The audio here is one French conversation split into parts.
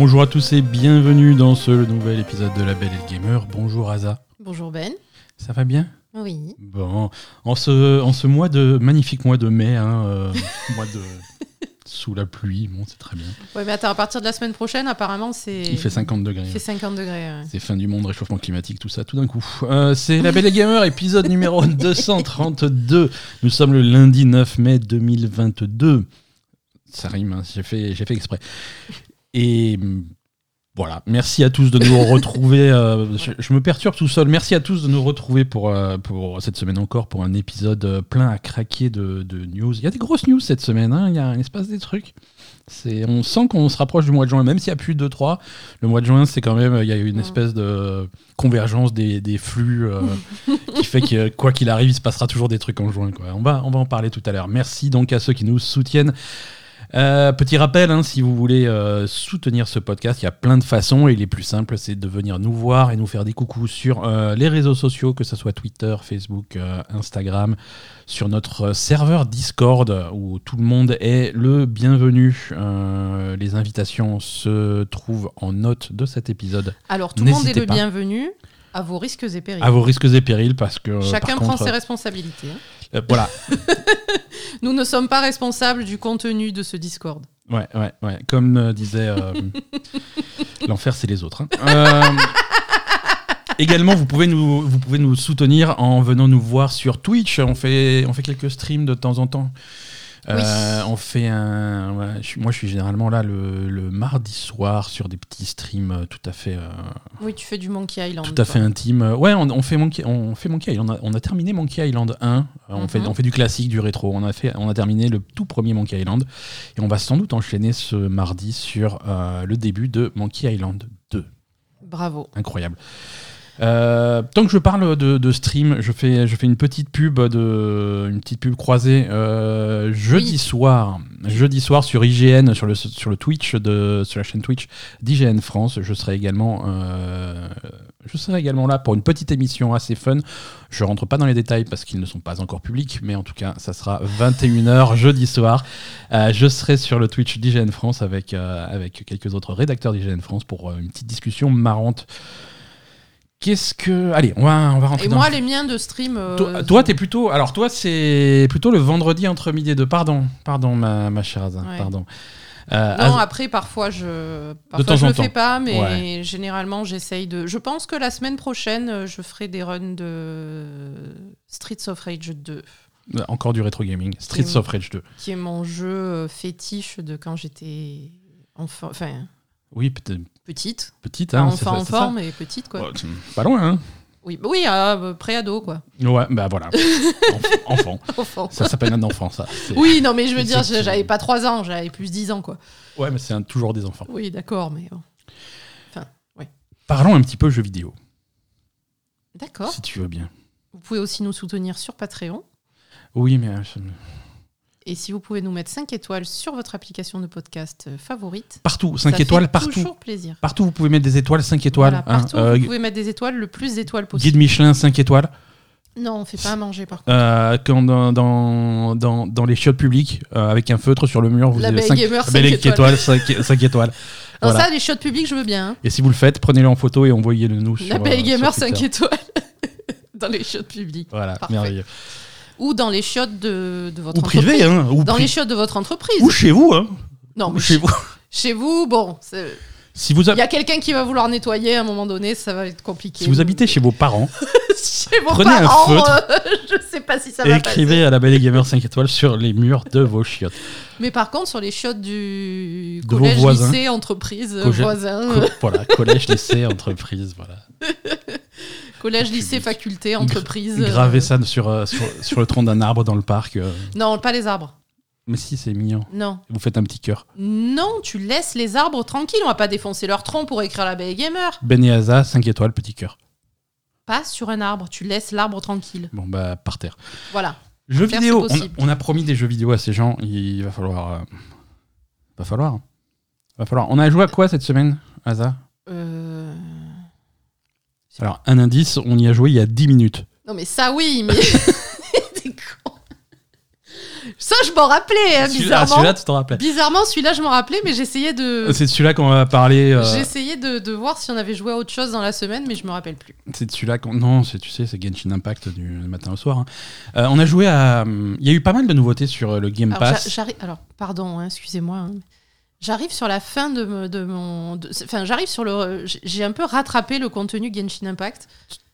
Bonjour à tous et bienvenue dans ce nouvel épisode de La Belle et le Gamer. Bonjour Aza. Bonjour Ben. Ça va bien? Oui. Bon, en ce, en ce mois de magnifique mois de mai, hein, euh, mois de sous la pluie, bon c'est très bien. Ouais, mais attends, à partir de la semaine prochaine, apparemment, c'est. Il fait 50 degrés. Il fait 50 degrés. ouais. C'est fin du monde, réchauffement climatique, tout ça, tout d'un coup. Euh, c'est La Belle et Gamer, épisode numéro 232. Nous sommes le lundi 9 mai 2022. Ça rime, hein, j'ai fait, j'ai fait exprès. Et hum, voilà, merci à tous de nous retrouver. euh, je, je me perturbe tout seul. Merci à tous de nous retrouver pour, euh, pour cette semaine encore, pour un épisode euh, plein à craquer de, de news. Il y a des grosses news cette semaine, hein, il y a, il se passe des trucs. C'est, on sent qu'on se rapproche du mois de juin, même s'il n'y a plus de 2-3. Le mois de juin, c'est quand même, il y a eu une Mm. espèce de convergence des, des flux euh, qui fait que quoi qu'il arrive, il se passera toujours des trucs en juin. Quoi. On, va, on va en parler tout à l'heure. Merci donc à ceux qui nous soutiennent. Euh, petit rappel, hein, si vous voulez euh, soutenir ce podcast, il y a plein de façons et les plus simples, c'est de venir nous voir et nous faire des coucous sur euh, les réseaux sociaux, que ce soit Twitter, Facebook, Instagram, sur notre serveur Discord où tout le monde est le bienvenu. Les invitations se trouvent en note de cet épisode. Alors, tout le monde est le pas. bienvenu à vos risques et périls. À vos risques et périls parce que Chacun par prend ses responsabilités. Euh, voilà, Nous ne sommes pas responsables du contenu de ce Discord. Ouais, ouais, ouais. Comme euh, disait euh, l'enfer, c'est les autres. hein. Euh, également, vous pouvez, nous, vous pouvez nous soutenir en venant nous voir sur Twitch. On fait, on fait quelques streams de temps en temps. Euh, On fait un. ouais, je suis- moi, je suis généralement là le, le mardi soir sur des petits streams euh, tout à fait, euh, Oui, tu fais du Monkey Island. tout à fait intimes. Euh, Ouais, on, on fait Monkey, on fait Monkey Island. On a, on a terminé Monkey Island 1. Euh, on, fait, Mhm. on fait du classique, du rétro. On a, fait, on a terminé le tout premier Monkey Island. Et on va sans doute enchaîner ce mardi sur euh, le début de Monkey Island 2. Bravo. Incroyable. Euh, tant que je parle de, de stream, je fais, je fais une petite pub de une petite pub croisée Euh, jeudi Oui. soir, jeudi soir sur IGN, sur le sur le Twitch de sur la chaîne Twitch d'IGN France. Je serai également euh, je serai également là pour une petite émission assez fun. Je rentre pas dans les détails parce qu'ils ne sont pas encore publics, mais en tout cas, ça sera 21h jeudi soir. Je serai sur le Twitch d'IGN France avec, avec quelques autres rédacteurs d'IGN France pour une petite discussion marrante. Qu'est-ce que. Allez, on va, on va rentrer Et dans moi, le- les miens de stream. euh, Toi, toi, t'es plutôt. Alors, toi, c'est plutôt le vendredi entre midi et deux. Pardon, pardon, ma, ma chère Ouais. pardon. Euh, Non, après, parfois, je, parfois, temps je le temps. fais pas, mais Ouais. généralement, j'essaye de. Je pense que la semaine prochaine, euh, je ferai des runs de Streets of Rage 2, euh, encore du rétro gaming. Streets Et- of Rage 2. qui est mon jeu fétiche de quand j'étais enfant, enfin Oui, peut-être petite, petite, hein, ça, en forme, mais petite quoi. Ouais, c'est pas loin, hein. Oui, bah oui, euh, pré-ado quoi. Ouais, bah voilà. Enf- enfant. Enfant. Ça s'appelle un enfant, ça. Oui, non, mais je veux dire, j'avais pas 3 ans, j'avais plus 10 ans quoi. Ouais, mais c'est un- toujours des enfants. Oui, d'accord, mais bon. Parlons un petit peu jeux vidéo, D'accord. si tu veux bien. Vous pouvez aussi nous soutenir sur Patreon. Oui, mais. Euh, Et si vous pouvez nous mettre 5 étoiles sur votre application de podcast euh, favorite. Partout, 5 ça fait étoiles partout. toujours plaisir. Partout, vous pouvez mettre des étoiles, 5 étoiles. Voilà, hein. partout, Euh, vous pouvez mettre des étoiles, le plus d'étoiles Guide possible. Michelin, 5 étoiles. Non, on fait pas à manger par contre. Euh, quand dans, dans, dans, dans les chiottes publiques, euh, avec un feutre sur le mur, vous La avez Belle 5 Gamer, cinq Belle étoiles. étoiles, 5, étoiles. Voilà. ça, les shots publics, je veux bien. hein. Et si vous le faites, prenez-le en photo et envoyez-le nous sur La Belle euh, Gamer, sur 5 Twitter. étoiles. dans les shots publics. Voilà, Parfait. merveilleux. Ou dans les shots de, de votre Ou privé, hein. Ou, Dans pri- les shots de votre entreprise. ou chez vous, hein. non, Ou mais chez vous. chez vous, bon, Si vous, il y a quelqu'un qui va vouloir nettoyer à un moment donné, ça va être compliqué. si vous habitez chez vos parents, chez vos prenez un feutre. euh, je sais pas si ça va écrivez à la Belle Gamer 5 étoiles sur les murs de vos chiottes. Mais par contre, sur les shots du De collège, voisins. lycée, entreprise, voisin, Co- voilà, collège, lycée, entreprise, voilà. Collège, lycée, public. faculté, entreprise. Gravez euh, ça sur, euh, sur, sur le tronc d'un arbre dans le parc. euh. Non, pas les arbres. Mais si, c'est mignon. Non. Vous faites un petit cœur. Non, tu laisses les arbres tranquilles. On va pas défoncer leur tronc pour écrire la Belle Gamer. Ben et Asa, 5 étoiles, petit cœur. Pas sur un arbre. Tu laisses l'arbre tranquille. Bon, bah, par terre. Voilà. Jeux vidéo, on, a promis des jeux vidéo à ces gens. Il va falloir. Va falloir. Va falloir. On a joué à quoi cette semaine, Euh... Alors, un indice, on y a joué il y a 10 minutes. Non, mais ça, oui, mais. T'es con. Ça, je m'en rappelais, hein, Celui- ah, bizarrement. celui-là, tu t'en rappelais. Bizarrement, celui-là, je m'en rappelais, mais j'essayais de. C'est de celui-là qu'on va parler. euh, J'essayais de, de voir si on avait joué à autre chose dans la semaine, mais je me rappelle plus. C'est de celui-là qu'on. Non, c'est- tu sais, c'est Genshin Impact du matin au soir. hein. Euh, on a joué à. Il y a eu pas mal de nouveautés sur euh, le Game Alors, j'a- Pass. j'arrive. Alors, pardon, hein, excusez-moi. hein. J'arrive sur la fin de, me- de mon. de- Enfin, j'arrive sur le. j'ai- un peu rattrapé le contenu Genshin Impact.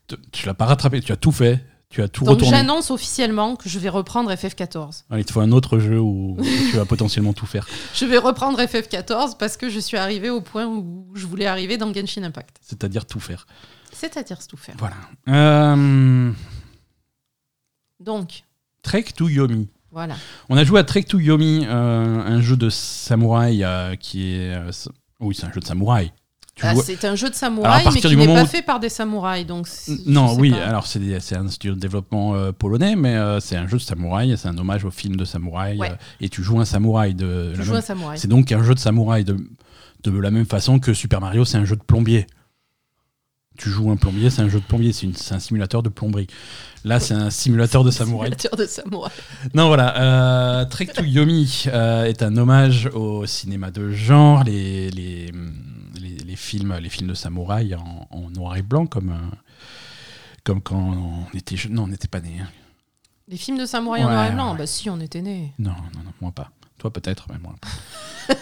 Tu- Tu l'as pas rattrapé, tu as tout fait. Tu as tout Donc, j'annonce officiellement que je vais reprendre FF14. Allez, il te faut un autre jeu où, où tu vas potentiellement tout faire. Je vais reprendre FF14 parce que je suis arrivé au point où je voulais arriver dans Genshin Impact. C'est-à-dire tout faire. C'est-à-dire tout faire. Voilà. Euh, Donc, Trek to Yomi. Voilà. On a joué à Trek to Yomi, euh, un jeu de samouraï euh, qui est. euh, oui, c'est un jeu de samouraï. Tu Ah, joues- c'est un jeu de Alors, à samouraï, mais partir qui du n'est moment pas où- fait par des samouraïs. Donc, c'est- je Non, sais oui, pas. alors c'est des- c'est un studio de développement euh, polonais, mais euh, c'est un jeu de samouraï, c'est un hommage au film de samouraï, Ouais. euh, et tu joues un samouraï de. Je la joue même- un samouraï. C'est donc un jeu de samouraï de, de la même façon que Super Mario, c'est un jeu de plombier. Tu joues un plombier, c'est un jeu de plombier, c'est un simulateur de plomberie. Là, c'est un simulateur de samouraï. Simulateur de samouraï. Non, voilà. Euh, Trek to Yomi euh, est un hommage au cinéma de genre, les, les, les, les films, les films de samouraï en, en noir et blanc, comme, euh, comme quand on était jeune. Non, on n'était pas né. hein. Les films de samouraï en noir et blanc ouais. Bah si, on était nés. Non, non, non, moi pas. Toi peut-être, mais moi.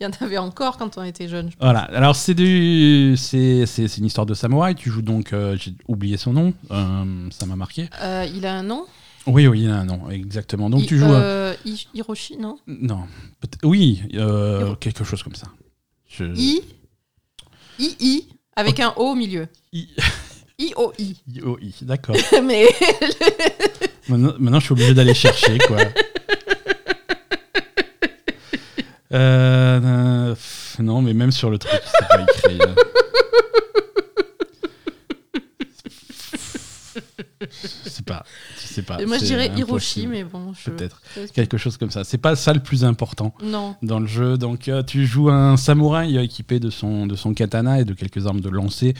Il y en avait encore quand on était jeunes. Voilà. Alors c'est du, c'est, c'est, c'est une histoire de samouraï. Tu joues donc, euh, j'ai oublié son nom. euh, ça m'a marqué. Euh, il a un nom? Oui, oui, il a un nom, exactement. Donc I- tu joues. à- euh, Hiroshi, non? Non, oui, euh, Hiro- quelque chose comme ça. Je- I? I I avec un O au milieu. I- I O I. I-O-I, d'accord. Mais Maintenant, maintenant, je suis obligé d'aller chercher, quoi. Euh, pff, non, mais même sur le truc, c'est pas écrit. là. Je sais pas. Je sais pas. moi je c'est dirais impossible. Hiroshi, mais bon. je- Peut-être. Quelque chose comme ça. C'est pas ça le plus important Non. dans le jeu. Donc euh, tu joues un samouraï euh, équipé de son, de son katana et de quelques armes de lancer.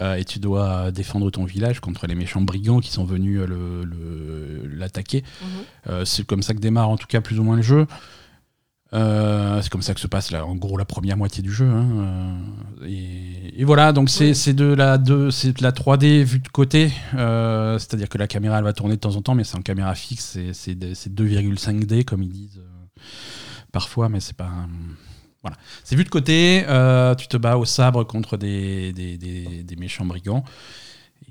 euh, et tu dois défendre ton village contre les méchants brigands qui sont venus euh, le- le- l'attaquer. Mhm. Euh, c'est comme ça que démarre en tout cas plus ou moins le jeu. Euh, c'est comme ça que se passe là, en gros la première moitié du jeu. hein, euh, et, et voilà, donc c'est de, la de, c'est de la 3D vue de côté. euh, C'est-à-dire que la caméra elle va tourner de temps en temps, mais c'est en caméra fixe. c'est- C'est de- c'est 2,5D comme ils disent euh, parfois, mais c'est pas. voilà. C'est vu de côté, tu te bats au sabre contre des, des, des- des méchants brigands.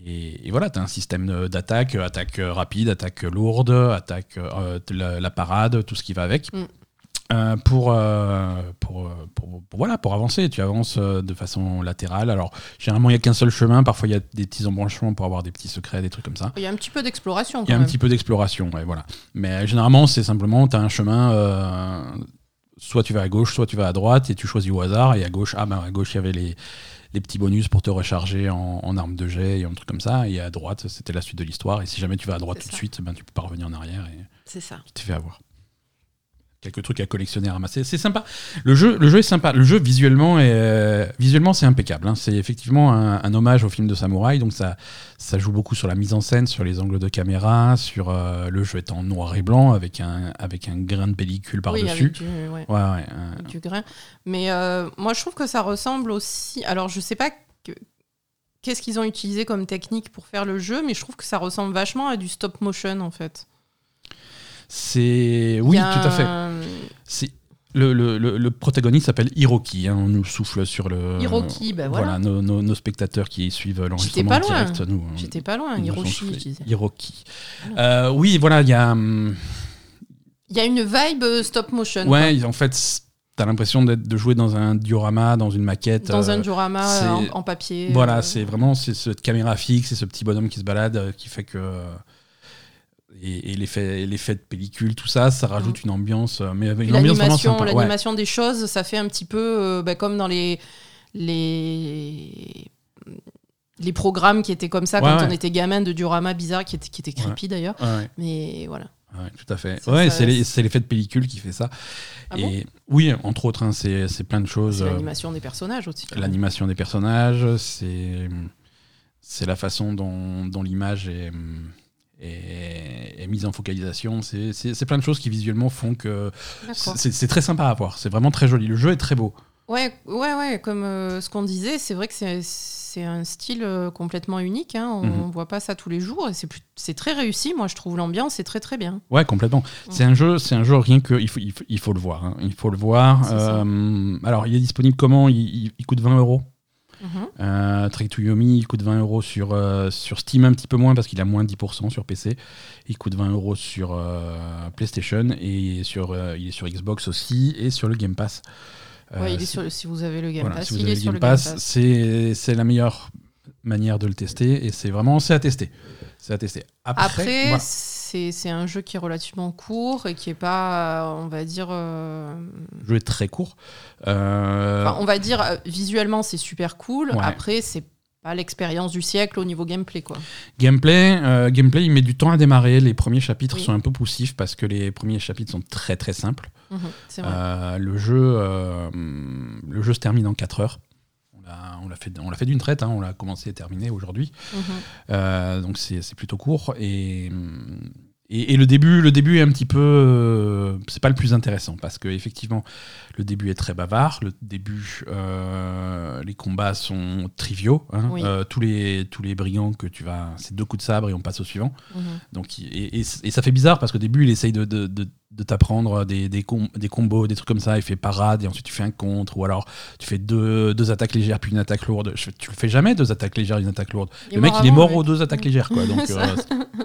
Et, et voilà, tu as un système d'attaque, attaque rapide, attaque lourde, attaque euh, la parade, tout ce qui va avec. Mm. Euh, pour, euh, pour, euh, pour- pour- voilà, pour avancer, tu avances de façon latérale. Alors, généralement, il n'y a qu'un seul chemin. Parfois, il y a des petits embranchements pour avoir des petits secrets, des trucs comme ça. Il y a un petit peu d'exploration Il y a un petit peu d'exploration, ouais, voilà. Mais généralement, c'est simplement, tu as un chemin, soit tu vas à gauche, soit tu vas à droite, et tu choisis au hasard. Et à gauche, ah ben à gauche, il y avait les, les petits bonus pour te recharger en, en arme de jet et un truc comme ça. Et à droite, c'était la suite de l'histoire. Et si jamais tu vas à droite tout de suite, ben, tu peux pas revenir en arrière et C'est ça. tu te fais avoir. Quelques trucs à collectionner, à ramasser. C'est sympa. Le jeu, le jeu est sympa. Le jeu, visuellement, est, euh, visuellement c'est impeccable. hein. C'est effectivement un, un hommage au film de samouraï. Donc, ça, ça joue beaucoup sur la mise en scène, sur les angles de caméra, sur euh, le jeu est en noir et blanc avec un, avec un grain de pellicule par-dessus. du, ouais, ouais, ouais. euh, du grain. Mais euh, moi, je trouve que ça ressemble aussi. Alors, je sais pas que- qu'est-ce qu'ils ont utilisé comme technique pour faire le jeu, mais je trouve que ça ressemble vachement à du stop motion en fait. C'est. Oui, tout à fait. C'est. Le, le, le, le protagoniste s'appelle Hiroki. hein. On nous souffle sur le. Hiroki, ben voilà. nos, nos- nos spectateurs qui suivent l'enregistrement pas loin. direct. Nous, on- J'étais pas loin, Hiroshi, je. Hiroki. Euh, oui, voilà, il y a. hum, Il y a une vibe euh, stop motion. Ouais, en fait, t'as l'impression d'être- de jouer dans un diorama, dans une maquette. Dans euh, un diorama euh, en, en papier. Voilà, euh, c'est vraiment c'est cette caméra fixe et ce petit bonhomme qui se balade qui fait que. Et, et l'effet et l'effet de pellicule, tout ça, ça rajoute une ambiance. euh, Mais une ambiance vraiment L'animation, ouais. des choses, ça fait un petit peu euh, bah, comme dans les, les, les programmes qui étaient comme ça Ouais, quand ouais. on était gamin de diorama bizarre qui était, qui était creepy d'ailleurs. Mais voilà. Ouais, tout à fait. Ouais, c'est l'effet de pellicule qui fait ça. Ah bon et oui, entre autres, hein, c'est c'est plein de choses. Euh, l'animation des personnages aussi. même. L'animation des personnages, c'est c'est la façon dont, dont l'image est, est mise en focalisation. C'est- C'est c'est plein de choses qui visuellement font que c'est c'est très sympa à voir. C'est vraiment très joli. Le jeu est très beau. Ouais, ouais, ouais, comme euh, ce qu'on disait, c'est vrai que c'est- c'est un style euh, complètement unique. hein, on Mhm. voit pas ça tous les jours et c'est c'est très réussi. Moi, je trouve l'ambiance est très très bien. Ouais, complètement. C'est un jeu, c'est un jeu rien que il faut, il faut, il faut le voir. hein. Il faut le voir. C'est. Euh, alors, il est disponible comment? Il, il- il coûte 20 euros. Euh, Trek to Yomi, il coûte 20 euros sur, euh, sur Steam, un petit peu moins parce qu'il a moins de 10% sur PC. Il coûte 20 euros sur euh, PlayStation et sur, il est sur Xbox aussi et sur le Game Pass. Ouais, il est c'est- sur, si vous avez le Game voilà, Pass, si vous il avez est le sur Game le Pass, Game Pass. c'est c'est la meilleure manière de le tester et c'est vraiment c'est à tester. C'est à tester. Après, Après, voilà. C'est c'est un jeu qui est relativement court et qui est pas, euh, on va dire, euh, le jeu est très court. Euh, enfin, on va dire euh, visuellement c'est super cool. Ouais. Après, c'est pas l'expérience du siècle au niveau gameplay quoi. Gameplay, euh, gameplay, il met du temps à démarrer. Les premiers chapitres Oui. sont un peu poussifs parce que les premiers chapitres sont très très simples. Mhm, vrai. Euh, le jeu, euh, le jeu se termine en 4 heures. On l'a- fait, on l'a fait d'une traite. hein, on l'a commencé et terminé aujourd'hui. Euh, donc c'est c'est plutôt court et, et, et le début le début est un petit peu euh, c'est pas le plus intéressant parce que effectivement le début est très bavard le début euh, les combats sont triviaux hein. Oui. Euh, tous les tous les brigands que tu vas c'est deux coups de sabre et on passe au suivant Mhm. donc et, et- et ça fait bizarre parce qu'au début il essaye de, de, de- de t'apprendre des, des, com- des combos des trucs comme ça il fait parade et ensuite tu fais un contre ou alors tu fais deux, deux attaques légères puis une attaque lourde Je tu le fais jamais deux attaques légères une attaque lourde Il le mec, il est mort ouais. aux deux attaques légères, quoi. Donc, Ça. euh,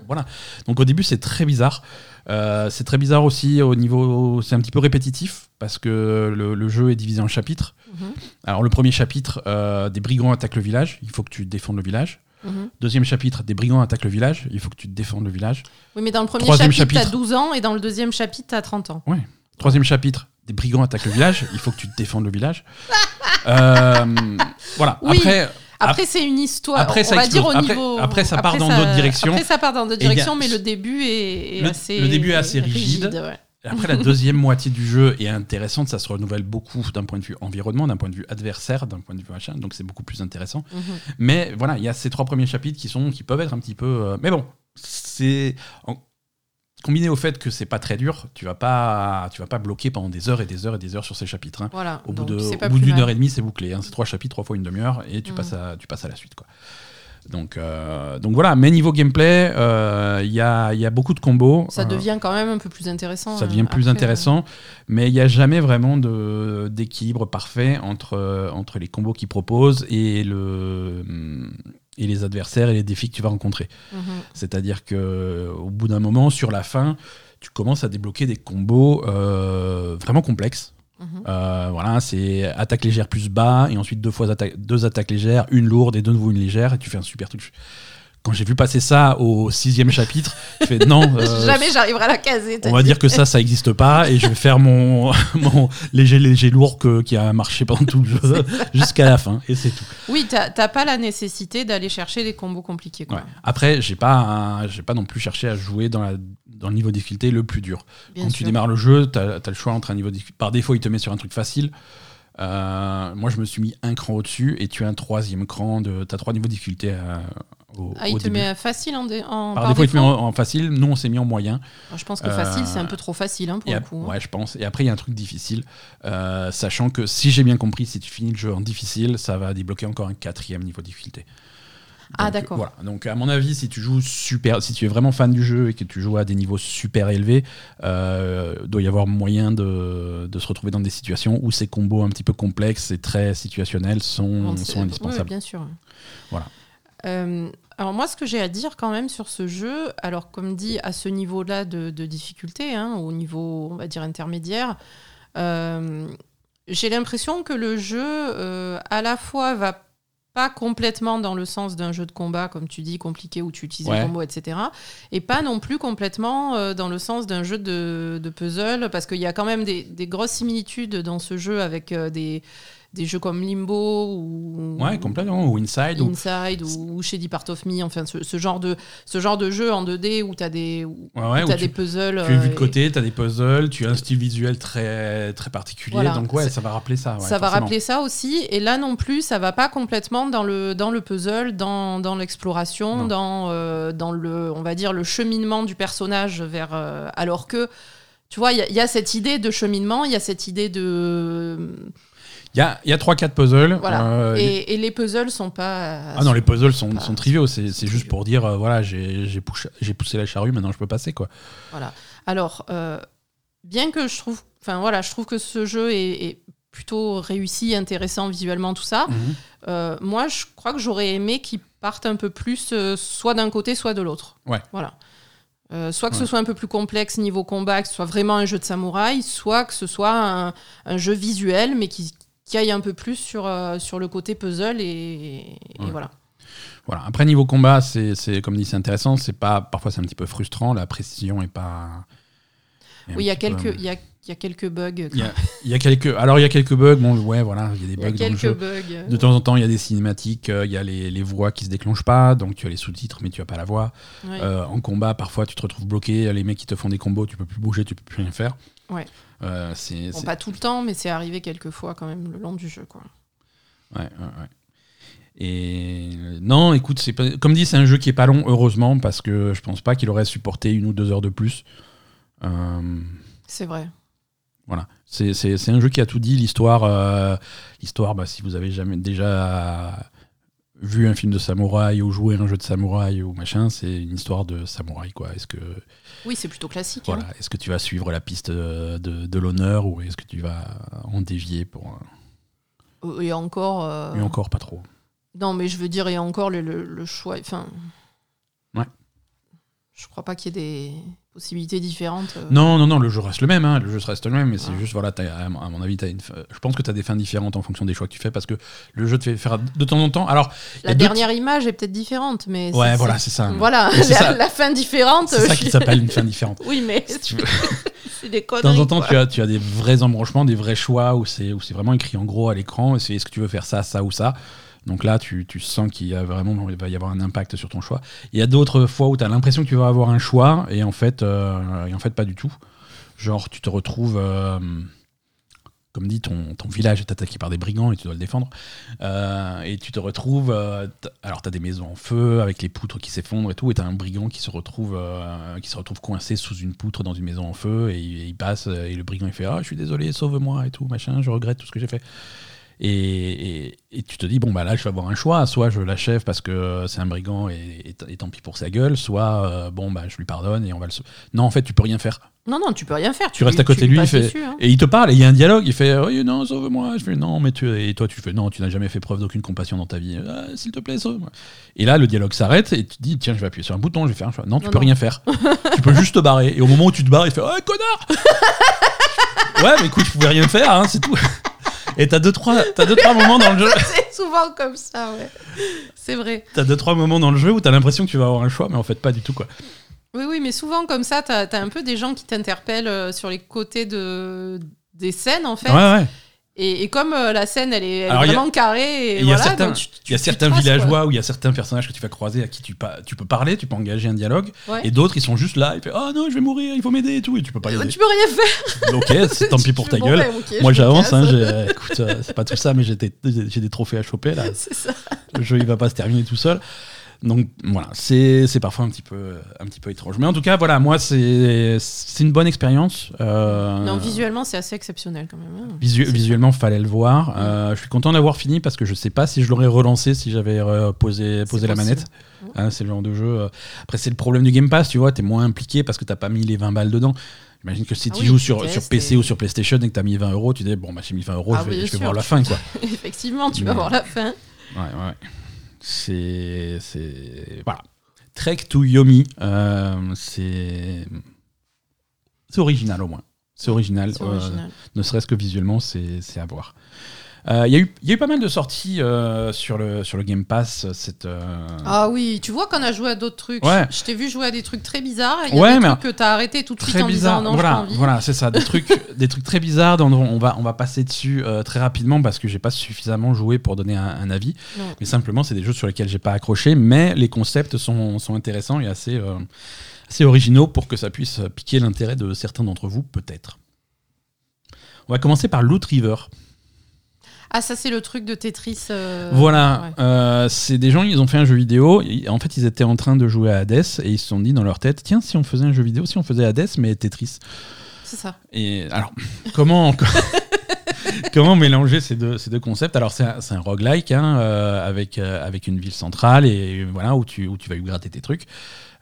voilà. Donc, au début, c'est très bizarre. Euh, c'est très bizarre aussi au niveau. C'est un petit peu répétitif parce que le, le jeu est divisé en chapitres. Mhm. Alors, le premier chapitre, euh, des brigands attaquent le village. Il faut que tu défendes le village. Mhm. Deuxième chapitre, des brigands attaquent le village. Il faut que tu défendes le village. Oui, mais dans le premier Troisième chapitre, t'as chapitre. 12 ans et dans le deuxième chapitre, t'as 30 ans. Troisième chapitre, des brigands attaquent le village. Il faut que tu défendes le village. Euh, voilà. Oui. Après. Après, c'est une histoire. Après, on ça va dire au explose. Après- niveau. après, ça part dans d'autres directions. Après, ça part dans d'autres a- directions, mais le début est, est Le- assez. le début est assez rigide. ouais. Après, la deuxième moitié du jeu est intéressante, ça se renouvelle beaucoup d'un point de vue environnement, d'un point de vue adversaire, d'un point de vue machin, donc c'est beaucoup plus intéressant. Mhm. Mais voilà, il y a ces trois premiers chapitres qui, sont, qui peuvent être un petit peu. euh, mais bon, c'est. Combiné au fait que c'est pas très dur, tu vas pas, tu vas pas bloquer pendant des heures et des heures et des heures sur ces chapitres. hein. Voilà. Au bout d'une heure et demie, c'est bouclé. hein. C'est trois chapitres, trois fois une demi-heure, et tu, Mhm. passes à, tu passes à la suite. Quoi. Donc, euh, donc voilà, mais niveau gameplay, euh, il y, a, il y a beaucoup de combos. Ça Euh, devient quand même un peu plus intéressant. ça hein, devient plus après, intéressant, mais il n'y a jamais vraiment d'équilibre parfait entre, euh, entre les combos qu'ils proposent et, le, et les adversaires et les défis que tu vas rencontrer. euh, mhm. C'est-à-dire que au bout d'un moment, sur la fin, tu commences à débloquer des combos euh, vraiment complexes. Mhm. Euh, voilà, c'est attaque légère plus bas, et ensuite deux fois deux attaques légères, une lourde et de nouveau une légère, et tu fais un super truc. Quand j'ai vu passer ça au sixième chapitre, je fais non. euh, Jamais j'arriverai à la caser. t'as on va dit. dire que ça, ça n'existe pas, et je vais faire mon, mon léger léger lourd que- qui a marché pendant tout le jeu jusqu'à la fin, et c'est tout. Oui, t'as t'as pas la nécessité d'aller chercher des combos compliqués. Quoi. Ouais. Après, j'ai pas, j'ai pas non plus cherché à jouer dans, la, dans le niveau de difficulté le plus dur. Bien Quand sûr. tu démarres le jeu, tu as, le choix entre un niveau de difficulté. Par défaut, il te met sur un truc facile. Euh, moi, je me suis mis un cran au-dessus et tu as un troisième cran. De, tu as trois niveaux de difficulté euh, au, Ah, il au te début. met facile en, dé- en- Par, défaut, il te met en, en facile. Nous, on s'est mis en moyen. Je pense que Euh, facile, c'est un peu trop facile hein, pour le coup. hein. ouais, je pense. Et après, il y a un truc difficile. Euh, sachant que si j'ai bien compris, si tu finis le jeu en difficile, ça va débloquer encore un quatrième niveau de difficulté. Ah, d'accord. Voilà. Donc, à mon avis, si tu joues super, si tu es vraiment fan du jeu et que tu joues à des niveaux super élevés, euh, doit y avoir moyen de, de se retrouver dans des situations où ces combos un petit peu complexes et très situationnels sont, Bon, sont oui, indispensables. bien sûr. Voilà. Euh, alors moi, ce que j'ai à dire quand même sur ce jeu, alors comme dit, à ce niveau-là de, de difficulté, hein, au niveau, on va dire, intermédiaire, euh, j'ai l'impression que le jeu, euh, à la fois, va pas complètement dans le sens d'un jeu de combat, comme tu dis, compliqué, où tu utilises Ouais. les combos, etc. Et pas non plus complètement dans le sens d'un jeu de, de puzzle, parce qu'il y a quand même des, des grosses similitudes dans ce jeu avec des, des jeux comme Limbo ou Ouais, complètement. Ou Inside. ou- Inside ou, Shady Part of Me, enfin ce, ce genre de ce genre de jeu en 2D où tu as des où Ouais, ouais, où où t'as tu- des puzzles. Tu es vu euh, de côté, tu as des puzzles, tu as un style visuel très, très particulier. Voilà. Donc, ouais, ça va rappeler ça. ouais, ça va rappeler ça aussi. Et là non plus, ça va pas complètement dans le, dans le puzzle, dans, dans l'exploration, dans, euh, dans le, on va dire, le cheminement du personnage vers. euh, alors que, tu vois, il y, a- il y a cette idée de cheminement, il y a cette idée de. Il y a, y a 3-4 puzzles. Voilà. euh, et, et les puzzles sont pas. Ah non, les puzzles sont, sont triviaux. C'est juste pour dire, euh, voilà, j'ai j'ai poussé, j'ai poussé la charrue, maintenant je peux passer, quoi. Voilà. Alors, euh, bien que je trouve, enfin voilà, je trouve que ce jeu est, est plutôt réussi, intéressant visuellement, tout ça. Mhm. moi, je crois que j'aurais aimé qu'il parte un peu plus, soit d'un côté, soit de l'autre. Ouais. Voilà. Euh, soit que Ouais. ce soit un peu plus complexe niveau combat, que ce soit vraiment un jeu de samouraï, soit que ce soit un, un jeu visuel, mais qui, qui aille un peu plus sur, euh, sur le côté puzzle et, et Ouais. voilà. Voilà. Après, niveau combat, c'est c'est- comme dit, c'est intéressant. C'est pas, parfois, c'est un petit peu frustrant. La précision est pas. est Oui, il y a quelques, il y a, y a quelques bugs. Il y a, il y a quelques. Alors, il y a quelques bugs. Bon, ouais, voilà, il y a des Il y a bugs dans le quelques jeu. bugs. De temps en temps, il y a des cinématiques, euh, il y a les, les voix qui se déclenchent pas, donc tu as les sous-titres, mais tu as pas la voix. Ouais. Euh, en combat, parfois, tu te retrouves bloqué, les mecs qui te font des combos, tu peux plus bouger, tu peux plus rien faire. Ouais. Euh, c'est, Bon, c'est- pas tout le temps, mais c'est arrivé quelques fois quand même le long du jeu. Quoi. ouais, ouais, ouais. Et non, écoute, c'est pas- comme dit, c'est un jeu qui est pas long, heureusement, parce que je pense pas qu'il aurait supporté une ou deux heures de plus. Euh, C'est vrai. Voilà, c'est c'est- c'est un jeu qui a tout dit. L'histoire, euh, l'histoire, bah, si vous avez jamais déjà vu un film de samouraï ou joué à un jeu de samouraï ou machin, c'est une histoire de samouraï quoi. Est-ce que Oui, c'est plutôt classique. hein. voilà, est-ce que tu vas suivre la piste de, de- l'honneur ou est-ce que tu vas en dévier pour un- Euh, Et encore. euh, et encore pas trop. Non, mais je veux dire, et encore le, le- le choix. Enfin. Ouais. Je crois pas qu'il y ait des possibilités différentes. euh. Non, non, non, le jeu reste le même, hein, le jeu reste le même, mais c'est Ah. juste, voilà, à mon avis, as une, fin- je pense que tu as des fins différentes en fonction des choix que tu fais parce que le jeu te fait faire de temps en temps. Alors, La dernière image est peut-être différente, mais. Ouais, voilà, c'est ça. Voilà, la, ça. la fin différente. C'est ça qui s'appelle une fin différente. Oui, mais Si tu veux. des De temps en temps, tu as, tu as des vrais embranchements, des vrais choix où c'est où c'est vraiment écrit en gros à l'écran. et c'est Est-ce que tu veux faire ça, ça ou ça? Donc là, tu, sens qu'il y a vraiment va y avoir un impact sur ton choix. Il y a d'autres fois où tu as l'impression que tu vas avoir un choix et en fait, euh, et en fait pas du tout. Genre, tu te retrouves. euh, comme dit, ton, village est attaqué par des brigands et tu dois le défendre. Euh, et tu te retrouves. alors, tu as des maisons en feu avec les poutres qui s'effondrent et tout. Et tu as un brigand qui se, retrouve, qui se retrouve coincé sous une poutre dans une maison en feu. Et il, il passe. Et le brigand, il fait Ah, je suis désolé, sauve-moi et tout, machin, je regrette tout ce que j'ai fait. Et, et- et tu te dis, bon, bah là, je vais avoir un choix. Soit je l'achève parce que c'est un brigand et, tant pis pour sa gueule. Soit, euh, bon, bah, je lui pardonne et on va le. Non, en fait, tu peux rien faire. Non, non, tu peux rien faire. Tu restes à côté de lui lui, il passes fait- dessus, hein. Et il te parle, et il y a un dialogue, il fait Oui, non, sauve-moi. Je fais Non, mais tu. Et toi, tu fais Non, tu n'as jamais fait preuve d'aucune compassion dans ta vie. Ah, S'il te plaît, sauve-moi. Et là, le dialogue s'arrête, et tu te dis Tiens, je vais appuyer sur un bouton, je vais faire un choix. Non, tu Non, peux non. rien faire. tu peux juste te barrer. Et au moment où tu te barres, il fait Oh, connard Ouais, mais écoute, je pouvais rien faire, hein, c'est tout. Et t'as deux, trois, t'as deux, trois moments dans le jeu. C'est souvent comme ça, ouais. C'est vrai. T'as deux, trois moments dans le jeu où t'as l'impression que tu vas avoir un choix, mais en fait, pas du tout, quoi. Oui, oui, mais souvent comme ça, t'as as un peu des gens qui t'interpellent euh, sur les côtés de des scènes en fait. Ouais, ouais. Et, et comme euh, la scène, elle est, elle Alors, vraiment carrée, et, Et il y a voilà, certains, donc tu- il y a tu certains traces, quoi. villageois où il y a certains personnages que tu vas croiser à qui tu, pa- tu peux parler, tu peux engager un dialogue, Ouais. et d'autres ils sont juste là, ils font oh non je vais mourir, il faut m'aider et tout, et tu peux pas Euh, aider. Tu peux rien faire. Ok, c'est tant pis pour ta Bon, gueule. ben, ok, je Moi me j'avance, casse. hein, j'ai- écoute, euh, c'est pas tout ça, mais j'ai des, j'ai des trophées à choper là. C'est ça. Le jeu il va pas se terminer tout seul. Donc voilà, c'est parfois un petit, peu, un petit peu étrange. Mais en tout cas, voilà, moi c'est une bonne expérience. Euh, Non, visuellement, c'est assez exceptionnel quand même. hein. Visu- visuellement, fallait le voir. Euh, je suis content d'avoir fini parce que je sais pas si je l'aurais relancé si j'avais euh, posé, posé la possible. manette. Ouais. Hein, c'est le genre de jeu. Après, c'est le problème du Game Pass, tu vois, t'es moins impliqué parce que t'as pas mis les 20 balles dedans. J'imagine que si Ah tu oui, joues sur, sur PC ou sur PlayStation et que t'as mis 20 euros, tu dis bon, bah j'ai mis 20 euros, Ah je vais, oui, je vais bien voir la fin, quoi. Effectivement, tu vas voir la fin. Ouais, ouais. C'est. Voilà. Trek to Yomi, euh, c'est. C'est original au moins. C'est original. C'est euh, original. ne serait-ce que visuellement, c'est c'est à voir. Euh, Il y, a eu- il y a eu pas mal de sorties euh, sur, le, sur le Game Pass. Cette, euh, Ah oui, tu vois qu'on a joué à d'autres trucs. Ouais. Je t'ai vu jouer à des trucs très bizarres. Il y Ouais, a des mais trucs que t'as arrêté tout de suite très en bizarre. disant non, voilà, envie. voilà, c'est ça. Des trucs, des trucs très bizarres. dont on va, on va passer dessus très rapidement parce que j'ai pas suffisamment joué pour donner un, un avis. Non. Mais simplement, c'est des jeux sur lesquels j'ai pas accroché. Mais les concepts sont, sont intéressants et assez, assez originaux pour que ça puisse piquer l'intérêt de certains d'entre vous, peut-être. On va commencer par Loot River. Ah, ça, c'est le truc de Tetris. euh, Voilà, ouais. euh, c'est des gens, ils ont fait un jeu vidéo. En fait, ils étaient en train de jouer à Hades et ils se sont dit dans leur tête tiens, si on faisait un jeu vidéo, si on faisait Hades, mais Tetris. C'est ça. Et alors, comment, comment mélanger ces deux, ces deux concepts? Alors, c'est un, c'est un roguelike hein, euh, avec, euh, avec une ville centrale et voilà, où tu, où tu vas lui gratter tes trucs.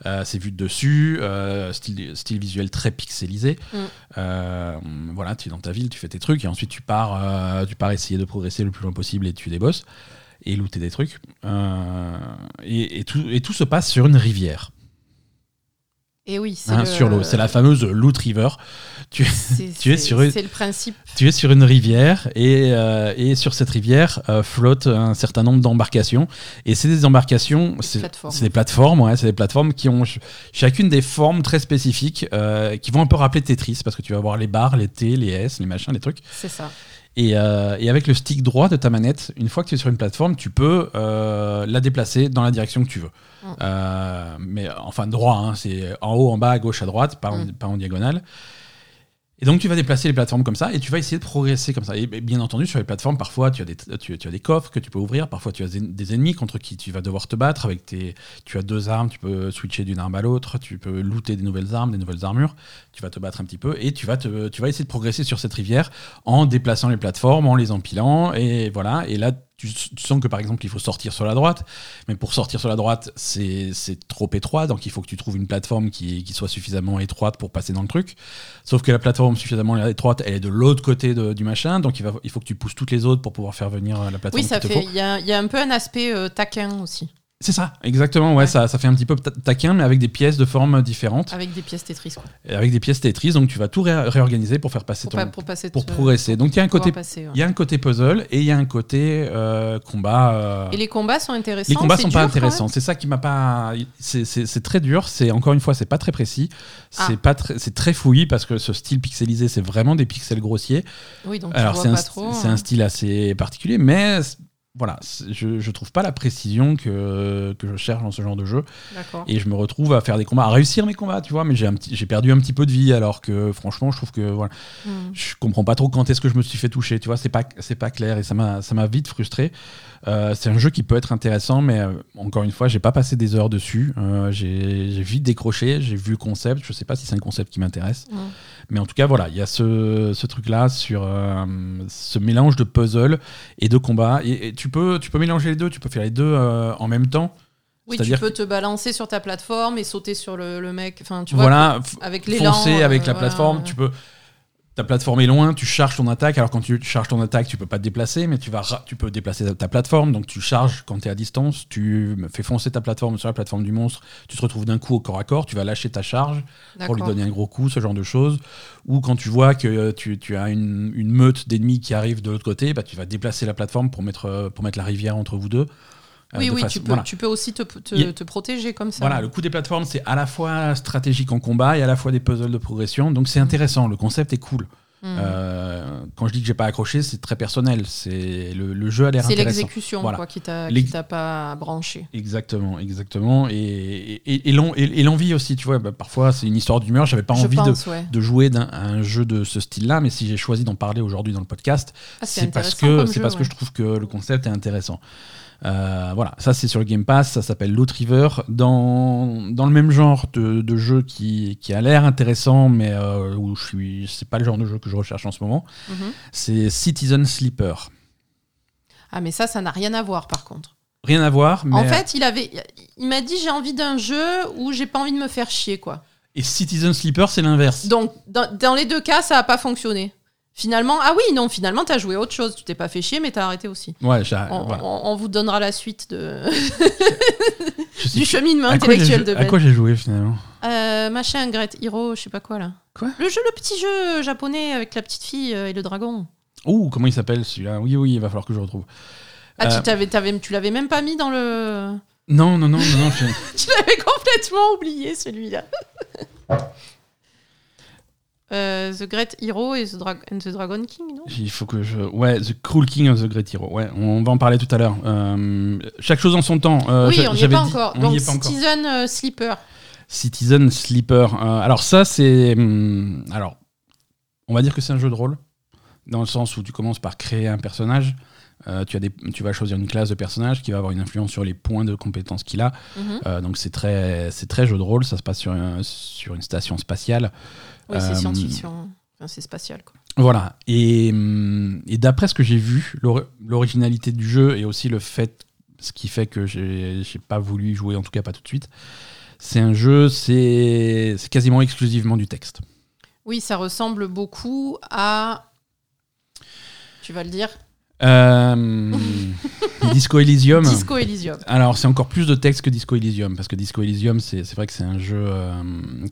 Euh, c'est vu de dessus, euh, style, style visuel très pixelisé. Mm. Euh, voilà, tu es dans ta ville, tu fais tes trucs et ensuite tu pars, tu pars essayer de progresser le plus loin possible et tu des boss et looter des trucs. Et, et tout, et tout se passe sur une rivière, Et oui, c'est hein, le- sur l'eau. C'est la fameuse Loot River. Tu, es sur une- C'est le principe. tu es sur une rivière et, euh, et sur cette rivière euh, flottent un certain nombre d'embarcations. Et c'est des embarcations, c'est des plateformes, ouais, c'est des plateformes qui ont ch- chacune des formes très spécifiques euh, qui vont un peu rappeler Tetris parce que tu vas avoir les barres, les T, les S, les machins, les trucs. C'est ça. Et, euh, et avec le stick droit de ta manette, une fois que tu es sur une plateforme, tu peux euh, la déplacer dans la direction que tu veux. Mm. Euh, mais enfin droit, hein, c'est en haut, en bas, à gauche, à droite, pas en, Mm. pas en diagonale. Et donc tu vas déplacer les plateformes comme ça et tu vas essayer de progresser comme ça. Et bien entendu, sur les plateformes, parfois tu as des, tu, as des coffres que tu peux ouvrir, parfois tu as des, des ennemis contre qui tu vas devoir te battre. Avec tes, tu as deux armes, tu peux switcher d'une arme à l'autre, tu peux looter des nouvelles armes, des nouvelles armures. Tu vas te battre un petit peu et tu vas, te, tu vas essayer de progresser sur cette rivière en déplaçant les plateformes, en les empilant. Et voilà. Et là, tu, sens que par exemple, il faut sortir sur la droite. Mais pour sortir sur la droite, c'est trop étroit. Donc il faut que tu trouves une plateforme qui, qui soit suffisamment étroite pour passer dans le truc. Sauf que la plateforme suffisamment étroite, elle est de l'autre côté de- du machin. Donc il, va, il faut que tu pousses toutes les autres pour pouvoir faire venir euh, la plateforme Oui, ça fait. faut. Il y a, il y a un peu un aspect euh, taquin aussi, C'est ça, exactement. Ouais, Ouais. Ça, ça fait un petit peu ta- taquin, mais avec des pièces de formes différentes. avec des pièces Tetris. Quoi. Et Avec des pièces Tetris. Donc tu vas tout ré- réorganiser pour faire passer Pour, ton. pas- pour passer pour progresser. Donc il y a un côté ouais. Y a un côté puzzle et il y a un côté euh, combat. euh, Et les combats sont intéressants. les combats c'est sont pas dur, intéressants. C'est ça qui m'a pas. C'est- C'est c'est très dur. C'est encore une fois, c'est pas très précis. C'est Ah. pas très. C'est très fouillis parce que ce style pixelisé, c'est vraiment des pixels grossiers. Oui, donc tu Alors vois c'est un, pas trop. c'est hein. un style assez particulier, mais voilà, je, je trouve pas la précision que, que je cherche dans ce genre de jeu. Et je me retrouve à faire des combats, à réussir mes combats, tu vois, mais j'ai perdu un petit peu de vie alors que franchement, je trouve que voilà, Hmm. je comprends pas trop quand est-ce que je me suis fait toucher, tu vois, c'est pas, pas clair et ça m'a vite frustré. Euh, c'est un jeu qui peut être intéressant, mais euh, encore une fois, j'ai pas passé des heures dessus. Euh, j'ai j'ai vite décroché, j'ai vu le concept, je sais pas si c'est un concept qui m'intéresse. Hmm. Mais en tout cas, voilà, il y a ce, ce truc-là sur euh, ce mélange de puzzle et de combat. Et, et tu, peux, tu peux mélanger les deux, tu peux faire les deux euh, en même temps. Oui, tu peux te balancer sur ta plateforme et sauter sur le, le mec. Enfin, tu vois, voilà, avec l'élan. foncer avec euh, la voilà. plateforme. Tu peux. Ta plateforme est loin, tu charges ton attaque. Alors quand tu charges ton attaque, tu peux pas te déplacer, mais tu vas, tu peux déplacer ta, plateforme. Donc tu charges quand tu es à distance, tu fais foncer ta plateforme sur la plateforme du monstre. Tu te retrouves d'un coup au corps à corps, tu vas lâcher ta charge. pour lui donner un gros coup, ce genre de choses. Ou quand tu vois que euh, tu, tu as une, une meute d'ennemis qui arrive de l'autre côté, bah, tu vas déplacer la plateforme pour mettre, euh, pour mettre la rivière entre vous deux. Euh, Oui, oui, façon- tu peux, voilà. tu peux aussi te, te, a- protéger comme ça. Voilà, le coup des plateformes, c'est à la fois stratégique en combat et à la fois des puzzles de progression. Donc Mm. c'est intéressant, le concept est cool. Hmm. Euh, quand je dis que j'ai pas accroché, c'est très personnel. C'est le, le jeu a l'air C'est intéressant. l'exécution Voilà. quoi, qui t'a pas branché. Exactement, exactement. Et, et, et l'en- et- et l'envie aussi, tu vois. bah, parfois, c'est une histoire d'humeur. J'avais pas Je envie de, ouais. de jouer d'un- à un jeu de ce style-là, mais si j'ai choisi d'en parler aujourd'hui dans le podcast, Ah, c'est c'est parce que c'est parce que je trouve que le concept est intéressant. Euh, voilà, ça c'est sur le Game Pass, ça s'appelle Loot River. Dans, dans le même genre de, de jeu qui, qui a l'air intéressant, mais euh, où je suis, c'est pas le genre de jeu que je recherche en ce moment, Mhm. c'est Citizen Sleeper. Ah, mais ça, ça n'a rien à voir par contre. Rien à voir, mais En fait, il avait, il m'a dit j'ai envie d'un jeu où j'ai pas envie de me faire chier quoi. et Citizen Sleeper c'est l'inverse. Donc dans, dans les deux cas, ça a pas fonctionné. Finalement, ah oui, non, finalement, t'as joué à autre chose. Tu t'es pas fait chier, mais t'as arrêté aussi. Ouais, j'ai- On, voilà. on- on vous donnera la suite de, Je sais du cheminement À intellectuel de À Ben. quoi j'ai joué finalement Euh, machin, Great Hero, je sais pas quoi là. Quoi Le jeu, le petit jeu japonais avec la petite fille euh, et le dragon. Ouh, comment il s'appelle celui-là? Oui, oui, il va falloir que je retrouve. Ah, Euh, tu, t'avais, t'avais- tu l'avais même pas mis dans le. Non, non, non, non, non. je- Tu l'avais complètement oublié celui-là. Euh, the Great Hero et the, and the Dragon King, non? Il faut que je. Ouais, The Cruel King of the Great Hero. Ouais, on va en parler tout à l'heure. Euh, chaque chose en son temps. Euh, Oui, on n'y est pas dit- encore. on Donc, encore. Citizen euh, Sleeper. Citizen Sleeper. Alors ça, c'est... hum, alors, on va dire que c'est un jeu de rôle, dans le sens où tu commences par créer un personnage. Euh, tu, as des, tu vas choisir une classe de personnage qui va avoir une influence sur les points de compétences qu'il a. Mhm. Euh, donc c'est très, c'est très jeu de rôle. Ça se passe sur, un- sur une station spatiale. Oui, c'est Euh, science-fiction. Enfin, c'est spatial, quoi. Voilà. Et, hum, et d'après ce que j'ai vu, l'ori- l'originalité du jeu et aussi le fait, ce qui fait que j'ai j'ai pas voulu y jouer, en tout cas pas tout de suite, c'est un jeu, c'est c'est quasiment exclusivement du texte. Oui, ça ressemble beaucoup à. Tu vas le dire Euh, Disco Elysium. Disco Elysium. Alors, c'est encore plus de texte que Disco Elysium, parce que Disco Elysium, c'est c'est vrai que c'est un jeu euh,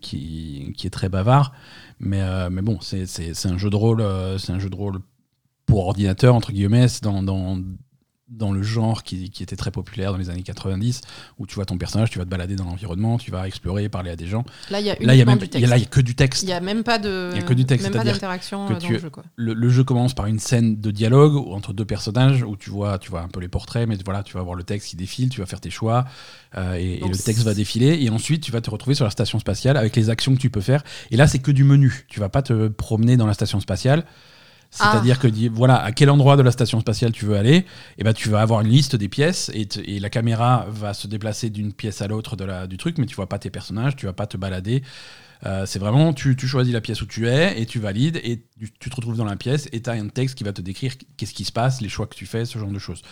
qui, qui est très bavard, mais, euh, mais bon, c'est un jeu de rôle, c'est un jeu de rôle pour ordinateur, entre guillemets, dans, dans, dans le genre qui, qui était très populaire dans les années 90, où tu vois ton personnage, tu vas te balader dans l'environnement, tu vas explorer, parler à des gens. Là, il y a Là, il y a uniquement même du il y a- là, texte. il y a que du texte. Il n'y a même pas de. Il y a que du texte, Même pas d'interaction euh, dans tu- le jeu, quoi. le, le jeu commence par une scène de dialogue entre deux personnages où tu vois, tu vois un peu les portraits, mais voilà, tu vas voir le texte qui défile, tu vas faire tes choix euh, et, et le texte va défiler. Et ensuite, tu vas te retrouver sur la station spatiale avec les actions que tu peux faire. Et là, c'est que du menu. Tu vas pas te promener dans la station spatiale. C'est-à-dire que dis- voilà, à quel endroit de la station spatiale tu veux aller, et ben tu vas avoir une liste des pièces et, et la caméra va se déplacer d'une pièce à l'autre de la, du truc, mais tu vois pas tes personnages, tu vas pas te balader. Euh, c'est vraiment, tu, tu choisis la pièce où tu es et tu valides et tu, tu te retrouves dans la pièce et tu as un texte qui va te décrire qu'est-ce qui se passe, les choix que tu fais, ce genre de choses.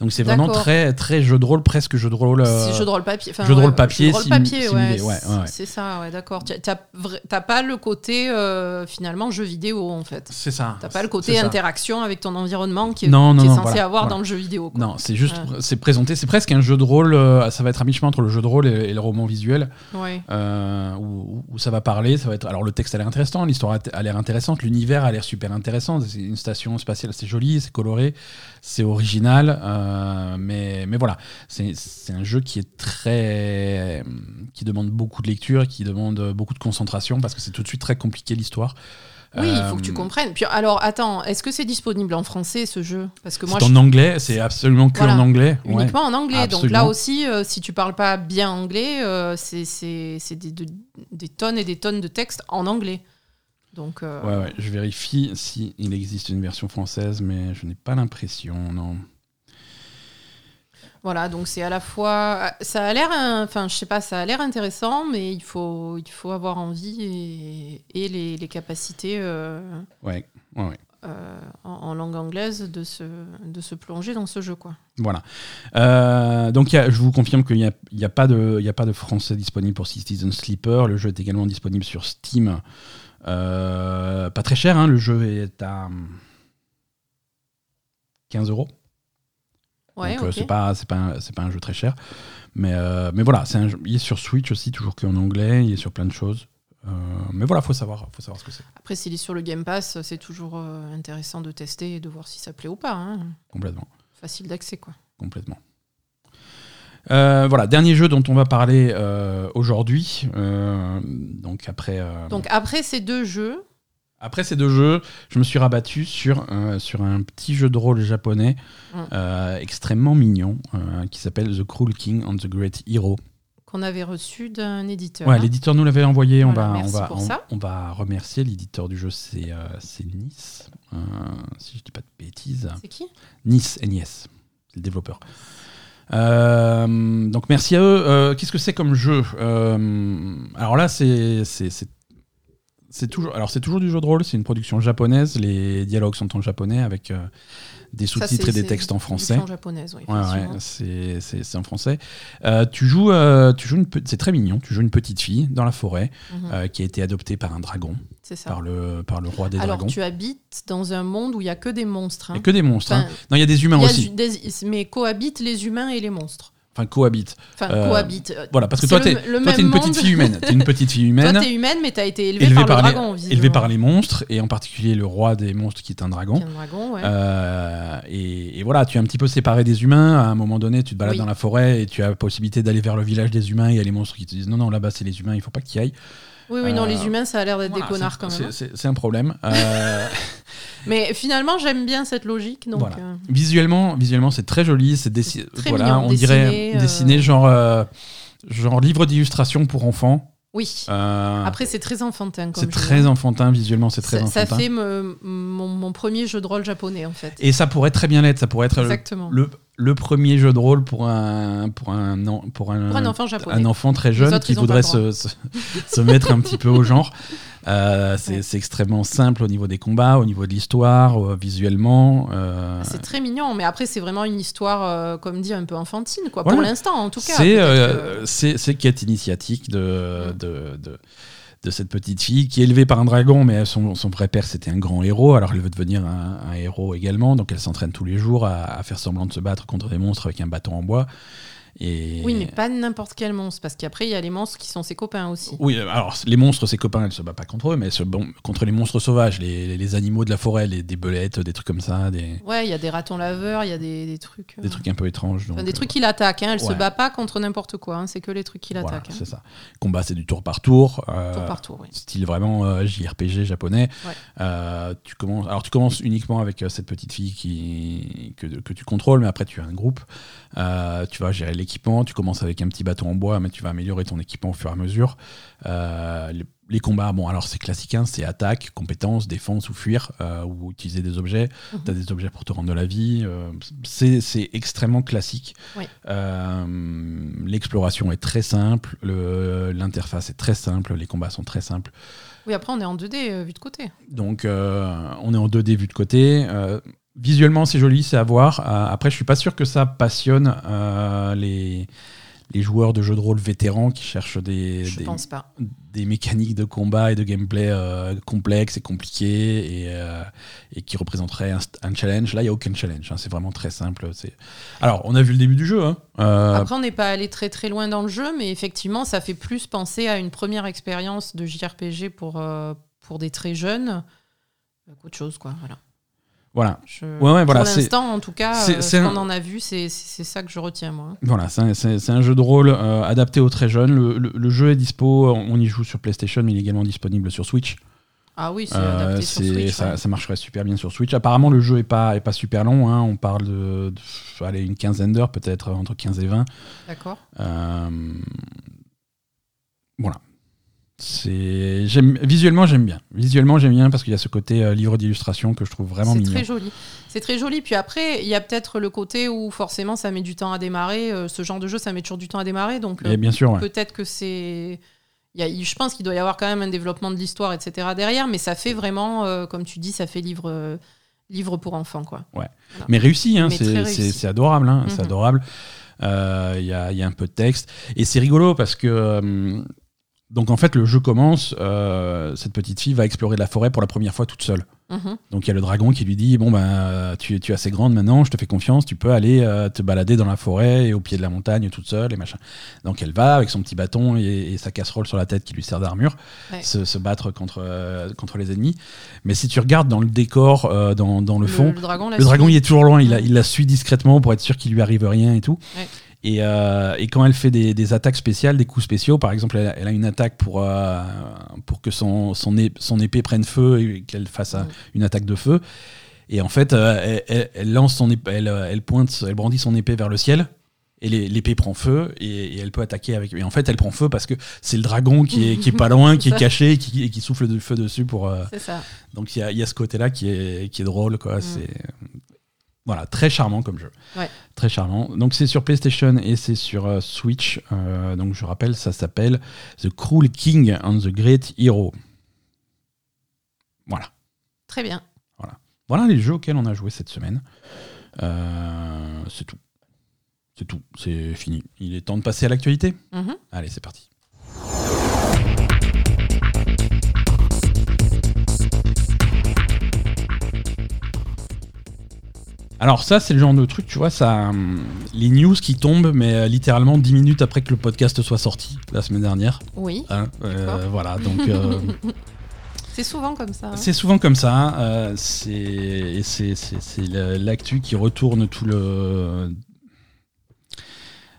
Donc c'est vraiment très, très jeu de rôle, presque jeu de rôle. euh, C'est jeu de rôle papier. jeu de rôle papier, ouais, ouais. C'est ça, ouais, d'accord. Tu- T'as pas le côté euh, finalement jeu vidéo en fait. C'est ça. T'as pas le côté interaction avec ton environnement qui est, Non, non, qui est non, censé voilà, avoir voilà. dans le jeu vidéo. quoi. Non, c'est juste, c'est présenté, c'est presque un jeu de rôle, euh, ça va être à mi-chemin entre le jeu de rôle et, et le roman visuel, euh, où, où ça va parler, ça va être, alors le texte a l'air intéressant, l'histoire a l'air intéressante, l'univers a l'air super intéressant, c'est une station spatiale, c'est joli, c'est coloré, c'est original, euh, mais, mais voilà, c'est un jeu qui est très, qui demande beaucoup de lecture, qui demande beaucoup de concentration, parce que c'est tout de suite très compliqué l'histoire. Oui, il faut que Euh, tu comprennes. Puis alors, attends, est-ce que c'est disponible en français ce jeu? Parce que moi, C'est je en anglais, c'est absolument que Voilà. en anglais. ouais. uniquement en anglais. Donc là aussi, euh, si tu parles pas bien anglais, euh, c'est des, de- des tonnes et des tonnes de textes en anglais. Donc, euh, Ouais, ouais, je vérifie si il existe une version française, mais je n'ai pas l'impression, non. voilà, donc c'est à la fois, ça a l'air, un- enfin, je sais pas, ça a l'air intéressant, mais il faut, il faut avoir envie et, et les, les capacités euh, Ouais, ouais, ouais. euh, en, en langue anglaise de se, de se plonger dans ce jeu, quoi. Voilà. Euh, donc, il y a- je vous confirme qu'il n'y a, il y a, pas de- y a pas de français disponible pour Citizen Sleeper. Le jeu est également disponible sur Steam. Euh, pas très cher, hein, le jeu est à hum, 15 euros. Ouais, Donc, euh, c'est pas, c'est pas, un- c'est pas un jeu très cher. Mais, euh, mais voilà, c'est un il est sur Switch aussi, toujours qu'en anglais. Il est sur plein de choses. Euh, mais voilà, faut savoir, faut savoir ce que c'est. Après, s'il est sur le Game Pass, c'est toujours euh, intéressant de tester et de voir si ça plaît ou pas. hein. Complètement. Facile d'accès, quoi. complètement. Euh, voilà, dernier jeu dont on va parler euh, aujourd'hui. Euh, donc après, Donc après ces deux jeux, après ces deux jeux, je me suis rabattu sur, sur un petit jeu de rôle japonais Mm. euh, extrêmement mignon qui s'appelle The Cruel King and the Great Hero. qu'on avait reçu d'un éditeur. Ouais, hein. l'éditeur nous l'avait envoyé. on, Voilà, va, on, va, pour on, ça. on va remercier l'éditeur du jeu, c'est c'est Nice, si je dis pas de bêtises. C'est qui? Nice, NIS, le développeur. Euh, donc merci à eux. Euh, Qu'est-ce que c'est comme jeu Euh, Alors là, c'est c'est- toujours, alors c'est toujours du jeu de rôle. C'est une production japonaise. Les dialogues sont en japonais avec des sous-titres c'est- et des c'est textes en français. production japonaise, oui, Ouais, ouais, effectivement. c'est c'est- c'est en français. Euh, tu joues, euh, tu joues une, c'est très mignon. Tu joues une petite fille dans la forêt Mhm, euh, qui a été adoptée par un dragon, c'est ça. par le par le roi des Alors dragons. tu habites dans un monde où il y a que des monstres. Il hein. n'y a que des monstres. hein. Non, il y a des humains y a aussi. des- mais cohabitent les humains et les monstres. Enfin, cohabitent. Enfin, Euh, cohabitent. Voilà, parce que toi, t'es toi, une petite fille humaine. T'es une petite fille Toi, humaine. t'es humaine, mais t'as été élevée, élevée par, par, le les, élevée par les monstres, et en particulier le roi des monstres qui est un dragon. Est un dragon, ouais. Euh, et, et voilà, tu es un petit peu séparé des humains. À un moment donné, tu te balades Oui. dans la forêt et tu as la possibilité d'aller vers le village des humains. Et il y a les monstres qui te disent non, non, là-bas c'est les humains, il faut pas y ailles. Oui, oui, non, euh, les humains, ça a l'air d'être Voilà, des connards quand même. c'est- hein. Un problème. Euh, Mais finalement, j'aime bien cette logique. Donc, Voilà. euh, visuellement, visuellement, c'est très joli. C'est dessi- voilà, mignon, on dessiné, dirait euh, dessiné genre euh, genre livre d'illustration pour enfants. oui. Euh, Après, c'est très enfantin. c'est très hein. enfantin visuellement, c'est très ça, ça enfantin. fait me- mon, mon premier jeu de rôle japonais, en fait. Et ça pourrait très bien l'être. Ça pourrait être Exactement. le, le premier jeu de rôle pour un pour un pour un, Pour un enfant japonais. un enfant très jeune autres, qui voudrait le se, se, se mettre un petit peu au genre. Euh, c'est Ouais. extrêmement simple au niveau des combats, au niveau de l'histoire, euh, visuellement. euh, C'est très mignon, mais après, c'est vraiment une histoire, comme dit, un peu enfantine, quoi. Voilà. Pour l'instant, en tout cas. c'est que- c'est c'est quête initiatique de, Mm. de, de, de cette petite fille qui est élevée par un dragon, mais son, vrai père c'était un grand héros, alors elle veut devenir un, héros également, donc elle s'entraîne tous les jours à faire semblant de se battre contre des monstres avec un bâton en bois. Et... Oui, mais pas n'importe quel monstre, parce qu'après, il y a les monstres qui sont ses copains aussi. Oui, alors les monstres, ses copains, elle se bat pas contre eux, mais elle se bat contre les monstres sauvages, les, les- les animaux de la forêt, les, des belettes, des trucs comme ça, des, Ouais, il y a des ratons laveurs, il y a des, des trucs. euh, des trucs un peu étranges. enfin, donc, des euh, trucs qui l'attaquent. Hein. Elle se bat pas contre n'importe quoi. hein. C'est que les trucs qui voilà, l'attaquent. hein. c'est ça. Combat, c'est du tour par tour. euh, Tour par tour, oui. style vraiment euh, JRPG japonais. Ouais. Euh, tu commences, alors tu commences uniquement avec euh, cette petite fille qui, que, que tu contrôles, mais après tu as un groupe. Euh, tu vas gérer l'équipement. Tu commences avec un petit bâton en bois, mais tu vas améliorer ton équipement au fur et à mesure. Euh, les, les combats, bon, alors c'est classique, hein, c'est attaque, compétence, défense ou fuir, euh, ou utiliser des objets. Mhm. Tu as des objets pour te rendre de la vie. c'est extrêmement classique. Oui. L'exploration est très simple, le- l'interface est très simple, les combats sont très simples. Oui, après, on est en 2D, euh, vu de côté. Donc euh, on est en 2D vu de côté. Euh, visuellement c'est joli, c'est à voir. Euh, après je suis pas sûr que ça passionne euh, les, les joueurs de jeux de rôle vétérans qui cherchent des, des, mécaniques de combat et de gameplay euh, complexes et compliqués et, euh, et qui représenteraient un, un challenge. Là il n'y a aucun challenge, hein, c'est vraiment très simple. Alors on a vu le début du jeu. hein. Euh, Après, on n'est pas allé très très loin dans le jeu, mais effectivement, ça fait plus penser à une première expérience de JRPG pour, pour des très jeunes qu'autre chose, quoi. Voilà. Voilà. Je- Ouais, ouais, voilà, pour c'est- l'instant, en tout cas, euh, ce un- en a vu, c'est ça que je retiens, moi. Voilà, c'est un, jeu de rôle euh, adapté aux très jeunes. Le, le- le jeu est dispo, on y joue sur PlayStation, mais il est également disponible sur Switch. Ah oui, c'est Euh, adapté sur c'est- Switch. ça, ouais. ça marcherait super bien sur Switch. Apparemment, le jeu est pas, est pas super long. hein. On parle de, de- allez, une quinzaine d'heures, peut-être entre 15 et 20. D'accord. Euh, voilà. C'est, j'aime, visuellement, j'aime bien. Visuellement, j'aime bien parce qu'il y a ce côté euh, livre d'illustration que je trouve vraiment C'est mignon. très joli. C'est très joli. Puis après, il y a peut-être le côté où forcément ça met du temps à démarrer. Euh, ce genre de jeu, ça met toujours du temps à démarrer. Donc euh, bien sûr, ouais. peut-être que c'est. il y a- je pense qu'il doit y avoir quand même un développement de l'histoire, etc. derrière, mais ça fait vraiment, euh, comme tu dis, ça fait livre, livre pour enfants, quoi. Mais réussi, hein, c'est, c'est- c'est adorable. hein, C'est Mhm. adorable. Il y, a, y a un peu de texte. Et c'est rigolo parce que. Euh, donc en fait, le jeu commence. euh, cette petite fille va explorer la forêt pour la première fois toute seule. Mhm. Donc il y a le dragon qui lui dit Bon, ben, tu, es- tu es assez grande maintenant, je te fais confiance, tu peux aller euh, te balader dans la forêt et au pied de la montagne toute seule et machin. Donc elle va avec son petit bâton et, et sa casserole sur la tête qui lui sert d'armure Ouais. se, se battre contre, euh, contre les ennemis. Mais si tu regardes dans le décor, euh, dans, dans le, fond, le dragon, le il est toujours loin, il, la- Ouais. il la suit discrètement pour être sûr qu'il lui arrive rien et tout. Ouais. Et, euh, et quand elle fait des, des attaques spéciales, des coups spéciaux, par exemple, elle, a- elle a une attaque pour, euh, pour que son, son, son épée prenne feu et qu'elle fasse Mm. une attaque de feu. Et en fait, euh, elle, elle- lance son épée, elle, euh, elle pointe, elle brandit son épée vers le ciel. Et l'épée prend feu et, et elle peut attaquer avec. Et en fait, elle prend feu parce que c'est le dragon qui est, qui est pas loin, qui est caché et qui, et qui souffle du feu dessus pour. euh, C'est ça. donc il y a, y a ce côté-là qui est, qui est drôle, quoi. Mm. C'est voilà, très charmant comme jeu. Ouais. Très charmant. Donc c'est sur PlayStation et c'est sur euh, Switch. Euh, donc je rappelle, ça s'appelle The Cruel King and the Great Hero. Voilà. Très bien. Voilà les jeux auxquels on a joué cette semaine. Euh, c'est tout. C'est tout. C'est fini. Il est temps de passer à l'actualité. Mhm. Allez, c'est parti. Alors ça, c'est le genre de truc, tu vois, ça, les news qui tombent, mais euh, littéralement 10 minutes après que le podcast soit sorti la semaine dernière. Oui. Hein, euh, voilà, donc euh, C'est souvent comme ça. hein. c'est souvent comme ça. euh, c'est l'actu qui retourne tout le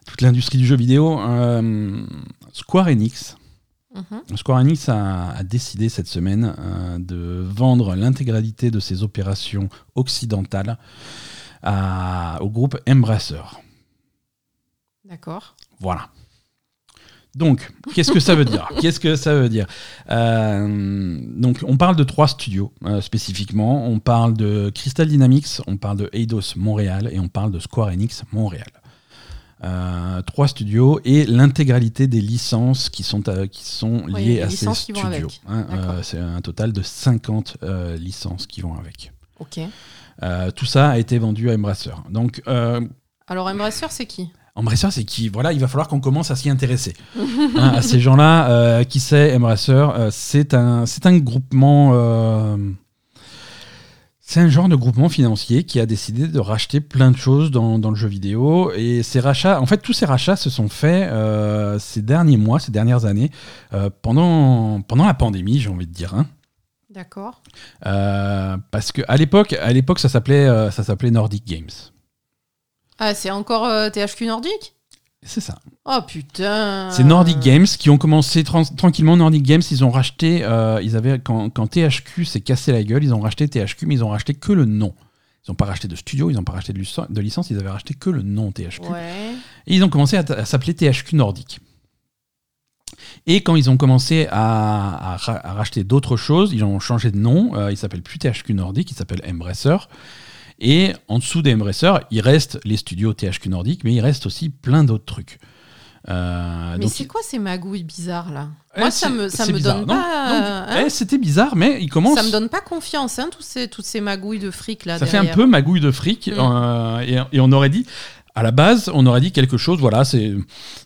toute l'industrie du jeu vidéo. Square Enix. Mhm. Square Enix a, a décidé cette semaine euh, de vendre l'intégralité de ses opérations occidentales à- au groupe Embracer. D'accord. Voilà. Donc, qu'est-ce que ça veut dire? Qu'est-ce que ça veut dire? Euh, Donc, on parle de trois studios euh, spécifiquement. On parle de Crystal Dynamics, on parle de Eidos Montréal et on parle de Square Enix Montréal. Euh, trois studios et l'intégralité des licences qui sont, qui sont liées à ces studios. hein. C'est un total de 50 euh, licences qui vont avec. Ok. Euh, tout ça a été vendu à Embracer. Donc, euh, Alors, Embracer, c'est qui? Embracer, c'est qui? Voilà, il va falloir qu'on commence à s'y intéresser. Hein, à ces gens-là, euh, qui c'est Embracer euh, C'est un, c'est un groupement. euh, c'est un genre de groupement financier qui a décidé de racheter plein de choses dans, dans le jeu vidéo. Et ces rachats, en fait, tous ces rachats se sont faits ces derniers mois, ces dernières années, pendant, pendant la pandémie, j'ai envie de dire. hein. D'accord. Euh, parce qu'à l'époque, à l'époque, ça s'appelait, euh, ça s'appelait Nordic Games. Ah, c'est encore euh, THQ Nordique C'est ça. Oh putain C'est Nordic Games qui ont commencé tran- tranquillement. Nordic Games, ils ont racheté. ils avaient quand, quand THQ s'est cassé la gueule, ils ont racheté THQ, mais ils ont racheté que le nom. Ils n'ont pas racheté de studio, ils n'ont pas racheté de, licence- de licence, ils avaient racheté que le nom THQ. Ouais. Et ils ont commencé à, t- à s'appeler THQ Nordic. Et quand ils ont commencé à, à ra- à racheter d'autres choses, ils ont changé de nom. Euh, ils s'appellent plus THQ Nordic, ils s'appellent Embracer. Et en dessous des Embracer, il reste les studios THQ Nordic, mais il reste aussi plein d'autres trucs. Euh, Mais c'est quoi ces magouilles bizarres là? Ouais, Moi, ça me, ça me bizarre, donne non pas. Euh, hein eh, C'était bizarre, mais il commence. ça me donne pas confiance, hein, tous ces, toutes ces magouilles de fric là. ça fait un peu magouille de fric. Mm. euh, et, et on aurait dit, à la base, on aurait dit quelque chose. Voilà, c'est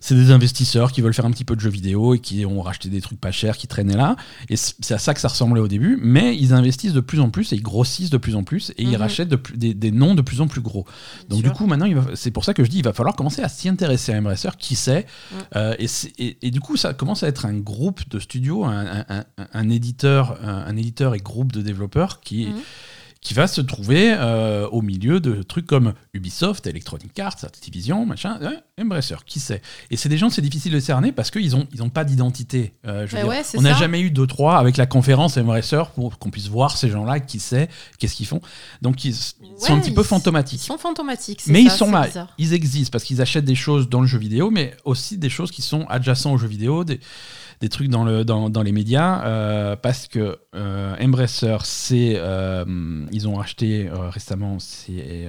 des investisseurs qui veulent faire un petit peu de jeux vidéo et qui ont racheté des trucs pas chers qui traînaient là. Et c'est à ça que ça ressemblait au début. Mais ils investissent de plus en plus et ils grossissent de plus en plus et ils Mhm. rachètent de des, des noms de plus en plus gros. Donc sûr. du coup, maintenant, c'est pour ça que je dis, il va falloir commencer à s'y intéresser à Embracer, qui sait. Euh, et, c'est- et- et du coup, ça commence à être un groupe de studios, un, un- un- un éditeur, un, éditeur et groupe de développeurs qui. Qui va se trouver euh, au milieu de trucs comme Ubisoft, Electronic Arts, Activision, machin, Embracer, qui sait. Et c'est des gens, c'est difficile de cerner parce qu'ils n'ont ils ont pas d'identité. Euh, ouais, on n'a jamais eu deux trois avec la conférence Embracer pour qu'on puisse voir ces gens-là, qui sait, qu'est-ce qu'ils font. Donc ils, ils sont un petit peu ils- Ils fantomatiques. sont fantomatiques. c'est Mais ils ça, sont c'est là, bizarre. ils existent parce qu'ils achètent des choses dans le jeu vidéo, mais aussi des choses qui sont adjacentes au jeu vidéo, des, des trucs dans, le, dans, dans les médias, euh, parce que euh, Embracer, c'est, euh, ils ont acheté euh, récemment, c'est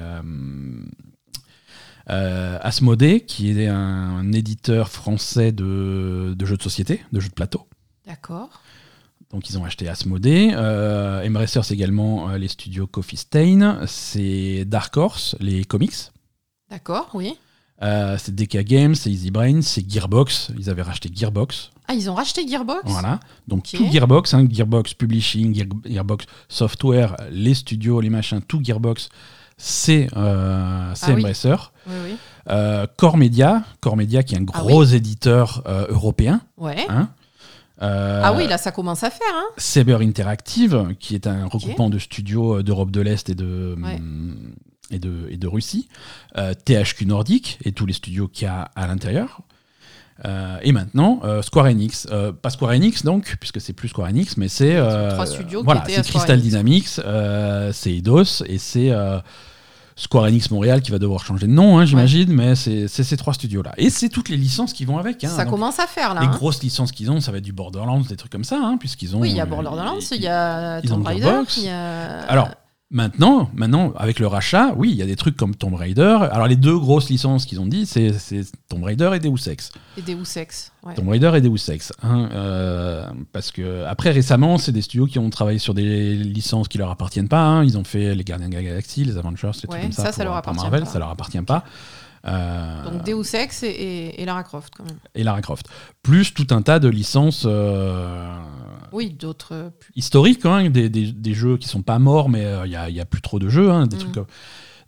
Asmodée, qui est un, éditeur français de, de jeux de société, de jeux de plateau. D'accord. Donc ils ont acheté Asmodée. Euh, Embracer, c'est également les studios Coffee Stain. C'est Dark Horse, les comics. D'accord, oui. Euh, c'est DK Games, c'est Easy Brain, c'est Gearbox. Ils avaient racheté Gearbox. Ah, ils ont racheté Gearbox Voilà. Donc tout Gearbox, hein, Gearbox Publishing, Gear- Gearbox Software, les studios, les machins, tout Gearbox, c'est euh, Ah oui. Embracer. Oui, oui. Euh, Core Media, Core Media qui est un Ah gros éditeur euh, européen. Ouais. hein. Euh, ah oui, là, ça commence à faire. Hein. Saber Interactive, qui est un regroupement de studios d'Europe de l'Est et de, Ouais. Et de, et de Russie. Euh, THQ Nordic et tous les studios qu'il y a à l'intérieur. Euh, et maintenant, euh, Square Enix. Pas Square Enix, donc, puisque c'est plus Square Enix, mais c'est. trois studios qui voilà, c'est Crystal. Dynamics, c'est Eidos et c'est. Square Enix Montréal qui va devoir changer de nom, hein, j'imagine, mais c'est ces trois studios-là. Et c'est toutes les licences qui vont avec. hein. ça commence à faire là. les hein. grosses licences qu'ils ont, ça va être du Borderlands, des trucs comme ça, puisqu'ils ont. Oui, il y a Borderlands, il y a Tomb Raider, y a. Alors, maintenant, maintenant, avec le rachat, oui, il y a des trucs comme Tomb Raider. Alors, les deux grosses licences qu'ils ont dit, c'est Tomb Raider et Deus Ex. Et Deus Ex. Ouais. Tomb Raider et Deus Ex. hein, euh, parce que, après, récemment, c'est des studios qui ont travaillé sur des licences qui leur appartiennent pas. hein. Ils ont fait les Gardiens de la Galaxie, les Avengers, les Ouais, trucs comme ça. ça, ça leur appartient Marvel, pas. ça leur appartient pas. Euh, Donc Deus Ex et, et- et Lara Croft quand même. et Lara Croft. Plus tout un tas de licences. euh, Oui, d'autres. euh, historiques, hein, des, des- des jeux qui sont pas morts, mais euh, il y, a, y a plus trop de jeux. hein, des Mm. trucs comme-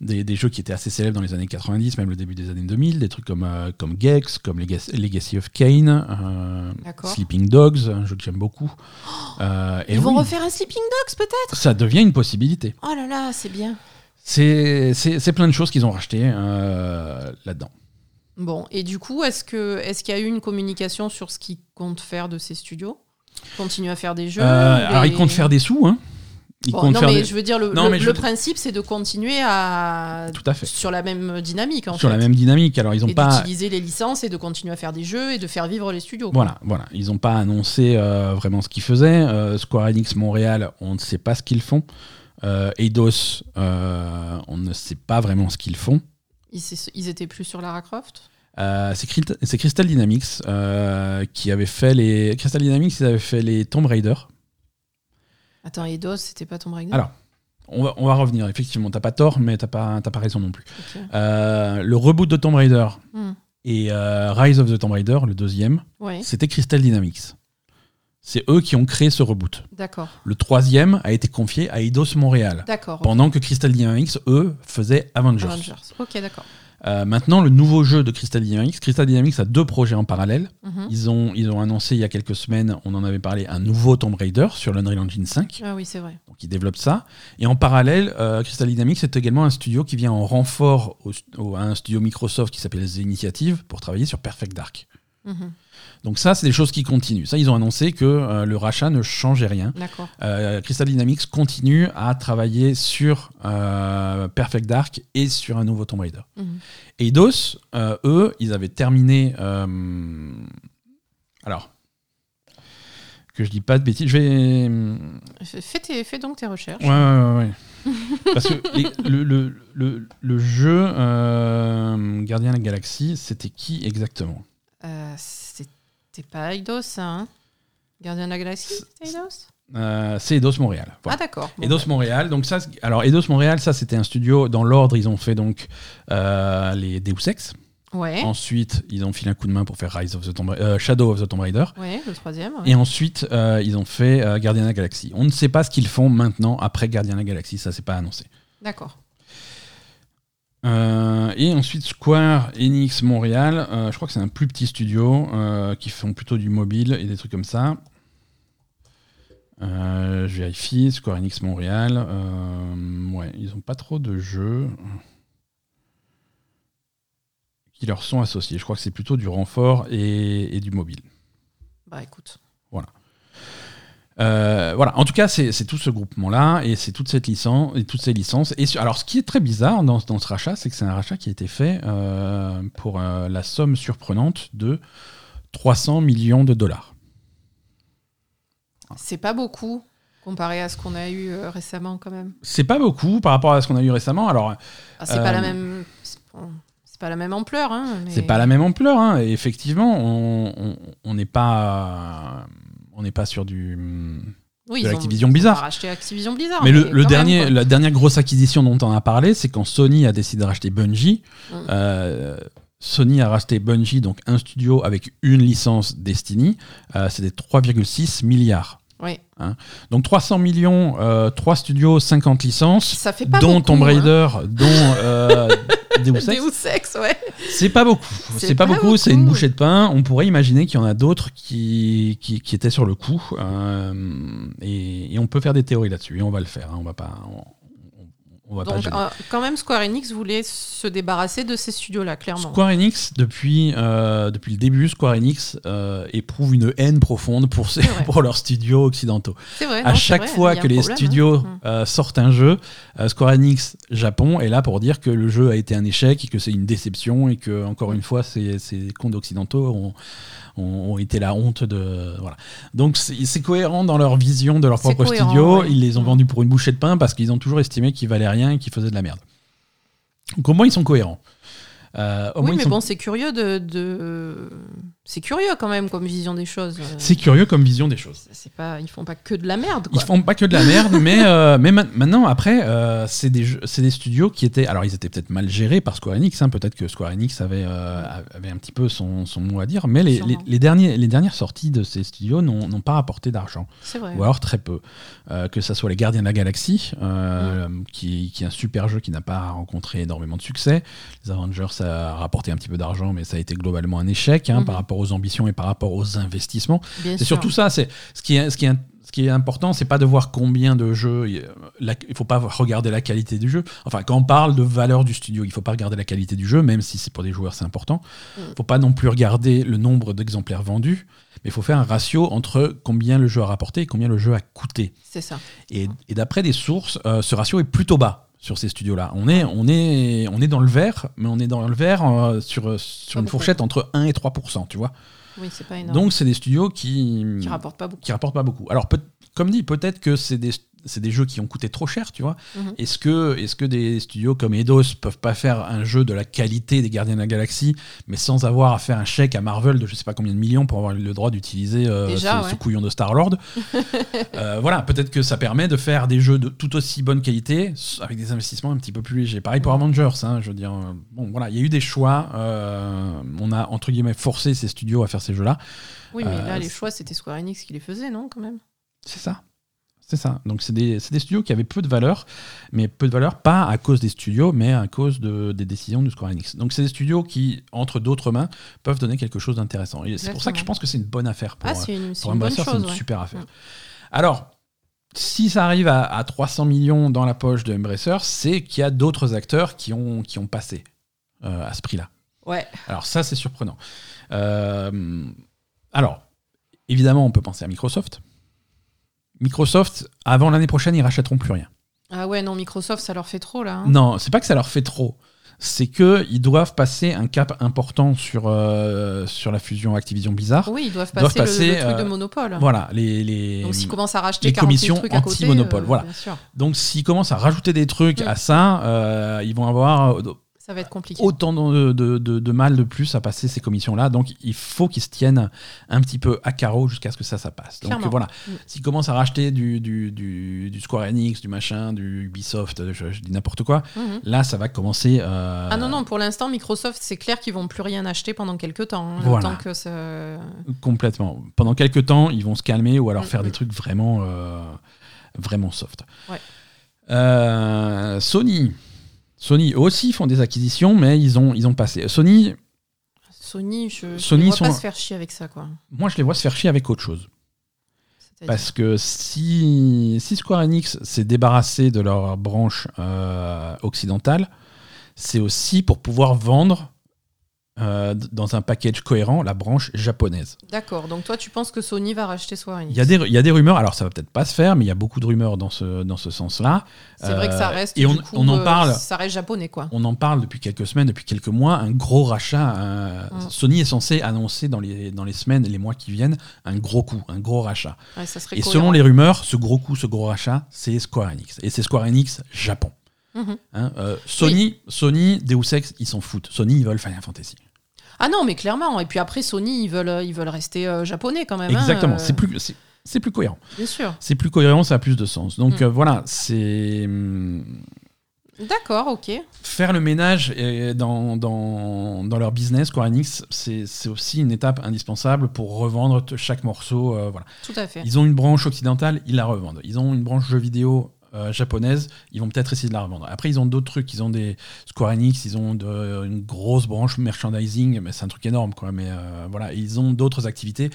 des, des jeux qui étaient assez célèbres dans les années 90, même le début des années 2000, des trucs comme, comme Gex, comme Legacy, Legacy of Kane. Sleeping Dogs, un jeu que j'aime beaucoup. Euh, et Ils vont refaire un Sleeping Dogs peut-être? Ça devient une possibilité. Oh là là, c'est bien. C'est plein de choses qu'ils ont racheté euh, là-dedans. Bon, et du coup, est-ce qu'il y a eu une communication sur ce qu'ils comptent faire de ces studios? Continuer à faire des jeux Euh, Alors, ils comptent faire des sous, hein. Ils Bon, comptent non, mais des- je veux dire, le, Non, le- veux- principe, c'est de continuer à Tout à fait. sur la même dynamique en Sur fait. la même dynamique. Alors, ils ont et pas. d'utiliser les licences et de continuer à faire des jeux et de faire vivre les studios. quoi. Voilà, voilà. Ils n'ont pas annoncé euh, vraiment ce qu'ils faisaient. Euh, Square Enix Montréal, on ne sait pas ce qu'ils font. Euh, Eidos, euh, on ne sait pas vraiment ce qu'ils font. Ils, étaient plus sur Lara Croft? Euh, c'est Crystal Dynamics qui avait fait les. Crystal Dynamics, ils avaient fait les Tomb Raider. Attends, Eidos, c'était pas Tomb Raider? Alors, On va, on va revenir, effectivement. T'as pas tort, mais t'as pas, pas raison non plus. Euh, le reboot de Tomb Raider Hmm. et euh, Rise of the Tomb Raider, le deuxième, Ouais, c'était Crystal Dynamics. C'est eux qui ont créé ce reboot. d'accord. Le troisième a été confié à Eidos Montréal. D'accord. Pendant que Crystal Dynamics, eux, faisaient Avengers. Avengers. Ok, d'accord. Euh, maintenant, le nouveau jeu de Crystal Dynamics, Crystal Dynamics a deux projets en parallèle. Mhm. Ils ont, ils ont annoncé il y a quelques semaines, on en avait parlé, un nouveau Tomb Raider sur l'Unreal Engine 5. Ah oui, c'est vrai. Donc ils développent ça. Et en parallèle, euh, Crystal Dynamics est également un studio qui vient en renfort au- au- à un studio Microsoft qui s'appelle The Initiative pour travailler sur Perfect Dark. Mhm. Donc ça, c'est des choses qui continuent. Ça, ils ont annoncé que euh, le rachat ne changeait rien. Euh, Crystal Dynamics continue à travailler sur euh, Perfect Dark et sur un nouveau Tomb Raider. Mhm. Eidos, euh, eux, ils avaient terminé. alors, que je dis pas de bêtises, je vais. Fais, fais tes- fais donc tes recherches. Ouais, ouais, ouais. ouais. Parce que les- le, le, le, le jeu euh, Gardien de la Galaxie, c'était qui exactement? Euh, c'était pas Eidos, ça, hein? Gardien de la Galaxie, c'était Eidos? Euh, C'est Eidos Montréal. Voilà. Ah, d'accord. Bon, Eidos bah, Montréal, donc ça, c'est- alors Eidos Montréal, ça c'était un studio dans l'ordre. Ils ont fait donc euh, les Deus Ex. Ouais. Ensuite, ils ont filé un coup de main pour faire Rise of the Tomb, euh, Shadow of the Tomb Raider. Ouais, le troisième. ouais. Et ensuite, euh, ils ont fait euh, Gardien de la Galaxie. On ne sait pas ce qu'ils font maintenant après Gardien de la Galaxie, ça c'est pas annoncé. D'accord. Euh, et ensuite Square Enix Montréal, euh, je crois que c'est un plus petit studio euh, qui font plutôt du mobile et des trucs comme ça. Je vérifie, Square Enix Montréal, ouais, ils ont pas trop de jeux qui leur sont associés. Je crois que c'est plutôt du renfort et, et du mobile. Bah écoute. Euh, voilà, en tout cas, c'est tout ce groupement-là et c'est toute cette licence et toutes ces licences. Et alors, ce qui est très bizarre dans, dans ce rachat, c'est que c'est un rachat qui a été fait euh, pour euh, la somme surprenante de 300 millions de dollars. C'est pas beaucoup comparé à ce qu'on a eu récemment quand même. C'est pas beaucoup par rapport à ce qu'on a eu récemment. Alors, Ah, c'est pas la même. Pas la ampleur, hein. mais- c'est pas la même ampleur. hein, et effectivement, on- on on n'est pas, on n'est pas sur du. Oui, de l'Activision Blizzard. racheté Activision Blizzard. Mais le, dernier, même, la dernière grosse acquisition dont on a parlé, c'est quand Sony a décidé de racheter Bungie. Mm. Euh, Sony a racheté Bungie, donc un studio avec une licence Destiny. Euh, C'était 3,6 milliards. Oui. Donc 300 millions, euh, 3 studios, 50 licences, Ça fait pas dont beaucoup, Tomb hein. Raider, dont euh, Deus Ex. Deus Ex, ouais. C'est pas beaucoup. C'est pas, pas beaucoup, c'est une bouchée de pain. On pourrait imaginer qu'il y en a d'autres qui, qui, qui étaient sur le coup. euh, et, et on peut faire des théories là-dessus. Et on va le faire. hein. On va pas. On, on- va Donc, euh, quand même, Square Enix voulait se débarrasser de ces studios-là, clairement. Square Enix, depuis, euh, depuis le début, Square Enix euh, éprouve une haine profonde pour, ses- pour leurs studios occidentaux. C'est vrai. à non, chaque vrai, fois que les problème, studios hein. euh, sortent un jeu, Square Enix Japon est là pour dire que le jeu a été un échec et que c'est une déception et que encore une fois ces, ces comptes occidentaux ont, ont, ont été la honte de voilà. Donc c'est cohérent dans leur vision de leur propre cohérent, studio. ouais. Ils les ont vendus pour une bouchée de pain parce qu'ils ont toujours estimé qu'ils valaient rien et qu'ils faisaient de la merde. Donc au moins ils sont cohérents. Euh, au Oui, mais sont- bon, c'est curieux de, de, c'est curieux quand même comme vision des choses. C'est curieux comme vision des choses. c'est pas, ils font pas que de la merde. Ils Quoi. font pas que de la merde, mais, euh, mais ma- maintenant, après, euh, c'est des, c'est des studios qui étaient. Alors, ils étaient peut-être mal gérés par Square Enix. hein, peut-être que Square Enix avait, euh, avait un petit peu son, son mot à dire. Mais les, les, derniers, les dernières sorties de ces studios n'ont pas rapporté d'argent. C'est vrai. Ou alors très peu. Que ça soit les Gardiens de la Galaxie, euh, qui, qui est un super jeu qui n'a pas rencontré énormément de succès. Les Avengers, ça a rapporté un petit peu d'argent, mais ça a été globalement un échec hein, Mhm. par rapport aux ambitions et par rapport aux investissements. C'est surtout ça. C'est ce qui est, ce qui est, ce qui est important, c'est pas de voir combien de jeux. Il il faut pas regarder la qualité du jeu. Enfin, quand on parle de valeur du studio, il faut pas regarder la qualité du jeu, même si c'est pour des joueurs c'est important. Mm. faut pas non plus regarder le nombre d'exemplaires vendus, mais il faut faire un ratio entre combien le jeu a rapporté et combien le jeu a coûté. C'est ça. Et, et d'après des sources, euh, ce ratio est plutôt bas sur ces studios-là. On est, on, est, on est dans le vert, mais on est dans le vert euh, sur, sur Pas une beaucoup. fourchette entre 1 et 3% tu vois. Oui, c'est pas énorme. Donc, c'est des studios qui, qui rapporte pas beaucoup. qui rapportent pas beaucoup. Alors, peut- comme dit, peut-être que c'est des, c'est des jeux qui ont coûté trop cher, tu vois. Mhm. Est-ce que, est que des studios comme Eidos peuvent pas faire un jeu de la qualité des Gardiens de la Galaxie, mais sans avoir à faire un chèque à Marvel de je sais pas combien de millions pour avoir le droit d'utiliser euh, ce, ouais. ce couillon de Star-Lord Euh, Voilà, peut-être que ça permet de faire des jeux de tout aussi bonne qualité avec des investissements un petit peu plus légers. Pareil pour Avengers, hein, je veux dire. euh, Bon, voilà, il y a eu des choix. euh, on a, entre guillemets, forcé ces studios à faire ces jeux-là. Oui, mais là, les choix, c'était Square Enix qui les faisait, non, quand même? C'est ça. C'est ça. Donc, c'est des, des studios qui avaient peu de valeur, mais peu de valeur, pas à cause des studios, mais à cause de, des décisions de Square Enix. Donc, c'est des studios qui, entre d'autres mains, peuvent donner quelque chose d'intéressant. Et c'est pour ça que je pense que c'est une bonne affaire pour, Ah, une, pour une c'est une ouais. super affaire. Alors, si ça arrive à, à 300 millions dans la poche de Embracer, c'est qu'il y a d'autres acteurs qui ont, qui ont passé euh, à ce prix-là. Ouais. Alors ça, c'est surprenant. Euh, alors, évidemment, on peut penser à Microsoft. Microsoft, avant l'année prochaine, ils rachèteront plus rien. Ah ouais, non, Microsoft, ça leur fait trop, là. hein. Non, c'est pas que ça leur fait trop. C'est que ils doivent passer un cap important sur, euh, sur la fusion Activision Blizzard. Oui, ils doivent Doivent passer, le- passer, le, truc de euh, monopole. Voilà, les, les, Donc s'ils commencent à racheter les 40 000 commissions trucs à côté, anti-monopole, euh, voilà. bien sûr, Donc s'ils commencent à rajouter des trucs Mm. à ça, euh, ils vont avoir euh, ça va être compliqué. autant de, de- de- de mal de plus à passer ces commissions-là. Donc il faut qu'ils se tiennent un petit peu à carreau jusqu'à ce que ça, ça passe. Donc voilà, Mm. s'ils commencent à racheter du, du, du- du Square Enix, du machin, du Ubisoft, je, je dis n'importe quoi, Mhm. là ça va commencer... euh, Ah non, non, pour l'instant, Microsoft, c'est clair qu'ils vont plus rien acheter pendant quelques temps. hein, Voilà. temps que ça... Complètement. Pendant quelques temps, ils vont se calmer ou alors Mm, faire des mm. trucs vraiment, euh, vraiment soft. Ouais. Euh, Sony. Sony eux aussi font des acquisitions, mais ils ont, ils ont passé. Sony, Sony, je, je Sony les vois pas se faire chier avec ça, quoi. moi je les vois se faire chier avec autre chose. Parce que si, si Square Enix s'est débarrassé de leur branche euh, occidentale, c'est aussi pour pouvoir vendre euh, dans un package cohérent la branche japonaise. D'accord, donc toi, tu penses que Sony va racheter Square Enix Il y, a des, il y a des rumeurs, alors ça va peut-être pas se faire, mais il y a beaucoup de rumeurs dans ce, dans ce sens-là. C'est vrai que ça Euh, reste. et on- coup, on en euh, parle. Ça reste japonais, quoi. On en parle depuis quelques semaines, depuis quelques mois, un gros rachat. Mm. Sony est censé annoncer dans les, dans les semaines et les mois qui viennent un gros coup, un gros rachat. Ouais, ça Et cohérent. selon les rumeurs, ce gros coup, ce gros rachat, c'est Square Enix. Et c'est Square Enix Japon. Mhm. Hein, euh, Sony, Sony, Deus Ex, ils s'en foutent. Sony, ils veulent Final Fantasy. Ah non, mais clairement. Et puis après, Sony, ils veulent, ils veulent rester euh, japonais quand même. hein, Exactement. euh, C'est plus, c'est- plus cohérent. Bien sûr. C'est plus cohérent, ça a plus de sens. Donc Mm. euh, voilà, c'est hum, D'accord, ok. faire le ménage euh, dans, dans, dans leur business. Square Enix, c'est aussi une étape indispensable pour revendre chaque morceau. euh, voilà. Tout à fait. Ils ont une branche occidentale, ils la revendent. Ils ont une branche jeux vidéo euh, japonaise, ils vont peut-être essayer de la revendre. Après, ils ont d'autres trucs. Ils ont des Square Enix, ils ont de- une grosse branche merchandising, mais c'est un truc énorme, quoi. Mais euh, voilà, ils ont d'autres activités.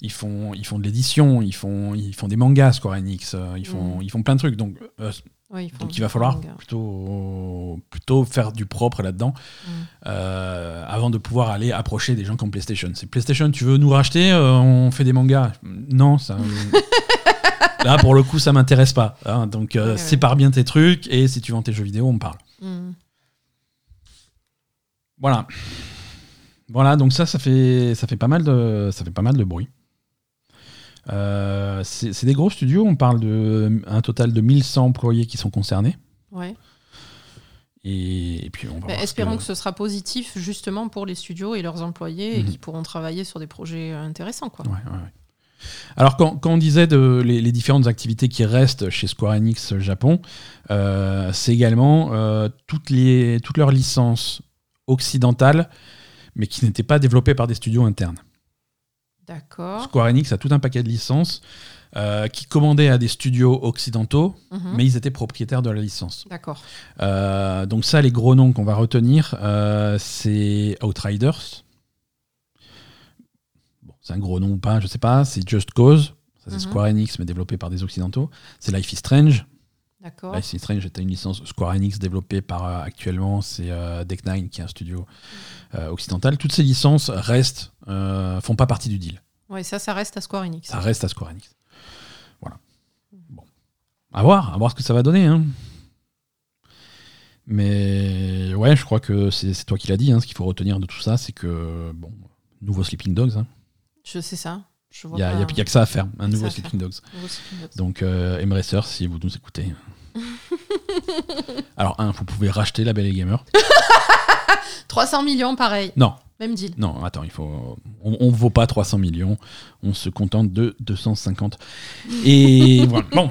Ils font, ils font de l'édition, ils font, ils font des mangas Square Enix, euh, ils font, Mm. ils font plein de trucs. Donc, euh, Oui, donc il va falloir manga. plutôt, plutôt faire du propre là-dedans Mm. euh, avant de pouvoir aller approcher des gens comme PlayStation. C'est PlayStation, tu veux nous racheter euh, On fait des mangas? Non, ça. Là, pour le coup, ça m'intéresse pas. hein. donc, euh, Ouais, ouais. sépare bien tes trucs et si tu vends tes jeux vidéo, on me parle. Mm. Voilà. Voilà, donc ça, ça fait, ça fait, pas, mal de, ça fait pas mal de bruit. Euh, c'est des gros studios, on parle de un total de 1100 employés qui sont concernés. Ouais. Et, et puis on va Bah, espérons que... ce sera positif justement pour les studios et leurs employés et Mhm. qui pourront travailler sur des projets intéressants. Quoi. Ouais, ouais, ouais. Alors, quand, quand on disait de, les, les différentes activités qui restent chez Square Enix Japon, euh, c'est également euh, toutes, les, toutes leurs licences occidentales, mais qui n'étaient pas développées par des studios internes. D'accord. Square Enix a tout un paquet de licences euh, qui commandaient à des studios occidentaux, Mhm. mais ils étaient propriétaires de la licence. D'accord. Donc ça, les gros noms qu'on va retenir, c'est Outriders. C'est un gros nom ou pas, je sais pas. C'est Just Cause. Ça, c'est Mhm. Square Enix, mais développé par des occidentaux. C'est Life is Strange. D'accord. Life is Strange était une licence Square Enix développée par euh, actuellement, c'est euh, Deck Nine, qui est un studio euh, occidental. Toutes ces licences restent, font pas partie du deal. Ouais, ça, ça reste à Square Enix. Ça reste à Square Enix. Voilà. Bon. À voir, à voir ce que ça va donner. hein. Mais ouais, je crois que c'est c'est toi qui l'as dit. hein, ce qu'il faut retenir de tout ça, c'est que, bon, nouveau Sleeping Dogs. hein. Je sais ça. Il n'y a, a- a que ça à faire, un nouveau Sleeping Dogs. Donc, euh, Embracer, si vous nous écoutez. Alors, un, vous pouvez racheter la Belle et Gamer. 300 millions, pareil. Non, Même deal. non, attends, il faut. On ne vaut pas 300 millions, on se contente de 250. Et voilà. Bon.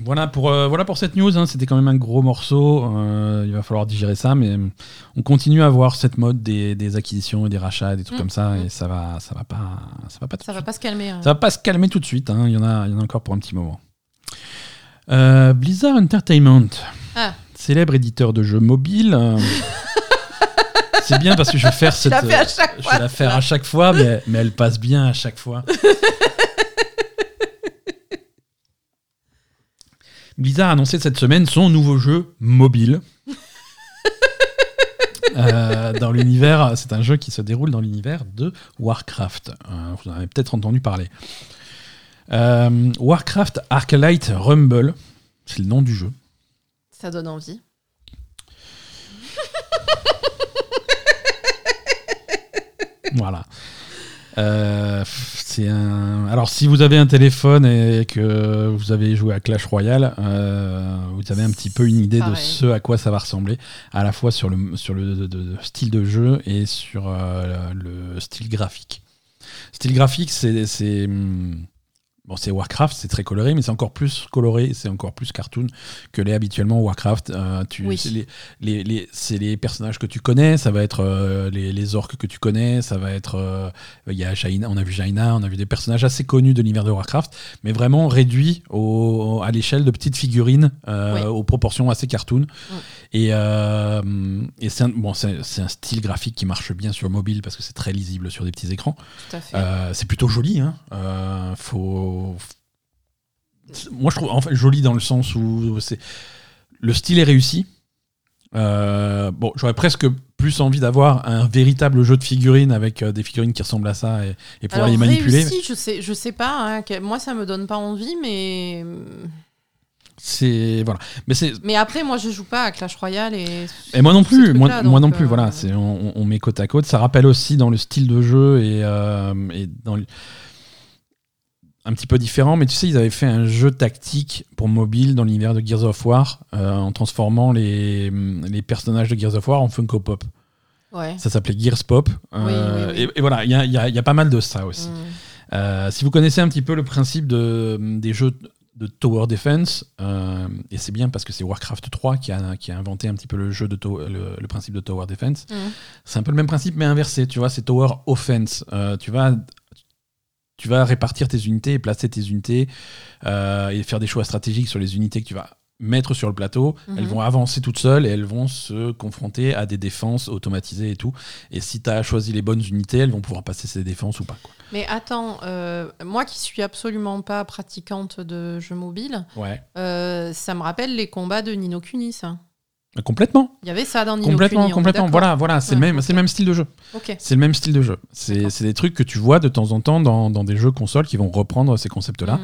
Voilà pour, euh, voilà pour cette news, hein. c'était quand même un gros morceau, euh, il va falloir digérer ça, mais euh, on continue à voir cette mode des, des acquisitions et des rachats, des trucs Mm, comme ça, mm. et ça va, ça va pas, ça va pas, Ça va suite. pas se calmer. hein. Ça va pas se calmer tout de suite, hein. il, y en a, il y en a encore pour un petit moment. Euh, Blizzard Entertainment, Ah. célèbre éditeur de jeux mobiles. C'est bien parce que je vais faire cette. à chaque Je fois. vais la faire à chaque fois, mais, mais elle passe bien à chaque fois. Blizzard a annoncé cette semaine son nouveau jeu mobile. Euh, dans l'univers, c'est un jeu qui se déroule dans l'univers de Warcraft. Euh, vous en avez peut-être entendu parler. Euh, Warcraft Arclight Rumble, c'est le nom du jeu. Ça donne envie. Voilà. Euh, c'est un. Alors, si vous avez un téléphone et que vous avez joué à Clash Royale, euh, vous avez un petit peu une idée de ce à quoi ça va ressembler, à la fois sur le, sur le de- de- style de jeu et sur euh, le style graphique. Style graphique, c'est. C'est, Bon, c'est Warcraft, c'est très coloré, mais c'est encore plus coloré, c'est encore plus cartoon que l'est habituellement Warcraft. Euh, Oui. c'est les, les, les- c'est les personnages que tu connais, ça va être euh, les, orques que tu connais, ça va être. euh, y a Jaina, on a vu Jaina, on a vu des personnages assez connus de l'univers de Warcraft, mais vraiment réduits au, à l'échelle de petites figurines euh, Oui. aux proportions assez cartoon. Et, et c'est un, bon, c'est c'est un style graphique qui marche bien sur mobile parce que c'est très lisible sur des petits écrans. C'est plutôt joli. Hein. Euh, faut... Moi, je trouve en fait, joli dans le sens où c'est le style est réussi. Euh, bon, j'aurais presque plus envie d'avoir un véritable jeu de figurines avec euh, des figurines qui ressemblent à ça et, et pouvoir Alors, les manipuler. réussi, je sais, je sais pas. hein, que- moi, ça me donne pas envie, mais C'est voilà. Mais c'est mais après, moi, je joue pas à Clash Royale et. Et moi non plus, moi, moi non plus, euh, voilà, c'est, on, on met côte à côte. Ça rappelle aussi dans le style de jeu et, et dans le- un petit peu différent, mais tu sais, ils avaient fait un jeu tactique pour mobile dans l'univers de Gears of War euh, en transformant les, les personnages de Gears of War en Funko Pop. Ouais. Ça s'appelait Gears Pop. Euh, Oui, oui, oui. Et, et voilà, il y a, y a- il y a pas mal de ça aussi. Mm. Euh, si vous connaissez un petit peu le principe de, des jeux de Tower Defense, et c'est bien parce que c'est Warcraft 3 qui a, qui a inventé un petit peu le, jeu de to- le, le principe de Tower Defense, Mm. c'est un peu le même principe mais inversé, tu vois, c'est Tower Offense. Tu vas tu vas répartir tes unités et placer tes unités euh, et faire des choix stratégiques sur les unités que tu vas mettre sur le plateau. Mhm. Elles vont avancer toutes seules et elles vont se confronter à des défenses automatisées et tout. Et si tu as choisi les bonnes unités, elles vont pouvoir passer ces défenses ou pas. Quoi. Mais attends, euh, moi qui suis absolument pas pratiquante de jeux mobiles, Ouais. euh, ça me rappelle les combats de Nino Kuni, ça. Complètement. Il y avait ça dans Nino Complètement, Kuni. complètement. Voilà, voilà, c'est Ouais, le même, c'est le même style de jeu. C'est le même style de jeu. C'est des trucs que tu vois de temps en temps dans, dans des jeux consoles qui vont reprendre ces concepts-là, Mm.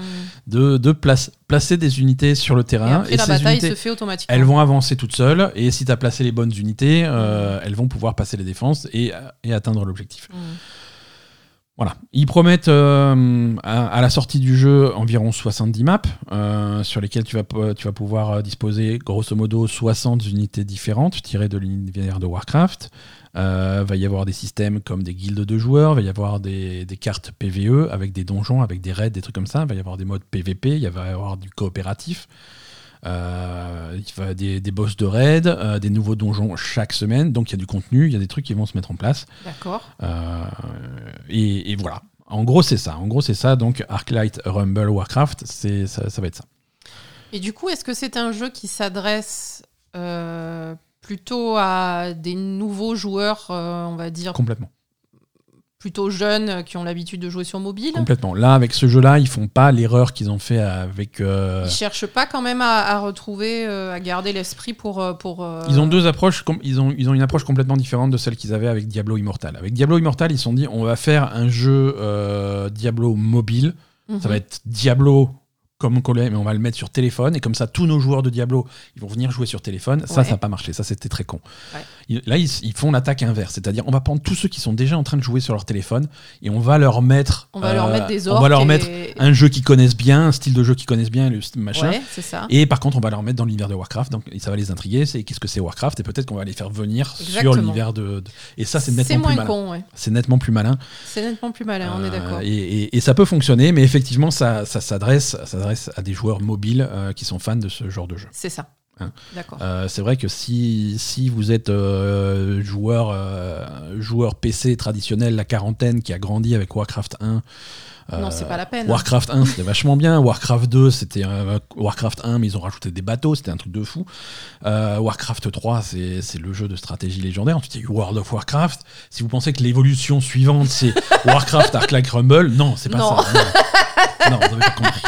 de, de place- placer des unités sur le Et terrain. après, la ces bataille unités, se fait automatiquement. elles vont avancer toutes seules. Et si tu as placé les bonnes unités, euh, elles vont pouvoir passer les défenses et, et atteindre l'objectif. Mm. Voilà, ils promettent euh, à, la sortie du jeu environ 70 maps euh, sur lesquelles tu vas, pouvoir euh, disposer grosso modo 60 unités différentes tirées de l'univers de Warcraft. Euh, va y avoir des systèmes comme des guildes de joueurs, va y avoir des, des cartes PVE avec des donjons, avec des raids, des trucs comme ça. Va y avoir des modes PVP, il va y avoir du coopératif. Euh, il va des, des boss de raid, euh, des nouveaux donjons chaque semaine. Donc il y a du contenu, il y a des trucs qui vont se mettre en place. D'accord. Euh, et, et voilà. En gros, c'est ça. En gros, c'est ça. Donc, Arclight, Rumble, Warcraft, c'est ça, ça va être ça. Et du coup, est-ce que c'est un jeu qui s'adresse euh, plutôt à des nouveaux joueurs, euh, on va dire, Complètement. Plutôt jeunes euh, qui ont l'habitude de jouer sur mobile Complètement. Là, avec ce jeu-là, ils font pas l'erreur qu'ils ont fait avec. euh, Ils cherchent pas quand même à, à retrouver, euh, à garder l'esprit pour. euh, pour euh, Ils ont deux approches, ils ont, ils ont une approche complètement différente de celle qu'ils avaient avec Diablo Immortal. Avec Diablo Immortal, ils se sont dit on va faire un jeu Diablo mobile. mhm. Ça va être Diablo comme on mais on va le mettre sur téléphone. Et comme ça, tous nos joueurs de Diablo, ils vont venir jouer sur téléphone. Ça, Ouais. ça n'a pas marché. Ça, c'était très con. Ouais. Ils- Là, ils, ils font l'attaque inverse. C'est-à-dire, on va prendre tous ceux qui sont déjà en train de jouer sur leur téléphone et on va leur mettre. On va leur euh, mettre des On orques. va leur et- mettre un jeu qu'ils connaissent bien, un style de jeu qu'ils connaissent bien, le machin. Ouais, c'est ça. Et par contre, on va leur mettre dans l'univers de Warcraft, donc ça va les intriguer. C'est qu'est-ce que c'est Warcraft? Et peut-être qu'on va les faire venir sur l'univers de, de- Et ça, c'est nettement plus malin. C'est nettement plus malin. C'est nettement plus malin, on est Euh, d'accord. Et, et- et ça peut fonctionner, mais effectivement, ça, ça s'adresse, s'adresse à des joueurs mobiles euh, qui sont fans de ce genre de jeu. C'est ça. Hein. D'accord. Euh, c'est vrai que si, si vous êtes euh, joueur, euh, joueur PC traditionnel, la quarantaine, qui a grandi avec Warcraft 1, non, c'est pas la peine. Warcraft 1, c'était vachement bien. Warcraft 2, c'était Warcraft 1, mais ils ont rajouté des bateaux, c'était un truc de fou. Warcraft 3, c'est c'est le jeu de stratégie légendaire. Ensuite, il y a eu World of Warcraft. Si vous pensez que l'évolution suivante, c'est Warcraft Arc Like Rumble, non, c'est pas Non. ça. Non, non vous avez pas compris.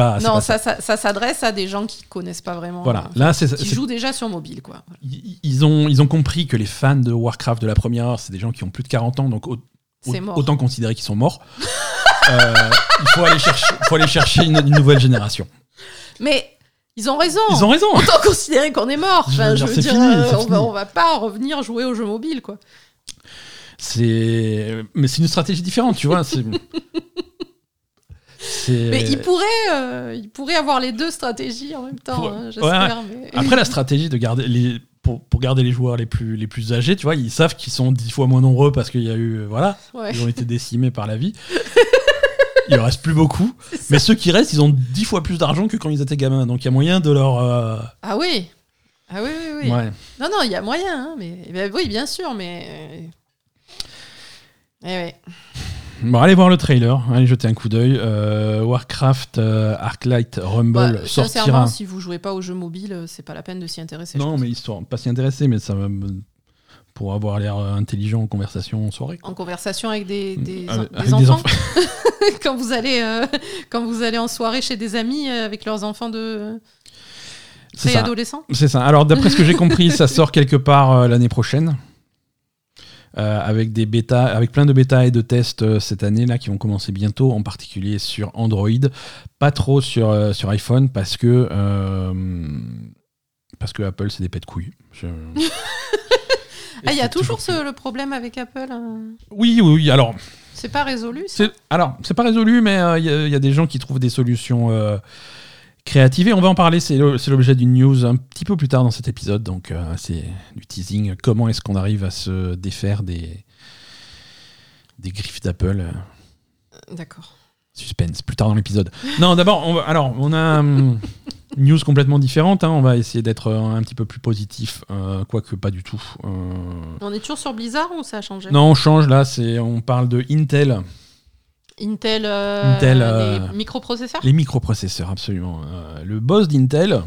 Pas, non, pas ça, ça, ça s'adresse à des gens qui connaissent pas vraiment. Voilà, là, c'est qui jouent déjà sur mobile, quoi. ils ils ont, ils ont compris que les fans de Warcraft de la première heure, c'est des gens qui ont plus de 40 ans, donc au- au- autant considérer qu'ils sont morts. Euh, il faut aller chercher, faut aller chercher une, une nouvelle génération. Mais ils ont raison. Ils ont raison. Autant considérer qu'on est mort. Je veux Enfin, je dire, veux c'est dire, fini, euh, on, va, on va pas revenir jouer aux jeux mobiles, quoi. C'est, mais c'est une stratégie différente, tu vois. Mais ils pourraient, euh, ils pourraient avoir les deux stratégies en même temps, Pour- hein, j'espère. mais- Après, la stratégie de garder les, pour, pour garder les joueurs les plus, les plus âgés, tu vois, ils savent qu'ils sont dix fois moins nombreux parce qu'il y a eu, voilà, Ouais. ils ont été décimés par la vie. Il en reste plus beaucoup. Mais ceux qui restent, ils ont dix fois plus d'argent que quand ils étaient gamins. Donc il y a moyen de leur. euh, Ah oui. Ah oui, oui, oui. Ouais. Non, non, il y a moyen, hein, mais oui, bien sûr, mais. euh, Eh ouais. Bon, allez voir le trailer, allez jeter un coup d'œil. Euh, Warcraft euh, Arclight Rumble Bah, sortira. sincèrement, si vous jouez pas aux jeux mobiles, euh, c'est pas la peine de s'y intéresser. Non, mais histoire, pas s'y intéresser, mais ça va pour avoir l'air intelligent en conversation en soirée. quoi. En conversation avec des, des, Avec- des avec enfants. quand, vous allez, euh, quand vous allez en soirée chez des amis avec leurs enfants de préadolescents. C'est ça. Alors, d'après ce que j'ai compris, ça sort quelque part l'année prochaine. Euh, avec des bêtas, avec plein de bêtas et de tests euh, cette année là qui vont commencer bientôt, en particulier sur Android, pas trop sur, euh, sur iPhone parce que parce que Apple c'est des pets de couilles. Je- Ah, il y a toujours ce, le problème avec Apple. hein? Oui, oui, oui. Alors, C'est pas résolu. ça? Alors c'est pas résolu, mais il y, a- il y a des gens qui trouvent des solutions créatives et on va en parler. C'est l'objet d'une news un petit peu plus tard dans cet épisode, donc euh, c'est du teasing. Comment est-ce qu'on arrive à se défaire des des griffes d'Apple euh, D'accord. Suspense, plus tard dans l'épisode. Non, d'abord, on va- alors on a hum, une news complètement différente. hein. On va essayer d'être euh, un petit peu plus positif, euh, quoique pas du tout. Euh, On est toujours sur Blizzard ou ça a changé? Non, on change là. On parle de Intel. Intel, euh, Intel, euh, les microprocesseurs Les microprocesseurs, absolument. Euh, le boss d'Intel,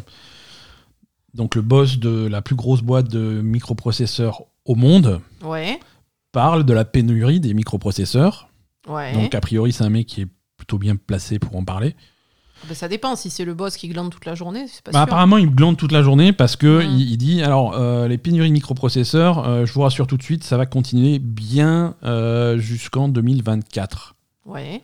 donc le boss de la plus grosse boîte de microprocesseurs au monde, Ouais. parle de la pénurie des microprocesseurs. Ouais. Donc a priori, c'est un mec qui est plutôt bien placé pour en parler. Ah bah, ça dépend. Si c'est le boss qui glande toute la journée, c'est pas Bah, sûr. apparemment, il glande toute la journée parce que il, il dit alors euh, les pénuries de microprocesseurs, euh, je vous rassure tout de suite, ça va continuer bien euh, jusqu'en 2024. Ouais.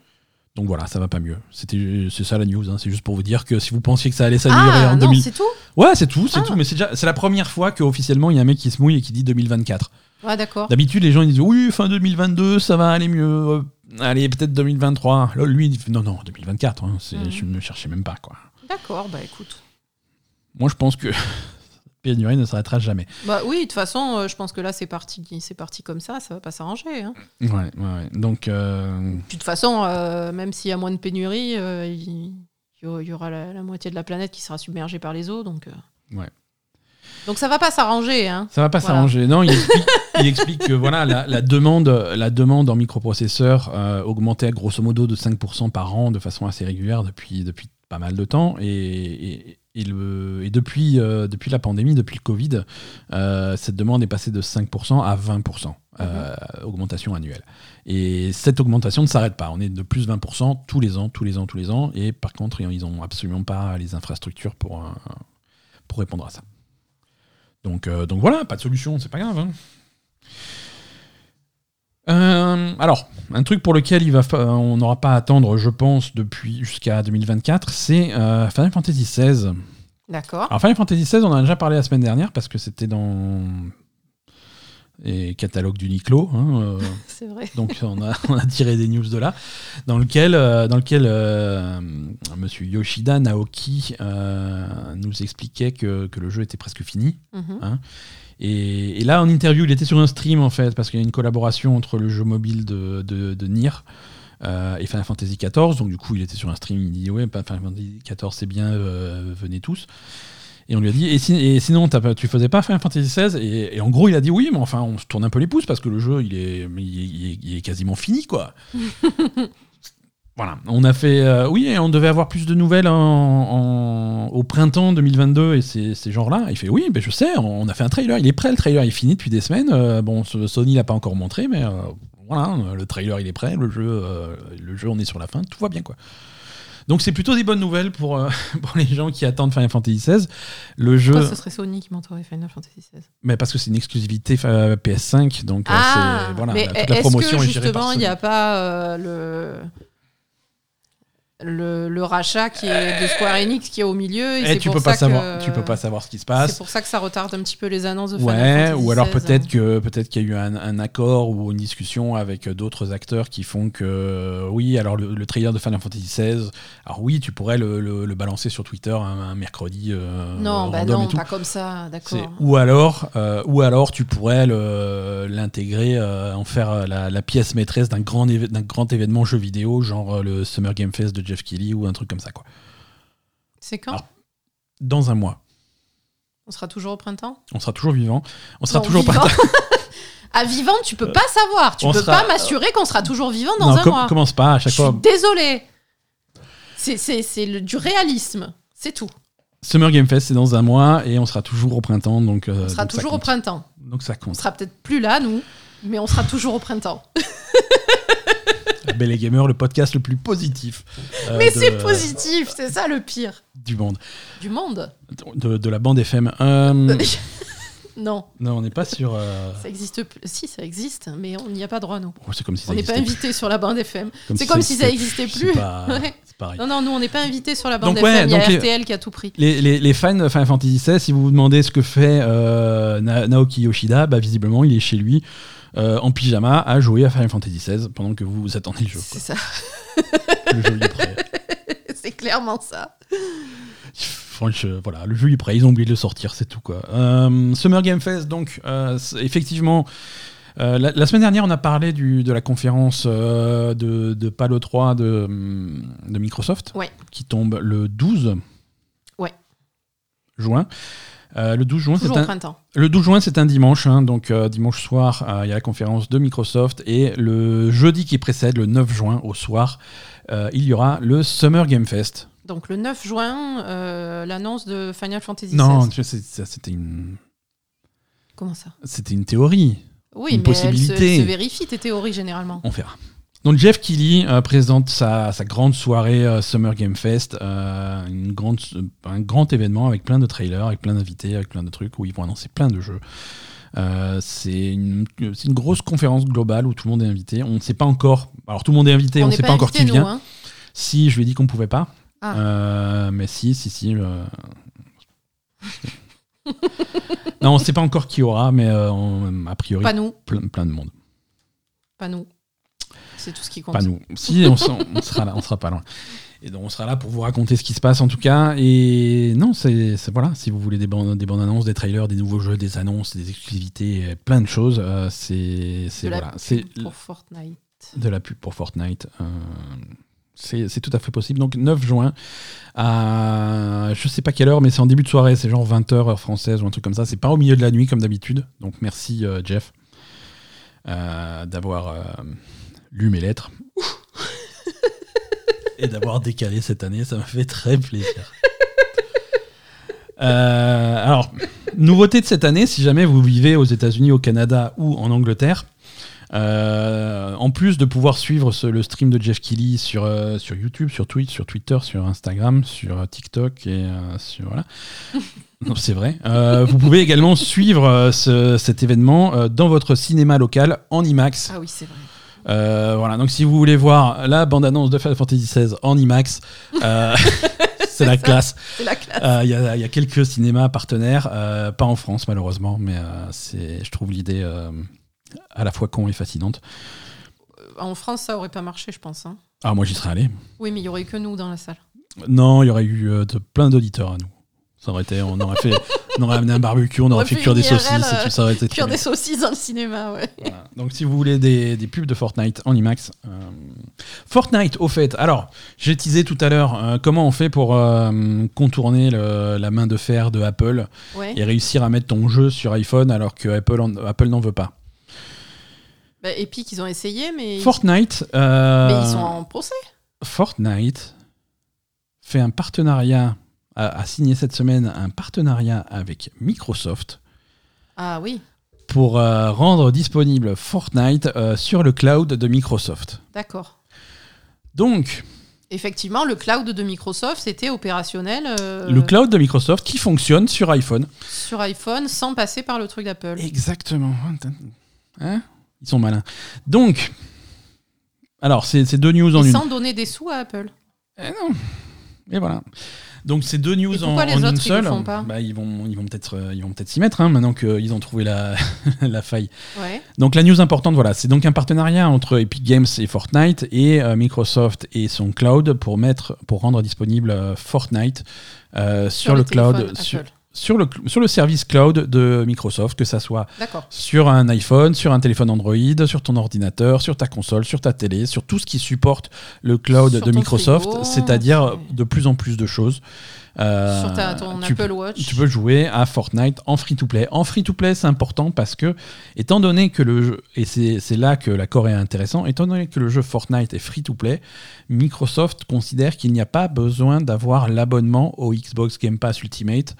Donc voilà, ça va pas mieux. C'était, c'est ça la news. hein. C'est juste pour vous dire que si vous pensiez que ça allait s'améliorer Ah, en non, 2000, c'est tout ouais, c'est tout, c'est Ah. tout. Mais c'est déjà, c'est la première fois qu'officiellement il y a un mec qui se mouille et qui dit 2024. Ouais, d'accord. D'habitude, les gens ils disent oui, fin 2022, ça va aller mieux. Euh, Allez, peut-être 2023. Là, lui, il dit non, non, 2024. hein, c'est- Mhm. Je ne cherchais même pas quoi. D'accord, bah écoute. Moi, je pense que pénurie ne s'arrêtera jamais. Bah oui, de toute façon, euh, je pense que là, c'est parti, c'est parti comme ça, ça va pas s'arranger. hein. Ouais, ouais, ouais. Donc, euh, Puis de toute façon, euh, même s'il y a moins de pénurie, il y aura- il y aura la, la moitié de la planète qui sera submergée par les eaux, donc. Ouais. Donc ça va pas s'arranger, hein. Ça va pas Voilà. s'arranger. Non, il explique, il explique que voilà, la, la demande, la demande en microprocesseurs euh, augmentait grosso modo de 5% par an de façon assez régulière depuis, depuis pas mal de temps. Et, et, et le, et depuis, euh, depuis la pandémie, depuis le Covid, euh, cette demande est passée de 5% à 20%, euh, augmentation annuelle. Et cette augmentation ne s'arrête pas. On est de plus 20% tous les ans, tous les ans, tous les ans. Et par contre, ils n'ont absolument pas les infrastructures pour, euh, pour répondre à ça. Donc, euh, donc voilà, pas de solution, c'est pas grave. hein. Euh, alors, un truc pour lequel il va fa- on n'aura pas à attendre, je pense, depuis jusqu'à 2024, c'est euh, Final Fantasy XVI. D'accord. Alors Final Fantasy XVI, on en a déjà parlé la semaine dernière parce que c'était dans les catalogues d'Uniqlo. hein, euh, C'est vrai. donc on a, on a tiré des news de là, dans lequel, euh, dans lequel euh, Monsieur Yoshida Naoki euh, nous expliquait que, que le jeu était presque fini. Mhm. Et, là, en interview, il était sur un stream en fait, parce qu'il y a une collaboration entre le jeu mobile de, de, Nier euh, et Final Fantasy XIV. Donc, du coup, il était sur un stream, il dit Ouais, Final Fantasy XIV, c'est bien, euh, venez tous. Et on lui a dit Et, si- et sinon, tu faisais pas Final Fantasy XVI et, en gros, il a dit Oui, mais enfin, on se tourne un peu les pouces parce que le jeu, il est- il est quasiment fini, quoi. Voilà, on a fait. euh, oui, et on devait avoir plus de nouvelles en- en- au printemps 2022 et ces, ces genres-là. Il fait oui, je sais, on a fait un trailer, il est prêt, le trailer il est fini depuis des semaines. Euh, bon, ce- Sony l'a pas encore montré, mais euh, voilà, le trailer il est prêt, le jeu, euh, le jeu on est sur la fin, tout va bien quoi. Donc c'est plutôt des bonnes nouvelles pour, euh, pour les gens qui attendent Final Fantasy XVI. Le jeu, Pourquoi ce serait Sony qui montrerait Final Fantasy XVI mais parce que c'est une exclusivité euh, PS5, donc euh, Ah, c'est voilà, mais la- toute la est-ce promotion que est gérée par justement il n'y a pas euh, le, le le rachat qui est de Square Enix qui est au milieu et Et c'est tu pour peux pas ça savoir, que- tu peux pas savoir ce qui se passe. C'est pour ça que ça retarde un petit peu les annonces de Final Ouais, Fantasy ou alors peut-être que peut-être qu'il y a eu un, un accord ou une discussion avec d'autres acteurs qui font que oui, alors le, le trailer de Final Fantasy XVI, alors oui, tu pourrais le, balancer sur Twitter un, un mercredi. euh, Non, bah non, pas comme ça, d'accord. Ou alors, euh, ou alors tu pourrais l'intégrer, euh, en faire euh, la, la pièce maîtresse d'un grand, d'un grand événement jeu vidéo, genre euh, le Summer Game Fest de Jeff Keighley ou un truc comme ça, quoi. C'est quand Alors, Dans un mois, On sera toujours au printemps on sera toujours vivant, on sera Non, toujours vivant. À vivant, tu peux pas savoir. Tu on peux sera- pas m'assurer qu'on sera toujours vivant dans Non, un com- mois. commence pas à chaque fois. désolée. C'est- C'est c'est le- du réalisme, c'est tout. Summer Game Fest, c'est dans un mois et on sera toujours au printemps. Donc, euh, On sera donc toujours au printemps. Donc ça On compte. sera peut-être plus là, nous, mais on sera toujours au printemps. Belle et Gamer, le podcast le plus positif euh, mais de- c'est positif, c'est ça le pire. du monde, Du monde de, de la bande FM. Euh, Non, non, on n'est pas sur. euh, ça existe plus. Si, ça existe, mais on n'y a pas droit, nous. oh, c'est comme si ça On n'est pas invité sur la bande FM. C'est comme si ça existait plus. pas- Ouais. Non, non, nous, on n'est pas invité sur la bande Donc, FM. Il y a les- RTL qui a tout pris. Les, les- les fans de Final Fantasy XVI, si vous vous demandez ce que fait euh, Na- Naoki Yoshida, bah, visiblement, il est chez lui euh, en pyjama à jouer à Final Fantasy XVI pendant que vous, vous attendez le jeu. C'est ça. Le jeu il est prêt. c'est clairement ça. Franchement, voilà, le jeu est prêt, ils ont oublié de le sortir, c'est tout quoi. Euh, Summer Game Fest, donc, euh, effectivement, euh, la, la semaine dernière, on a parlé du, de la conférence euh, de, de Palo 3 de, de Microsoft, Ouais. qui tombe le 12 Ouais. juin. Euh, le 12 juin, c'est un, le 12 juin, c'est un dimanche, hein, donc euh, dimanche soir, euh, il y a la conférence de Microsoft, et le jeudi qui précède, le 9 juin au soir, il y aura le Summer Game Fest. Donc le 9 juin, l'annonce de Final Fantasy Non, c'était une, Comment ça? C'était une théorie. Oui, Une mais elle se, possibilité. se vérifie tes théories généralement. On verra. Donc Jeff Keighley euh, présente sa, sa grande soirée euh, Summer Game Fest, euh, une grande, un grand événement avec plein de trailers, avec plein d'invités, avec plein de trucs où ils vont annoncer plein de jeux. C'est une, grosse conférence globale où tout le monde est invité. On ne sait pas encore. Alors tout le monde est invité, on ne sait pas encore qui vient. hein. Si, je lui ai dit qu'on pouvait pas. Ah. Mais si, si, si. non, on sait pas encore qui aura, mais on- a priori, Pas nous, plein, plein de monde. pas nous. C'est tout ce qui compte. Pas nous. Si, on, sera là, on sera pas loin. Et donc on sera là pour vous raconter ce qui se passe en tout cas. Et non, c'est voilà, si vous voulez des bandes, des bandes annonces, des trailers, des nouveaux jeux, des annonces, des exclusivités, euh, plein de choses, euh, c'est c'est De la voilà, pub c'est pour Fortnite. de la pub pour Fortnite. euh, c'est c'est tout à fait possible. Donc 9 juin à je sais pas quelle heure, mais c'est en début de soirée, c'est genre 20h heure française ou un truc comme ça. C'est pas au milieu de la nuit comme d'habitude. Donc merci euh, Jeff euh, d'avoir lu mes lettres et d'avoir décalé cette année. Ça m'a fait très plaisir. Euh, alors, nouveauté de cette année, si jamais vous vivez aux États-Unis, au Canada ou en Angleterre, euh, en plus de pouvoir suivre ce- le stream de Jeff Kelly sur, euh, sur YouTube, sur Twitch, sur Twitter, sur Instagram, sur TikTok et euh, sur voilà. Non, c'est vrai. Euh, vous pouvez également suivre euh, ce- cet événement euh, dans votre cinéma local en IMAX. Ah oui, c'est vrai. Euh, voilà. Donc si vous voulez voir la bande-annonce de Final Fantasy XVI en IMAX, euh, c'est la classe. La classe. Euh, Il y, a- il y a quelques cinémas partenaires, pas en France malheureusement, mais c'est, je trouve l'idée à la fois con et fascinante. En France, ça aurait pas marché, je pense. hein. Ah, moi j'y serais allé. Oui, mais il y aurait que nous dans la salle. Non, il y aurait eu de- plein d'auditeurs à nous. Ça aurait été, on aurait fait, on aurait amené un barbecue, on aurait fait cuire des saucisses et tout ça aurait été très Cuire des saucisses dans le cinéma, ouais. Voilà. Donc si vous voulez des, des pubs de Fortnite en IMAX. euh, Fortnite, au fait. Alors, j'ai teasé tout à l'heure euh, comment on fait pour euh, contourner le- la main de fer de Apple ouais. et réussir à mettre ton jeu sur iPhone alors que Apple, en- Apple n'en veut pas? Bah, Epic, ils ont essayé, mais, Fortnite, euh, mais ils sont en procès. Fortnite fait un partenariat, a, a signé cette semaine un partenariat avec Microsoft Ah oui, pour euh, rendre disponible Fortnite euh, sur le cloud de Microsoft. d'accord. Donc, Effectivement, le cloud de Microsoft, c'était opérationnel euh, le cloud de Microsoft qui fonctionne sur iPhone. sur iPhone sans passer par le truc d'Apple. Exactement. Hein? Ils sont malins. Donc, alors, c'est deux news en une. sans donner des sous à Apple. Eh non. Et voilà. Donc c'est deux news en, les une ils seule. pas bah, ils vont ils vont peut-être euh, ils vont peut-être s'y mettre hein, maintenant qu'ils ont trouvé la, la faille. Ouais. Donc la news importante voilà, c'est donc un partenariat entre Epic Games et Fortnite et euh, Microsoft et son cloud pour mettre pour rendre disponible euh, Fortnite euh, sur, le, cloud sur. Sur le sur le service cloud de Microsoft que ça soit sur un iPhone, sur un téléphone Android, sur ton ordinateur, sur ta console, sur ta télé, sur tout ce qui supporte le cloud Sur de Microsoft, c'est-à-dire c'est- de plus en plus de choses. Euh, Sur ta, ton tu, Apple Watch. tu peux jouer à Fortnite en free-to-play. En free-to-play, c'est important parce que, étant donné que le jeu, et c'est là que l'accord est intéressant, étant donné que le jeu Fortnite est free-to-play, Microsoft considère qu'il n'y a pas besoin d'avoir l'abonnement au Xbox Game Pass Ultimate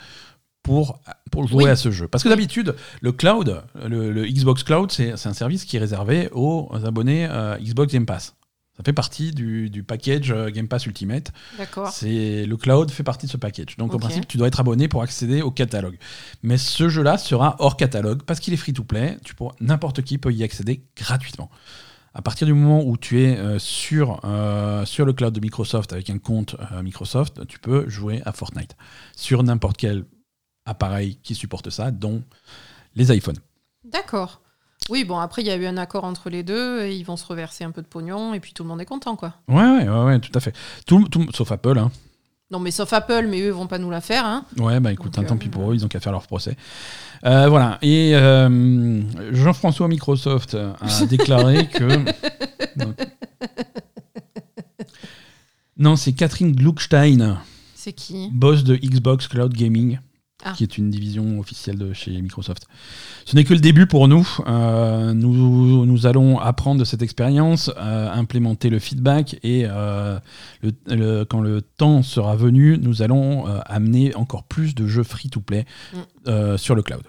pour, pour jouer Oui. à ce jeu. Parce que d'habitude, le cloud, le, le Xbox Cloud, c'est un service qui est réservé aux abonnés euh, Xbox Game Pass. Ça fait partie du, du package euh, Game Pass Ultimate. D'accord. Le cloud fait partie de ce package. Donc en principe, tu dois être abonné pour accéder au catalogue. Mais ce jeu-là sera hors catalogue parce qu'il est free to play. Tu pourras n'importe qui peut y accéder gratuitement. À partir du moment où tu es euh, sur, euh, sur le cloud de Microsoft avec un compte Microsoft, tu peux jouer à Fortnite sur n'importe quel appareil qui supporte ça, dont les iPhones. D'accord. Oui, bon, après, il y a eu un accord entre les deux et ils vont se reverser un peu de pognon et puis tout le monde est content, quoi. Ouais, ouais, ouais, ouais, tout à fait. Tout, tout- sauf Apple. Hein. Non, mais sauf Apple, mais eux, ils vont pas nous la faire, hein. Ouais, bah écoute, Donc, hein, tant euh, pis pour eux, ils ont qu'à faire leur procès. Euh, voilà. Et euh, Jean-François Microsoft a déclaré que. Non, Non, c'est Catherine Gluckstein, C'est qui? Boss de Xbox Cloud Gaming, Ah. qui est une division officielle de chez Microsoft. Ce n'est que le début pour nous. Euh, nous. Nous allons apprendre de cette expérience, euh, implémenter le feedback et euh, le- le- quand le temps sera venu, nous allons amener encore plus de jeux free-to-play Mm. sur le cloud.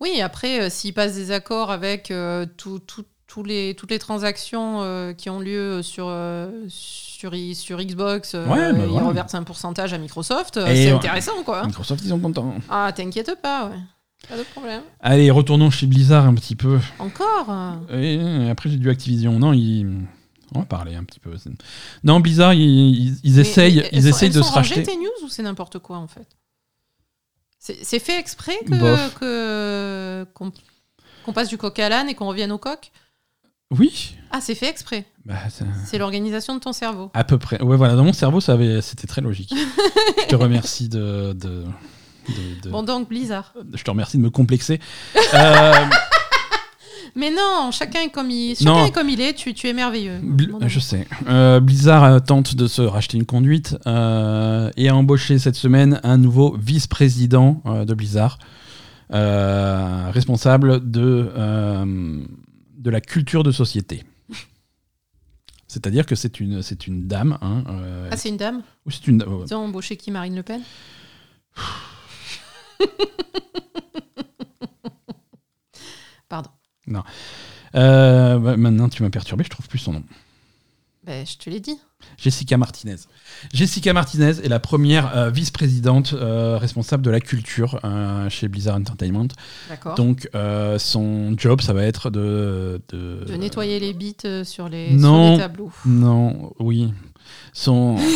Oui, après, s'ils passent des accords avec tout- tout- tous les, toutes les transactions euh, qui ont lieu sur, euh, sur, Xbox, euh, Ouais, bah ils reversent un pourcentage à Microsoft, c'est intéressant, quoi. Microsoft, ils sont contents. Ah, t'inquiète pas, ouais. Pas de problème. Allez, retournons chez Blizzard un petit peu. Encore Et après, j'ai du Activision. Non, ils- On va parler un petit peu. Non, Blizzard, ils, ils- Mais- essayent, mais elles ils sont- essayent elles de se racheter. tes news ou c'est n'importe quoi en fait? C'est fait exprès que Bof. que- qu'on qu'on passe du coq à l'âne et qu'on revienne au coq? Oui. Ah, c'est fait exprès. Bah, ça- C'est l'organisation de ton cerveau. À peu près. Ouais, voilà, dans mon cerveau, ça avait, c'était très logique. je te remercie de. de, de- de- Bon, donc Blizzard. Je te remercie de me complexer. Euh, Mais non, chacun est comme il, Non. chacun est, comme il est, tu, tu es merveilleux. Bl- Mon amour. je sais. Euh, Blizzard euh, tente de se racheter une conduite euh, et a embauché cette semaine un nouveau vice-président euh, de Blizzard, euh, responsable de, euh, de la culture de société. C'est-à-dire que c'est une, c'est une dame. Hein, euh, Ah, c'est une dame ou c'est une, euh, Ils ont embauché qui Marine Le Pen Pardon. euh, bah, maintenant, tu m'as perturbé, je trouve plus son nom. Ben, je te l'ai dit. Jessica Martinez. Jessica Martinez est la première euh, vice-présidente euh, responsable de la culture euh, chez Blizzard Entertainment. D'accord. Donc, son job, ça va être de. De, De nettoyer les bits sur les, Non. sur les tableaux. Non, oui. Son.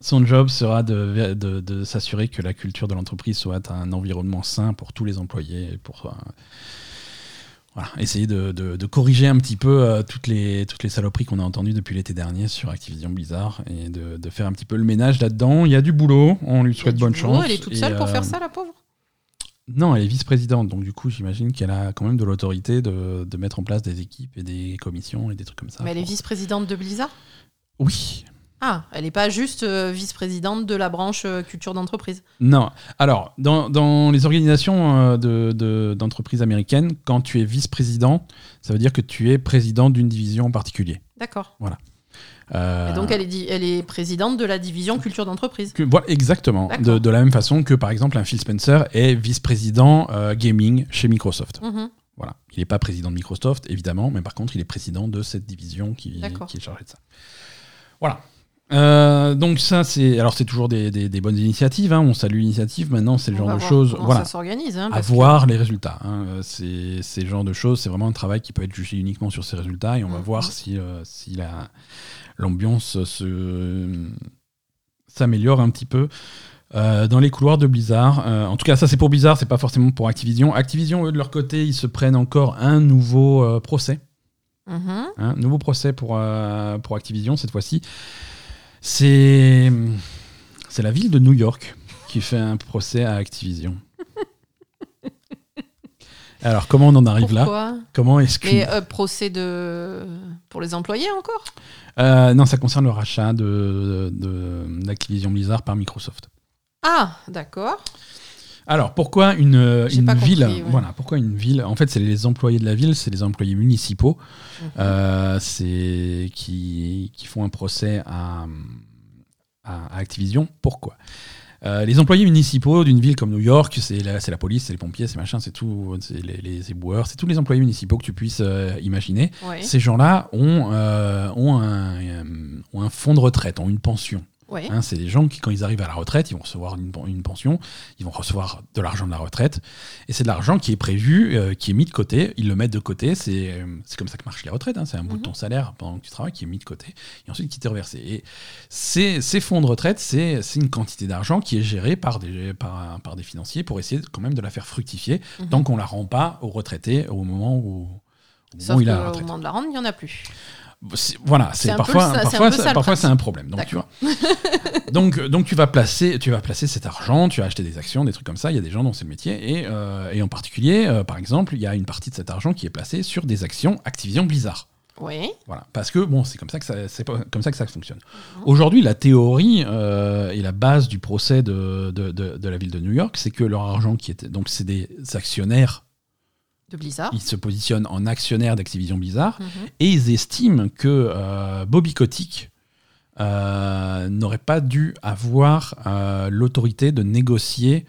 Son job sera de, de, de s'assurer que la culture de l'entreprise soit un environnement sain pour tous les employés, et pour voilà, essayer de, de- de corriger un petit peu euh, toutes, les, toutes les saloperies qu'on a entendues depuis l'été dernier sur Activision Blizzard et de, de faire un petit peu le ménage là-dedans. Il y a du boulot, on lui souhaite bonne boulot, chance. Elle est toute et, seule pour euh, faire ça, la pauvre? Non, elle est vice-présidente, donc du coup j'imagine qu'elle a quand même de l'autorité de, de mettre en place des équipes et des commissions et des trucs comme ça. Mais elle est vice-présidente de Blizzard? Oui, Ah, elle n'est pas juste euh, vice-présidente de la branche euh, culture d'entreprise. Non. Alors, dans, dans les organisations euh, de- de- d'entreprises américaines, quand tu es vice-président, ça veut dire que tu es président d'une division en particulier. D'accord. Euh, Et donc, elle est, di- elle est présidente de la division culture d'entreprise. voilà, exactement. De, de la même façon que, par exemple, un Phil Spencer est vice-président gaming chez Microsoft. Mhm. Voilà. Il n'est pas président de Microsoft, évidemment, mais par contre, il est président de cette division qui est chargée de ça. Voilà. Euh, donc ça, c'est alors c'est toujours des, des- des bonnes initiatives. hein. On salue l'initiative. Maintenant, c'est le genre de choses. Voilà. ça s'organise. hein, à que- voir les résultats. hein. Euh, C'est le genre de choses, c'est vraiment un travail qui peut être jugé uniquement sur ces résultats et on va Mhm. voir si, euh, si la- l'ambiance se- s'améliore un petit peu. euh, dans les couloirs de Blizzard. Euh, en tout cas, ça c'est pour Blizzard, c'est pas forcément pour Activision. Activision, eux, de leur côté, ils se prennent encore un nouveau euh, procès. Mhm. Un nouveau procès pour, pour Activision cette fois-ci. C'est c'est la ville de New York qui fait un procès à Activision. Alors, comment on en arrive là? Comment est-ce que. Mais euh, procès de... pour les employés encore? Euh, non, ça concerne le rachat de, de- d'Activision Blizzard par Microsoft. Ah, d'accord. Alors, pourquoi une, euh, une compris, ville ouais. Voilà, pourquoi une ville En fait, c'est les employés de la ville, c'est les employés municipaux Mhm. euh, c'est qui, qui font un procès à, à- Activision. Pourquoi Euh, les employés municipaux d'une ville comme New York, c'est la, la police, c'est les pompiers, c'est machin, c'est tout, c'est les, les éboueurs, c'est tous les employés municipaux que tu puisses euh, imaginer. Ouais. Ces gens-là ont, euh, ont, un, ont un fonds de retraite, ont une pension. Ouais. Hein, c'est des gens qui, quand ils arrivent à la retraite, ils vont recevoir une, une pension, ils vont recevoir de l'argent de la retraite, et c'est de l'argent qui est prévu, euh, qui est mis de côté, ils le mettent de côté, c'est euh, comme ça que marchent les retraites, hein, c'est un bout de ton salaire pendant que tu travailles qui est mis de côté, et ensuite qui t'est reversé. Et ces, ces fonds de retraite, c'est une quantité d'argent qui est gérée par des, par, par des financiers pour essayer quand même de la faire fructifier, Mhm. tant qu'on la rend pas aux retraités au moment où, au moment où il a la retraite. moment de la rendre, il n'y en a plus. Voilà, C'est peu parfois, c'est parfois, c'est- parfois c'est un problème. Donc tu vois. donc, donc tu vas placer, tu vas placer cet argent, tu vas acheter des actions, des trucs comme ça. Il y a des gens dont c'est le métier et, euh, et en particulier, euh, par exemple, il y a une partie de cet argent qui est placée sur des actions Activision Blizzard. Oui. Voilà, parce que bon, c'est comme ça que ça, c'est comme ça que ça fonctionne. Mhm. Aujourd'hui, la théorie euh, et la base du procès de, de, de- de la ville de New York, c'est que leur argent qui était donc c'est des actionnaires, De Blizzard. ils se positionnent en actionnaires d'Activision Blizzard Mhm. et ils estiment que euh, Bobby Kotick euh, n'aurait pas dû avoir euh, l'autorité de négocier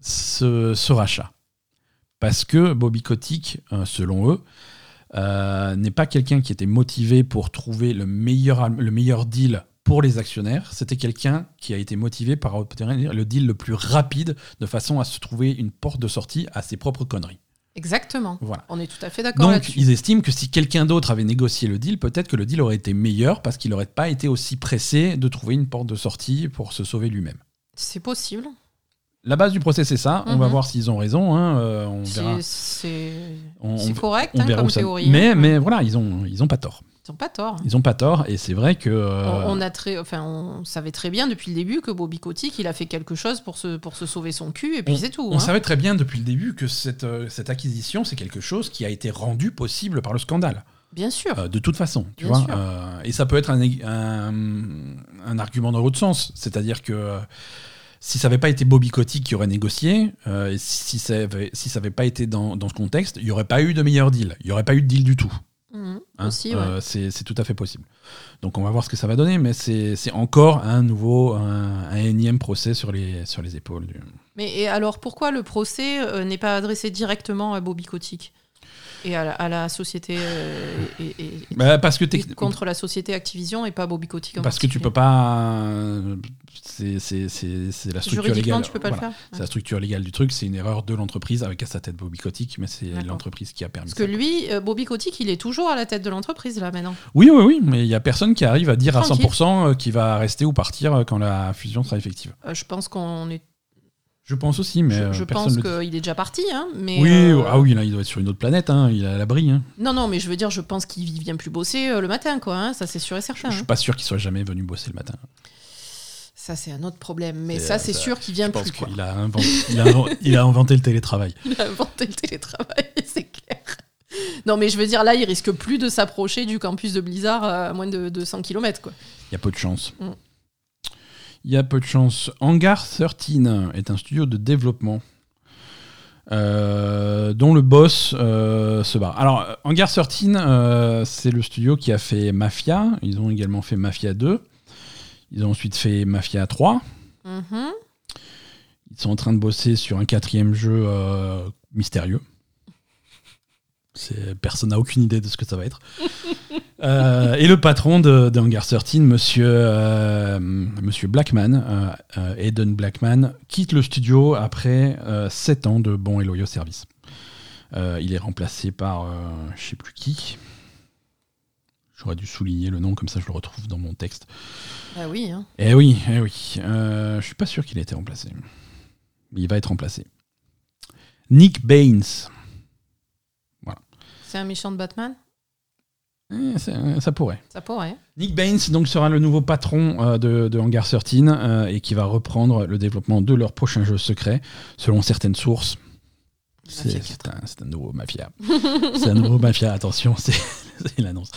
ce, ce rachat. Parce que Bobby Kotick, selon eux, n'est pas quelqu'un qui était motivé pour trouver le meilleur, le meilleur deal pour les actionnaires. C'était quelqu'un qui a été motivé par obtenir le deal le plus rapide de façon à se trouver une porte de sortie à ses propres conneries. Exactement. Voilà. On est tout à fait d'accord Donc, là-dessus. ils estiment que si quelqu'un d'autre avait négocié le deal, peut-être que le deal aurait été meilleur parce qu'il n'aurait pas été aussi pressé de trouver une porte de sortie pour se sauver lui-même. C'est possible. La base du procès, c'est ça. On va Mhm. voir s'ils ont raison. hein, euh, on verra. C'est c'est- On- c'est correct On hein, verra comme ça. théorie. Mais, hein. mais voilà, ils ont, ils ont pas tort. Ils n'ont pas tort. Ils ont pas tort. Et c'est vrai que. euh, On, on a très, enfin, on savait très bien depuis le début que Bobby Kotick, il a fait quelque chose pour se, pour se sauver son cul, et puis c'est tout. On hein. savait très bien depuis le début que cette, euh, cette acquisition, c'est quelque chose qui a été rendu possible par le scandale. Bien sûr. Euh, de toute façon, tu Bien vois. sûr. Euh, et ça peut être un, un, un argument dans l'autre sens. C'est-à-dire que si ça n'avait pas été Bobby Kotick qui aurait négocié, euh, et si ça n'avait si ça avait pas été dans, dans ce contexte, il n'y aurait pas eu de meilleur deal. Il n'y aurait pas eu de deal du tout. Mhm. hein. Ouais. Euh, c'est tout à fait possible. Donc on va voir ce que ça va donner, mais c'est c'est encore un nouveau, un, un énième procès sur les, sur les épaules. du- Mais et alors pourquoi le procès euh, n'est pas adressé directement à Bobby Kotick? Et à la, à la société euh, et, et- Bah, parce que et contre la société Activision et pas Bobby Kotick en Parce que tu peux pas. euh, C'est la structure légale. tu peux pas Voilà. le faire. C'est la structure légale du truc, c'est une erreur de l'entreprise avec à sa tête Bobby Kotick, mais c'est l'entreprise qui a permis Parce que lui, euh, Bobby Kotick, il est toujours à la tête de l'entreprise là maintenant. Oui, oui, oui, mais il y a personne qui arrive à dire à Tranquille. 100% qui va rester ou partir euh, quand la fusion sera effective. Euh, je pense qu'on est. Je pense aussi, mais je euh, je pense qu'il est déjà parti, hein, mais. Oui, euh, ah oui, là, il doit être sur une autre planète, hein, il est à l'abri. Hein. Non, non, mais je veux dire, je pense qu'il vient plus bosser euh, le matin, quoi. hein, ça, c'est sûr et Je, certain. je suis hein. pas sûr qu'il soit jamais venu bosser le matin. Ça, c'est un autre problème. Mais Et, ça, c'est sûr qu'il Je vient pense plus. Quoi. qu'il a, inventé, il, a, inven- il a inventé le télétravail. Il a inventé le télétravail, c'est clair. Non, mais je veux dire, là, il risque plus de s'approcher du campus de Blizzard à moins de 200 km, quoi. Il y a peu de chance. Mm. Il y a peu de chance. Hangar 13 est un studio de développement euh, dont le boss euh, se barre. Alors, Hangar 13, euh, c'est le studio qui a fait Mafia. Ils ont également fait Mafia 2. Ils ont ensuite fait Mafia 3. Mhm. Ils sont en train de bosser sur un quatrième jeu mystérieux. Personne n'a aucune idée de ce que ça va être. Euh, et le patron de, de Hangar 13, monsieur, euh, monsieur Blackman, euh, euh, Eden Blackman, quitte le studio après 7 ans de bons et loyaux services. Euh, il est remplacé par euh, je sais plus qui. J'aurais dû souligner le nom, comme ça je le retrouve dans mon texte. Ah oui, hein. Eh oui, eh oui. Euh, je suis pas sûr qu'il ait été remplacé. Il va être remplacé. Nick Baines. c'est un méchant de Batman? Ça, ça pourrait. Ça pourrait. Nick Baines donc sera le nouveau patron euh, de, de Hangar 13 euh, et qui va reprendre le développement de leur prochain jeu secret, selon certaines sources. C'est Mafia c'est un, un nouveau mafia. c'est un nouveau mafia, attention, c'est c'est l'annonce.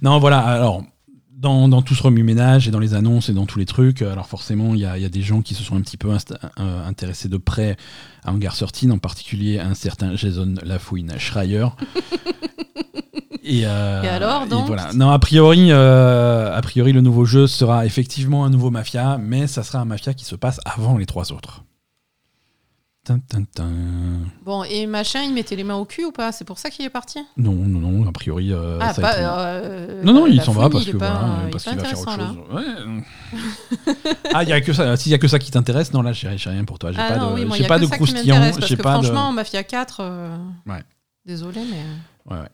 Non, voilà, alors, dans, dans tout ce remue-ménage et dans les annonces et dans tous les trucs, alors forcément, il y a, il y a des gens qui se sont un petit peu euh, intéressés de près à Hangar 13, en particulier un certain Jason Lafouine Schreier. Et, euh, Et alors, donc voilà. Non, a priori, euh, a priori, le nouveau jeu sera effectivement un nouveau mafia, mais ça sera un mafia qui se passe avant les trois autres. Bon, et machin, il mettait les mains au cul ou pas? C'est pour ça qu'il est parti? Non, non, non, a priori. euh, Ah, ça pas. va être- euh, non, non, il s'en va parce voilà, qu'il va faire autre chose. Ouais. ah, il a que ça. S'il y a que ça qui t'intéresse, non là, j'ai rien pour toi. J'ai Ah pas non, de, oui, pas de croustillant. parce que pas de. franchement, Mafia 4, euh, Ouais. désolé, mais... Ouais, ouais.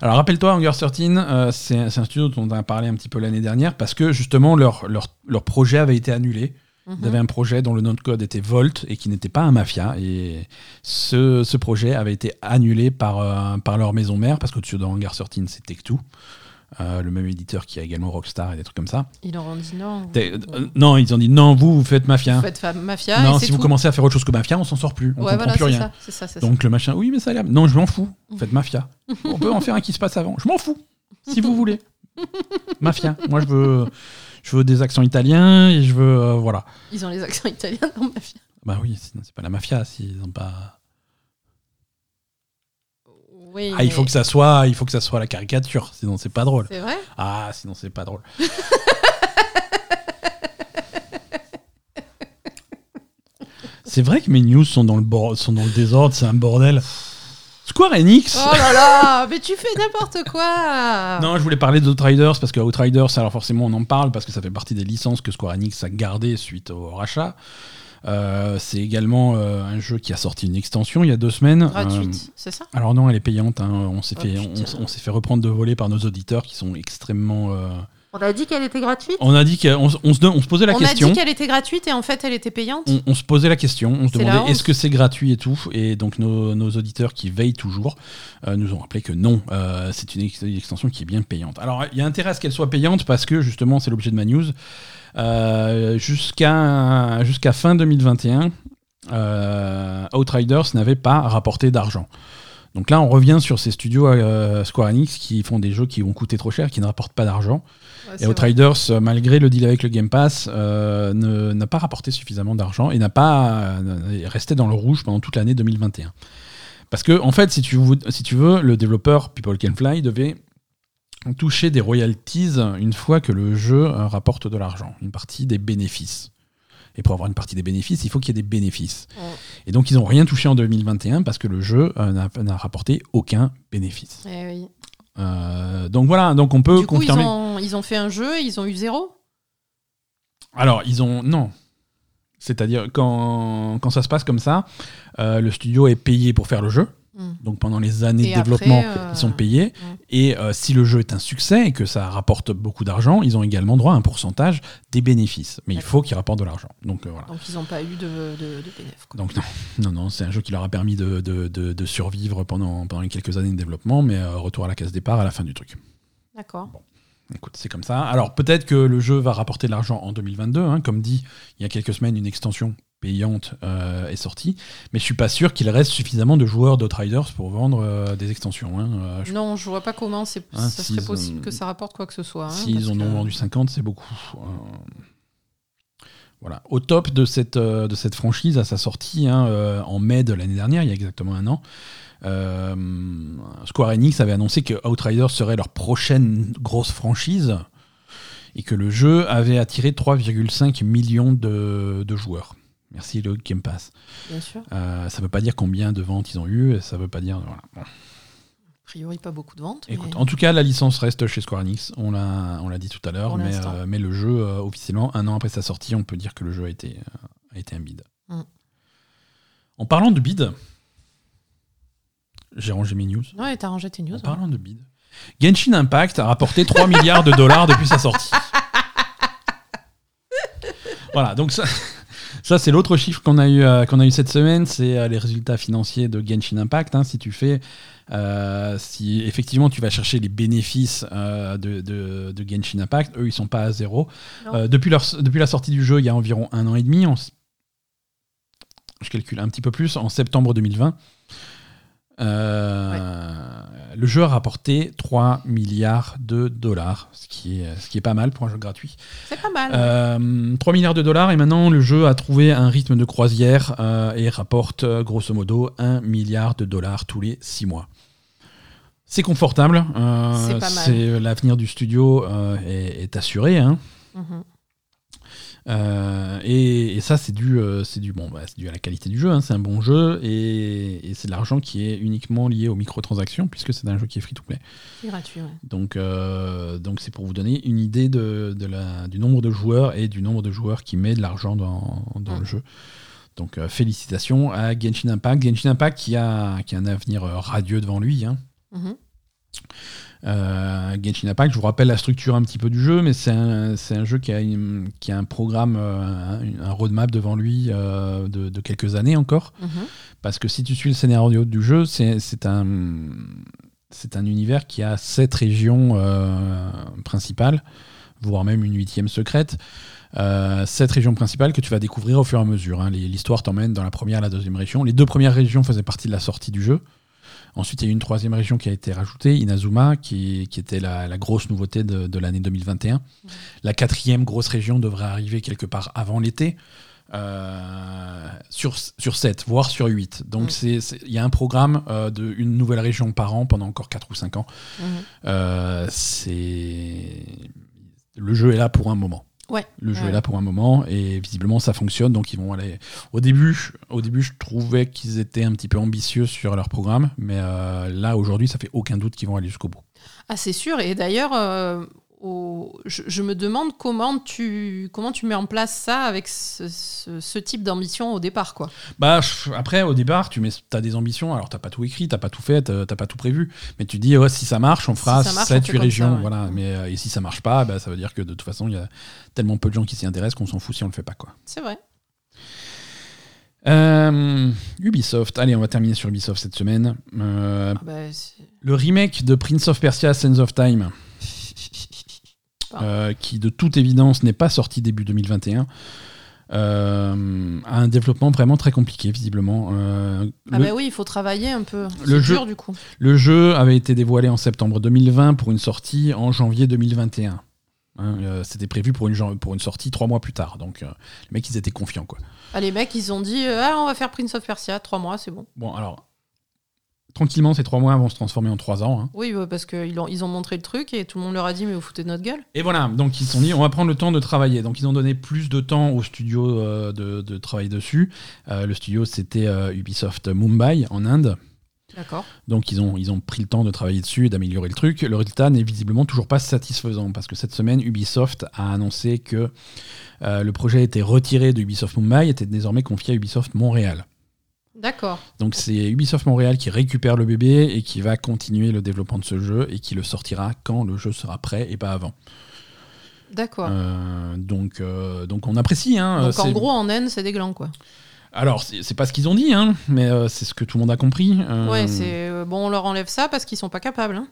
Alors rappelle-toi, Hunger 13, euh, c'est c'est un studio dont on a parlé un petit peu l'année dernière parce que justement leur, leur, leur projet avait été annulé. Mhm. Ils avaient un projet dont le nom de code était Volt et qui n'était pas un mafia. Et ce, ce projet avait été annulé par, euh, par leur maison mère parce qu'au-dessus de Hangar 13, c'est Tech2, euh, le même éditeur qui a également Rockstar et des trucs comme ça. Ils leur ont dit non. euh, non, ils ont dit non, vous, vous faites mafia. Vous faites fa- Mafia non, et si vous commencez à faire autre chose que mafia, on s'en sort plus. On Ouais, comprend voilà, plus c'est rien. ça, c'est ça. Donc le machin, oui, mais ça a l'air. Non, je m'en fous. Faites mafia. On peut en faire un qui se passe avant. Je m'en fous. Si vous voulez. Mafia. Moi, je veux, je veux des accents italiens et je veux. euh, voilà. Ils ont les accents italiens dans Mafia. Bah oui, sinon c'est pas la mafia s'ils ont pas. Oui, Ah, il faut mais- que ça soit, il faut que ça soit la caricature. Sinon c'est pas drôle. C'est vrai? Ah, sinon c'est pas drôle. c'est vrai que mes news sont dans le bord, sont dans le désordre. C'est un bordel. Square Enix. Oh là là Mais tu fais n'importe quoi Non, je voulais parler d'Outriders parce que Outriders, alors forcément on en parle parce que ça fait partie des licences que Square Enix a gardées suite au rachat. Euh, c'est également euh, un jeu qui a sorti une extension il y a deux semaines. Gratuite, Euh, c'est ça? alors non, elle est payante. hein. On s'est Oh, fait, on s'est fait reprendre de voler par nos auditeurs qui sont extrêmement. On a dit qu'elle était gratuite On a dit qu'on on se, on se posait la On question. a dit qu'elle était gratuite et en fait elle était payante on, on se posait la question, on se demandait est-ce que c'est gratuit et tout, et donc nos, nos auditeurs qui veillent toujours euh, nous ont rappelé que non, euh, c'est une, ex- une extension qui est bien payante. Alors il y a intérêt à ce qu'elle soit payante parce que justement c'est l'objet de ma news. Euh, Jusqu'à fin 2021, euh, Outriders n'avait pas rapporté d'argent. Donc là, on revient sur ces studios euh, Square Enix qui font des jeux qui vont coûter trop cher, qui ne rapportent pas d'argent. Ouais, Et c'est vrai. Outriders, euh, malgré le deal avec le Game Pass, euh, n'a pas rapporté suffisamment d'argent et n'a pas euh, est resté dans le rouge pendant toute l'année 2021. Parce que, en fait, si tu, vou- si tu veux, le développeur People Can Fly devait toucher des royalties une fois que le jeu rapporte de l'argent, une partie des bénéfices. Et pour avoir une partie des bénéfices, il faut qu'il y ait des bénéfices. Ouais. Et donc, ils n'ont rien touché en 2021 parce que le jeu euh, n'a n'a rapporté aucun bénéfice. Eh oui. Euh, donc voilà, donc on peut Du coup, ils confirmer. ont, ils ont fait un jeu et ils ont eu zéro Alors, ils ont. Non. C'est-à-dire, quand, quand ça se passe comme ça, euh, le studio est payé pour faire le jeu. Hmm. Donc pendant les années Et de développement, après, euh, ils sont payés. Et euh, si le jeu est un succès et que ça rapporte beaucoup d'argent, ils ont également droit à un pourcentage des bénéfices. Mais il faut qu'ils rapportent de l'argent. Donc euh, voilà. Donc ils n'ont pas eu de, de, de bénéfice. quoi. Donc non, non, non, c'est un jeu qui leur a permis de, de- survivre pendant, pendant les quelques années de développement, mais retour à la case départ à la fin du truc. D'accord. Écoute, c'est comme ça. Alors peut-être que le jeu va rapporter de l'argent en 2022. hein. Comme dit, il y a quelques semaines, une extension payante euh, est sortie. Mais je suis pas sûr qu'il reste suffisamment de joueurs d'Outriders pour vendre euh, des extensions. hein. Euh, je- Non, je vois pas comment c'est, Hein, ça serait possible ont- que ça rapporte quoi que ce soit. hein, S'ils en ont vendu 50, c'est beaucoup. Voilà. Au top de cette, de cette franchise, à sa sortie en mai de l'année dernière, il y a exactement un an, Square Enix avait annoncé que Outriders serait leur prochaine grosse franchise et que le jeu avait attiré 3,5 millions de, de joueurs. Merci le Game Pass. Bien sûr. Euh, ça veut pas dire combien de ventes ils ont eu, ça veut pas dire. Voilà. Bon. A priori, pas beaucoup de ventes. Écoute, mais- en tout cas, la licence reste chez Square Enix. On l'a, on l'a dit tout à l'heure, mais, euh, mais le jeu, euh, officiellement, un an après sa sortie, on peut dire que le jeu a été, a été un bid. Mm. En parlant de bid, j'ai rangé mes news. Ouais, t'as rangé tes news. En ouais. parlant de bid, Genshin Impact a rapporté 3 milliards de dollars depuis sa sortie. Voilà, donc ça, ça c'est l'autre chiffre qu'on a, eu, euh, qu'on a eu cette semaine, c'est euh, les résultats financiers de Genshin Impact. hein. si tu fais, euh, si effectivement tu vas chercher les bénéfices de, de- de Genshin Impact, eux ils sont pas à zéro. Depuis, leur, depuis la sortie du jeu, il y a environ un an et demi, je calcule un petit peu plus, en septembre 2020. Euh, Le jeu a rapporté 3 milliards de dollars, ce qui est, ce qui est pas mal pour un jeu gratuit. C'est pas mal. Euh, 3 milliards de dollars et maintenant le jeu a trouvé un rythme de croisière euh, et rapporte euh, grosso modo 1 milliard de dollars tous les 6 mois. C'est confortable, C'est pas mal. c'est l'avenir du studio est, est assuré. hein. Mhm. Euh, et, et ça, c'est dû, euh, c'est dû, bon, bah, dû à la qualité du jeu. hein. C'est un bon jeu et, et c'est de l'argent qui est uniquement lié aux microtransactions puisque c'est un jeu qui est free to play. C'est gratuit. ouais. Donc, euh, donc c'est pour vous donner une idée de, de la, du nombre de joueurs et du nombre de joueurs qui met de l'argent dans, dans Mm. le jeu. Donc, félicitations à Genshin Impact. Genshin Impact qui a, qui a un avenir radieux devant lui. hein. Mhm. Euh, Genshin Impact, je vous rappelle la structure un petit peu du jeu, mais c'est un, jeu qui a, une- qui a un programme, euh, un, un roadmap devant lui euh, de, de quelques années encore. Mhm. Parce que si tu suis le scénario du jeu, c'est un, univers qui a sept régions euh, principales, voire même une huitième secrète. Euh, sept régions principales que tu vas découvrir au fur et à mesure. hein. L'histoire t'emmène dans la première et la deuxième région. Les deux premières régions faisaient partie de la sortie du jeu. Ensuite, il y a eu une troisième région qui a été rajoutée, Inazuma, qui, qui était la, la grosse nouveauté de, de l'année 2021. La quatrième grosse région devrait arriver quelque part avant l'été. euh, sur, sur 7, voire sur 8. Donc Mm. il y a un programme euh, de une nouvelle région par an pendant encore 4 ou 5 ans. Mhm. Euh, c'est le jeu est là pour un moment. Ouais. Le jeu Ouais. est là pour un moment et visiblement ça fonctionne donc ils vont aller. Au début, au début je trouvais qu'ils étaient un petit peu ambitieux sur leur programme, mais euh, là aujourd'hui ça fait aucun doute qu'ils vont aller jusqu'au bout. Ah, c'est sûr. Et d'ailleurs, euh, au- je, je me demande comment tu, comment tu mets en place ça avec ce, ce- ce type d'ambition au départ. Quoi. Bah, après, au départ, tu mets, as des ambitions. Alors, t'as pas tout écrit, t'as pas tout fait, t'as pas tout prévu. Mais tu dis, ouais, si ça marche, on Si fera ça marche, 7, on fait 8 comme régions. ça, ouais. Voilà. Mais, euh, et si ça marche pas, bah, ça veut dire que de toute façon, il y a tellement peu de gens qui s'y intéressent qu'on s'en fout si on le fait pas. Quoi. C'est vrai. Euh, Ubisoft. Allez, on va terminer sur Ubisoft cette semaine. Euh, Ah bah, le remake de Prince of Persia Sands of Time. Euh, qui de toute évidence n'est pas sorti début 2021. euh, a un développement vraiment très compliqué visiblement. Euh, Ah le- bah oui, il faut travailler un peu. Le jeu- dur du coup. Le jeu avait été dévoilé en septembre 2020 pour une sortie en janvier 2021. Hein, euh, C'était prévu pour une, pour une sortie trois mois plus tard. Donc euh, les mecs, ils étaient confiants. Quoi. Ah, les mecs, ils ont dit ah, on va faire Prince of Persia, trois mois, c'est bon. Bon, alors, tranquillement, ces trois mois vont se transformer en trois ans. hein. Oui, parce qu'ils ont, ils ont montré le truc et tout le monde leur a dit mais vous foutez de notre gueule. Et voilà, donc ils se sont dit, on va prendre le temps de travailler. Donc ils ont donné plus de temps au studio euh, de, de travailler dessus. Euh, le studio, c'était euh, Ubisoft Mumbai, en Inde. D'accord. Donc ils ont, ils ont pris le temps de travailler dessus et d'améliorer le truc. Le résultat n'est visiblement toujours pas satisfaisant parce que cette semaine, Ubisoft a annoncé que le projet a été retiré de Ubisoft Mumbai et était désormais confié à Ubisoft Montréal. D'accord. Donc c'est Ubisoft Montréal qui récupère le bébé et qui va continuer le développement de ce jeu et qui le sortira quand le jeu sera prêt et pas avant. D'accord. Euh, donc, euh, donc on apprécie. Hein, Donc en gros, en N, c'est des glands, quoi. Alors c'est pas ce qu'ils ont dit, hein, mais euh, c'est ce que tout le monde a compris. Ouais, c'est bon, on leur enlève ça parce qu'ils sont pas capables. hein.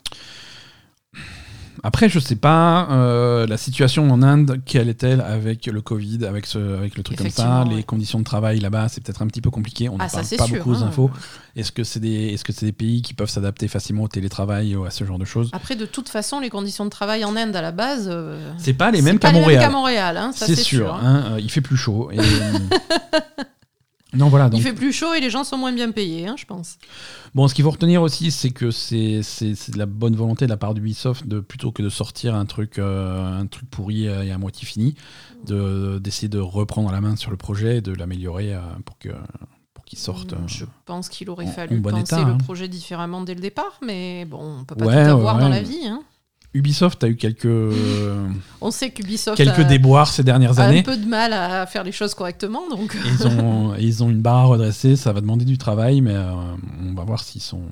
Après, je sais pas euh, la situation en Inde, quelle est-elle avec le Covid, avec, ce, avec le truc comme ça, les ouais. conditions de travail là-bas, c'est peut-être un petit peu compliqué. On Ah, parle c'est pas sûr, beaucoup hein. infos. Est-ce que c'est des, est-ce que c'est des pays qui peuvent s'adapter facilement au télétravail ou à ce genre de choses? Après, de toute façon, les conditions de travail en Inde à la base, euh, C'est pas les mêmes qu'à Montréal. hein, c'est sûr. hein. hein, euh, il fait plus chaud. et, non, voilà. Donc, Il fait plus chaud et les gens sont moins bien payés, hein, je pense. Bon, ce qu'il faut retenir aussi, c'est que c'est c'est- c'est de la bonne volonté de la part d'Ubisoft de plutôt que de sortir un truc, euh, un truc pourri euh, et à moitié fini, de- d'essayer de, reprendre la main sur le projet et de l'améliorer euh, pour que pour qu'il sorte. euh. Je pense qu'il aurait en- fallu en bon penser état, le hein. projet différemment dès le départ, mais bon, on peut pas Ouais, tout avoir ouais, dans la vie. hein. Ubisoft a eu quelques On sait qu'Ubisoft quelques a, déboires ces dernières a un années. peu de mal à faire les choses correctement, donc Ils ont, ils ont une barre à redresser, ça va demander du travail, mais euh, on va voir s'ils sont,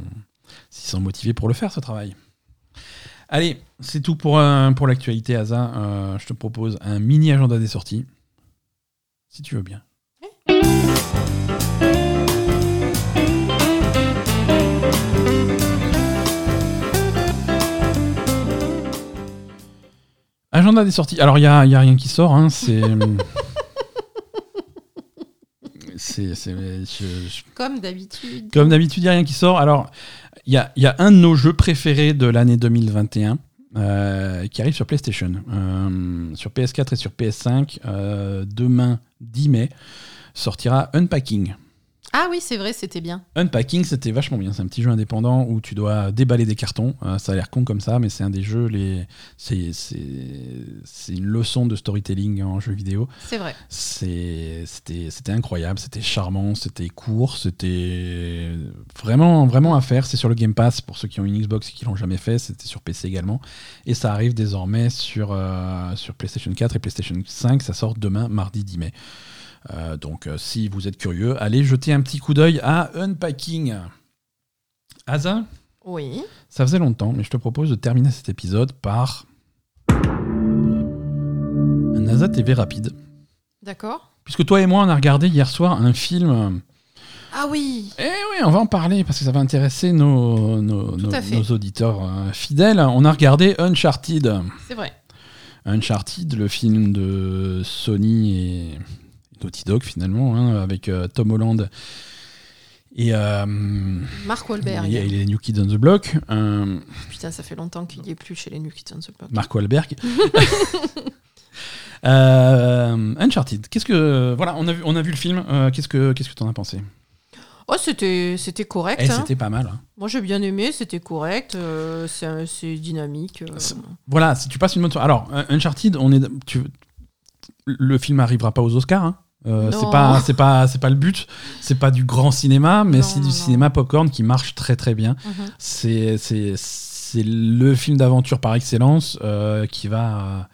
s'ils sont motivés pour le faire, ce travail. Allez, c'est tout pour, euh, pour l'actualité, Asa. Euh, je te propose un mini agenda des sorties, si tu veux bien. Agenda des sorties. Alors, il n'y a, y a rien qui sort, hein, c'est... c'est, c'est- je- je- comme d'habitude. comme d'habitude, il n'y a rien qui sort. Alors, il y a, il y a un de nos jeux préférés de l'année 2021 euh, qui arrive sur PlayStation. Euh, sur PS4 et sur PS5, euh, demain 10 mai, sortira Unpacking. Ah oui, c'est vrai, c'était bien. Unpacking, c'était vachement bien. C'est un petit jeu indépendant où tu dois déballer des cartons. Euh, ça a l'air con comme ça, mais c'est un des jeux. Les... C'est, c'est, c'est une leçon de storytelling en jeu vidéo. C'est vrai. C'est- C'était c'était incroyable, c'était charmant, c'était court, c'était vraiment, vraiment à faire. C'est sur le Game Pass pour ceux qui ont une Xbox et qui l'ont jamais fait. C'était sur PC également. Et ça arrive désormais sur, euh, sur PlayStation 4 et PlayStation 5. Ça sort demain, mardi 10 mai. Euh, donc, euh, si vous êtes curieux, allez jeter un petit coup d'œil à Unpacking. Asa, Oui. ça faisait longtemps, mais je te propose de terminer cet épisode par un Asa TV rapide. D'accord. Puisque toi et moi, on a regardé hier soir un film. Ah oui. Eh oui, on va en parler parce que ça va intéresser nos, nos, auditeurs euh, fidèles. On a regardé Uncharted. C'est vrai. Uncharted, le film de Sony et Naughty Dog finalement, hein, avec euh, Tom Holland et, euh, Mark Wahlberg. et- et les New Kids on the Block. Euh, Putain, ça fait longtemps qu'il n'y est plus chez les New Kids on the Block. Mark Wahlberg. Euh, Uncharted. Qu'est-ce que voilà, on a vu, on a vu le film. Qu'est-ce que qu'est-ce que t'en as pensé? Oh, c'était c'était correct. Eh, hein. C'était pas mal. hein. Moi, j'ai bien aimé, c'était correct. c'est dynamique. Voilà, si tu passes une bonne soirée. Alors, Uncharted, on est, tu, le film arrivera pas aux Oscars. Hein. Euh, c'est pas, c'est pas, c'est pas le but. C'est pas du grand cinéma, mais c'est du non. cinéma popcorn qui marche très très bien. Mhm. C'est, c'est, c'est le film d'aventure par excellence euh, qui va.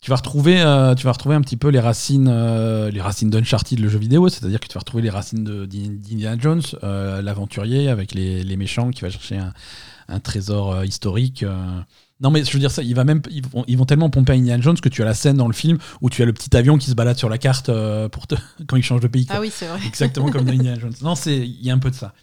tu vas retrouver, euh, tu vas retrouver un petit peu les racines, euh, les racines d'Uncharted, le jeu vidéo, c'est-à-dire que tu vas retrouver les racines d'Indiana Jones, euh, l'aventurier avec les, les méchants qui va chercher un, un trésor historique. Non mais je veux dire ça, il va même, ils vont, ils vont tellement pomper à Indiana Jones que tu as la scène dans le film où tu as le petit avion qui se balade sur la carte euh, pour te, quand il change de pays. quoi. Ah oui, c'est vrai. Exactement comme dans Indiana Jones. Non, il y a un peu de ça.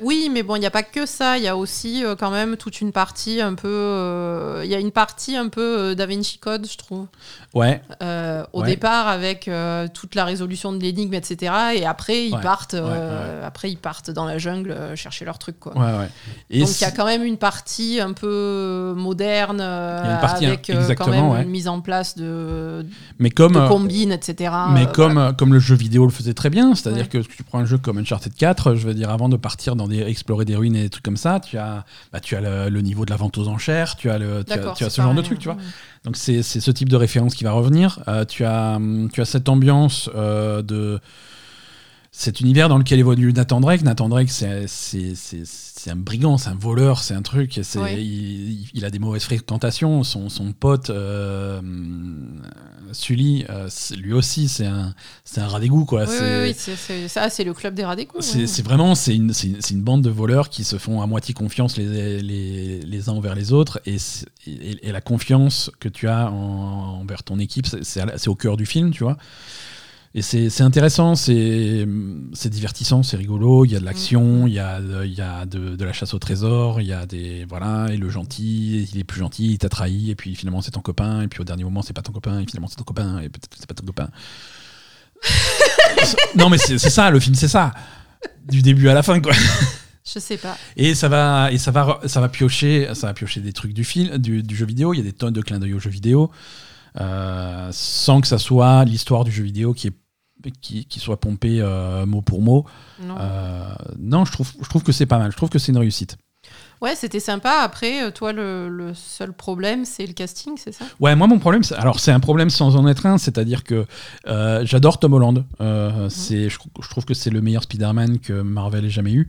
Oui, mais bon, il n'y a pas que ça. Il y a aussi euh, quand même toute une partie un peu. euh, Il y a une partie un peu euh, Da Vinci Code, je trouve. Ouais, Euh, au Ouais. départ, avec toute la résolution de l'énigme, etc. Et après, ils Ouais, partent. ouais, Après, ils partent dans la jungle chercher leur truc, quoi. ouais, ouais. Et Donc il y a quand même une partie un peu moderne partie, avec quand même une mise en place de, mais comme, de combines, etc. Mais comme, voilà. comme le jeu vidéo le faisait très bien, c'est-à-dire que tu prends un jeu comme Uncharted 4, je veux dire, avant de partir dans des, explorer des ruines et des trucs comme ça, tu as, bah, tu as le, le niveau de la vente aux enchères, tu as, le, tu as, tu ce genre de truc, tu vois. Donc c'est ce type de référence qui va revenir. Euh, tu, as, tu as cette ambiance euh, de cet univers dans lequel évolue Nathan Drake. Nathan Drake, c'est c'est- c'est- c'est un brigand, c'est un voleur, c'est un truc. c'est- il, il a des mauvaises fréquentations. Son, son pote, euh, Sully, euh, lui aussi, c'est un, c'est quoi. Oui, oui, C'est- oui, ça, c'est le club des coups. c'est vraiment c'est une, bande de voleurs qui se font à moitié confiance les, les, les uns envers les autres et, c'est- et, et la confiance que tu as en- envers ton équipe c'est au cœur du film tu vois et c'est intéressant c'est divertissant c'est rigolo il y a de l'action il y a, de- y a de, de la chasse au trésor il y a des voilà et le gentil il est plus gentil il t'a trahi et puis finalement c'est ton copain et puis au dernier moment c'est pas ton copain et finalement c'est ton copain et peut-être c'est pas ton copain. Non mais c'est c'est ça le film c'est ça. Du début à la fin quoi. Je sais pas. et ça va et ça va ça va piocher ça va piocher des trucs du film du, du jeu vidéo. Il y a des tonnes de clins d'œil au jeu vidéo. Euh, sans que ça soit l'histoire du jeu vidéo qui est qui, qui soit pompée euh, mot pour mot. Non. Euh, non je trouve je trouve que c'est pas mal. Je trouve que c'est une réussite Ouais, c'était sympa. Après, euh, toi, le, le seul problème, c'est le casting, c'est ça? Ouais, moi mon problème, c'est- alors c'est un problème sans en être un, c'est-à-dire que euh, j'adore Tom Holland. Euh, c'est, je, je trouve que c'est le meilleur Spider-Man que Marvel ait jamais eu.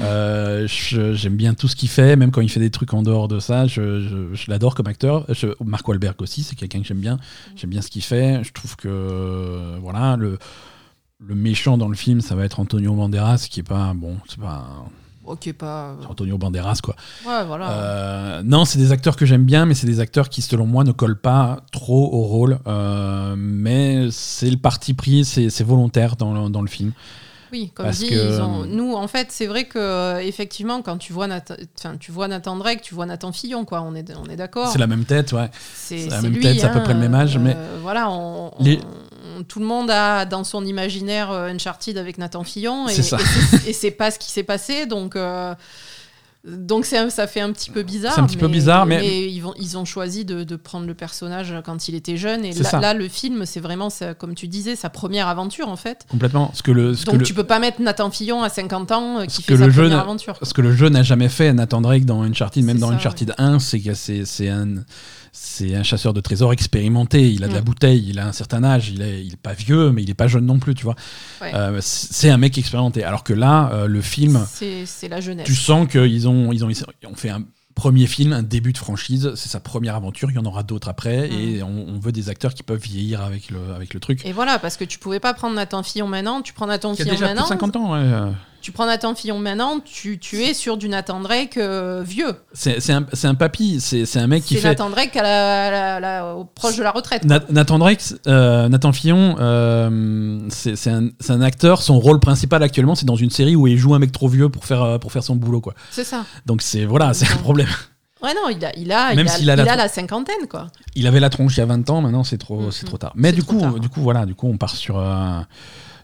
Euh, j'aime bien tout ce qu'il fait, même quand il fait des trucs en dehors de ça, je, je- je l'adore comme acteur. Je, Mark Wahlberg aussi, c'est quelqu'un que j'aime bien. J'aime bien ce qu'il fait. Je trouve que voilà le le méchant dans le film, ça va être Antonio Banderas, qui est pas bon, c'est pas Ok, pas. euh, Antonio Banderas quoi. Ouais, voilà. Euh, non, c'est des acteurs que j'aime bien, mais c'est des acteurs qui, selon moi, ne collent pas trop au rôle. Euh, mais c'est le parti pris, c'est volontaire dans le, dans le film. Oui, comme Parce dit, que- ils ont- nous, en fait, c'est vrai que effectivement, quand tu vois Nathan, enfin, tu vois Nathan Drake, tu vois Nathan Fillon, quoi. On est, on est d'accord. C'est la même tête, ouais. C'est la même lui, tête, c'est à peu hein, près le même âge, euh, mais- voilà, on, on- Les- on- tout le monde a dans son imaginaire euh, Uncharted avec Nathan Fillon, et et c'est- pas ce qui s'est passé, donc. euh, donc ça fait un petit peu bizarre. C'est un petit peu bizarre, mais- ils, vont, ils ont choisi de, de prendre le personnage quand il était jeune. Et là, le film, c'est vraiment, comme tu disais, sa première aventure en fait. Complètement. Ce que le, ce Donc que le, tu peux pas mettre Nathan Fillon à 50 ans euh, qui Ce fait que sa le aventure. ce que le jeu n'a jamais fait, Nathan Drake, dans Uncharted, même dans ça, Uncharted 1, c'est que c'est un. C'est un chasseur de trésors expérimenté, il a de la Mm. bouteille, il a un certain âge, il est, il est pas vieux, mais il est pas jeune non plus, tu vois. Ouais. Euh, c'est un mec expérimenté. Alors que là, euh, le film, C'est la jeunesse. tu sens qu'ils ont, ils ont, ils ont fait un premier film, un début de franchise, c'est sa première aventure, il y en aura d'autres après, et on, on veut des acteurs qui peuvent vieillir avec le, avec le truc. Et voilà, parce que tu pouvais pas prendre Nathan Fillon maintenant, tu prends Nathan a Fillon déjà plus de maintenant, 50 ans, ouais. Tu prends Nathan Fillon maintenant, tu, tu es sur du Nathan Drake euh, vieux. C'est un, c'est un papy, c'est un mec qui C'est fait. Nathan Drake à la, au- proche de la retraite. Na- Nathan Drake, euh, Nathan Fillon, euh, c'est c'est un, acteur. Son rôle principal actuellement, c'est dans une série où il joue un mec trop vieux pour faire euh, pour faire son boulot, quoi. C'est ça. Donc c'est voilà, c'est un problème. Ouais, non, il a, il a, Même il a, s'il a il la- a la cinquantaine, quoi. Il avait la tronche il y a 20 ans, maintenant c'est trop Mhm. c'est trop tard. Mais du coup, du coup voilà, du coup on part sur.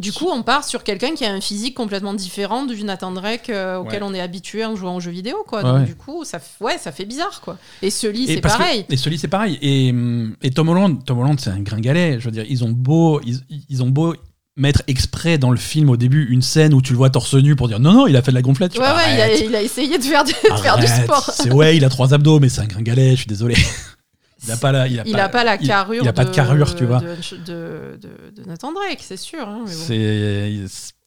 Du coup, on part sur quelqu'un qui a un physique complètement différent du Nathan Drake euh, auquel Ouais. on est habitué en jouant aux jeux vidéo, quoi. Donc, ouais. du coup, ça, f- ouais, ça fait bizarre, quoi. Et Sully, et c'est que- pareil. et Sully, c'est pareil. Et, et Tom Holland, Tom Holland, c'est un gringalet. Je veux dire, ils ont beau, ils, ils ont beau mettre exprès dans le film au début une scène où tu le vois torse nu pour dire non non, il a fait de la gonflette. Ouais, ouais, il a, arrête, il a essayé de faire du, de faire du sport. C'est ouais, il a trois abdos, mais c'est un gringalet. Je suis désolé. Il a pas la, il a Il pas, n'a pas la carrure. il a pas de carrure, tu vois. De, de, de- de Nathan Drake, c'est sûr. hein, mais bon. C'est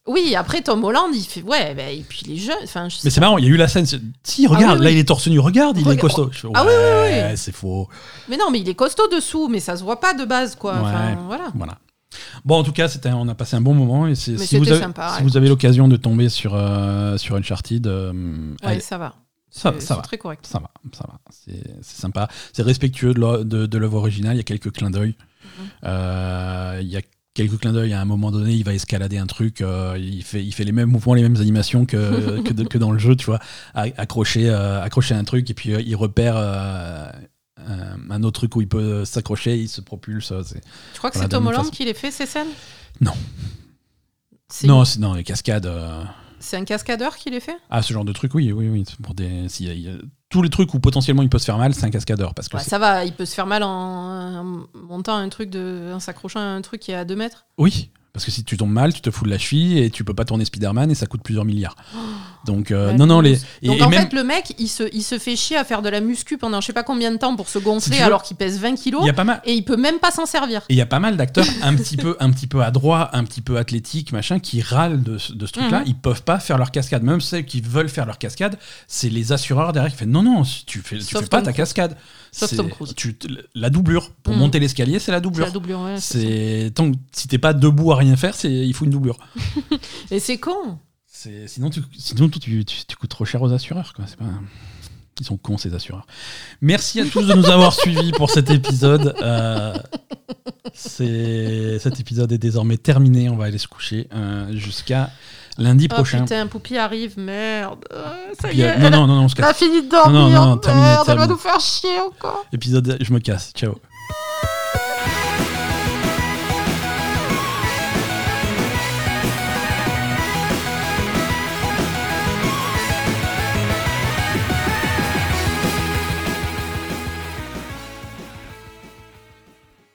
Oui, après Tom Holland, il fait ouais, bah, et puis les jeunes, enfin, je Mais c'est marrant, il y a eu la scène. Si, regarde, Ah oui, là il est torse nu, regarde, il est Regarde. costaud. Ah oui, oui, oui. c'est faux. Mais non, mais il est costaud dessous, mais ça se voit pas de base, quoi. Enfin, voilà. Voilà. Bon, en tout cas, c'était, on a passé un bon moment. Et si vous avez, sympa, si vous avez l'occasion de tomber sur, euh, sur Uncharted, euh, Ouais, allez, ça va. Ça, va. très correct. Ça va, ça va. C'est sympa. C'est respectueux de l'œuvre originale. Il y a quelques clins d'œil. Mhm. Euh, il y a quelques clins d'œil. À un moment donné, il va escalader un truc. euh, il, fait, il fait les mêmes mouvements, les mêmes animations que, que, de- que dans le jeu, tu vois. Accrocher, euh, accrocher un truc et puis il repère un, autre truc où il peut s'accrocher, il se propulse. Tu crois que Voilà, c'est Tom Holland qui les fait ces scènes? Non. Non, c'est- non, les cascades. C'est un cascadeur qui les fait? Ah, ce genre de truc, oui, oui, oui. Pour des, y a- tous les trucs où potentiellement il peut se faire mal, c'est un cascadeur. Parce que Ça va, il peut se faire mal en, en montant un truc de, en s'accrochant à un truc qui est à 2 mètres. Oui, parce que si tu tombes mal, tu te fous de la cheville et tu peux pas tourner Spider-Man et ça coûte plusieurs milliards. Donc, euh, non, non, les. Donc et, en même, fait, le mec, il se, il se fait chier à faire de la muscu pendant je sais pas combien de temps pour se gonfler Si alors qu'il pèse 20 kilos il y a pas mal. et il peut même pas s'en servir. Et il y a pas mal d'acteurs un petit peu, un petit peu adroits, un petit peu athlétiques, machin, qui râlent de, ce- de ce truc-là. Mhm. Ils peuvent pas faire leur cascade. Même ceux qui veulent faire leur cascade, c'est les assureurs derrière qui font non, non, tu fais, tu Sauf fais pas ta cascade. Sauf C'est- Tom Cruise. tu- la doublure pour Mhm. monter l'escalier, c'est la doublure. la doublure, ouais, c'est tant que- si t'es pas debout à rien faire, c'est il faut une doublure. Et c'est con. Sinon tu sinon tu, tu, tu- coûtes trop cher aux assureurs quoi. C'est pas ils sont cons ces assureurs. Merci à tous de nous avoir suivis pour cet épisode. Euh, cet épisode est désormais terminé. On va aller se coucher euh, jusqu'à lundi Oh prochain. putain, Poupie arrive, merde. Euh, ça y est, non non non on se casse. fini de dormir. Non, non, non, terminé, merde, elle va terminé. nous faire chier encore. Épisode je me casse. Ciao.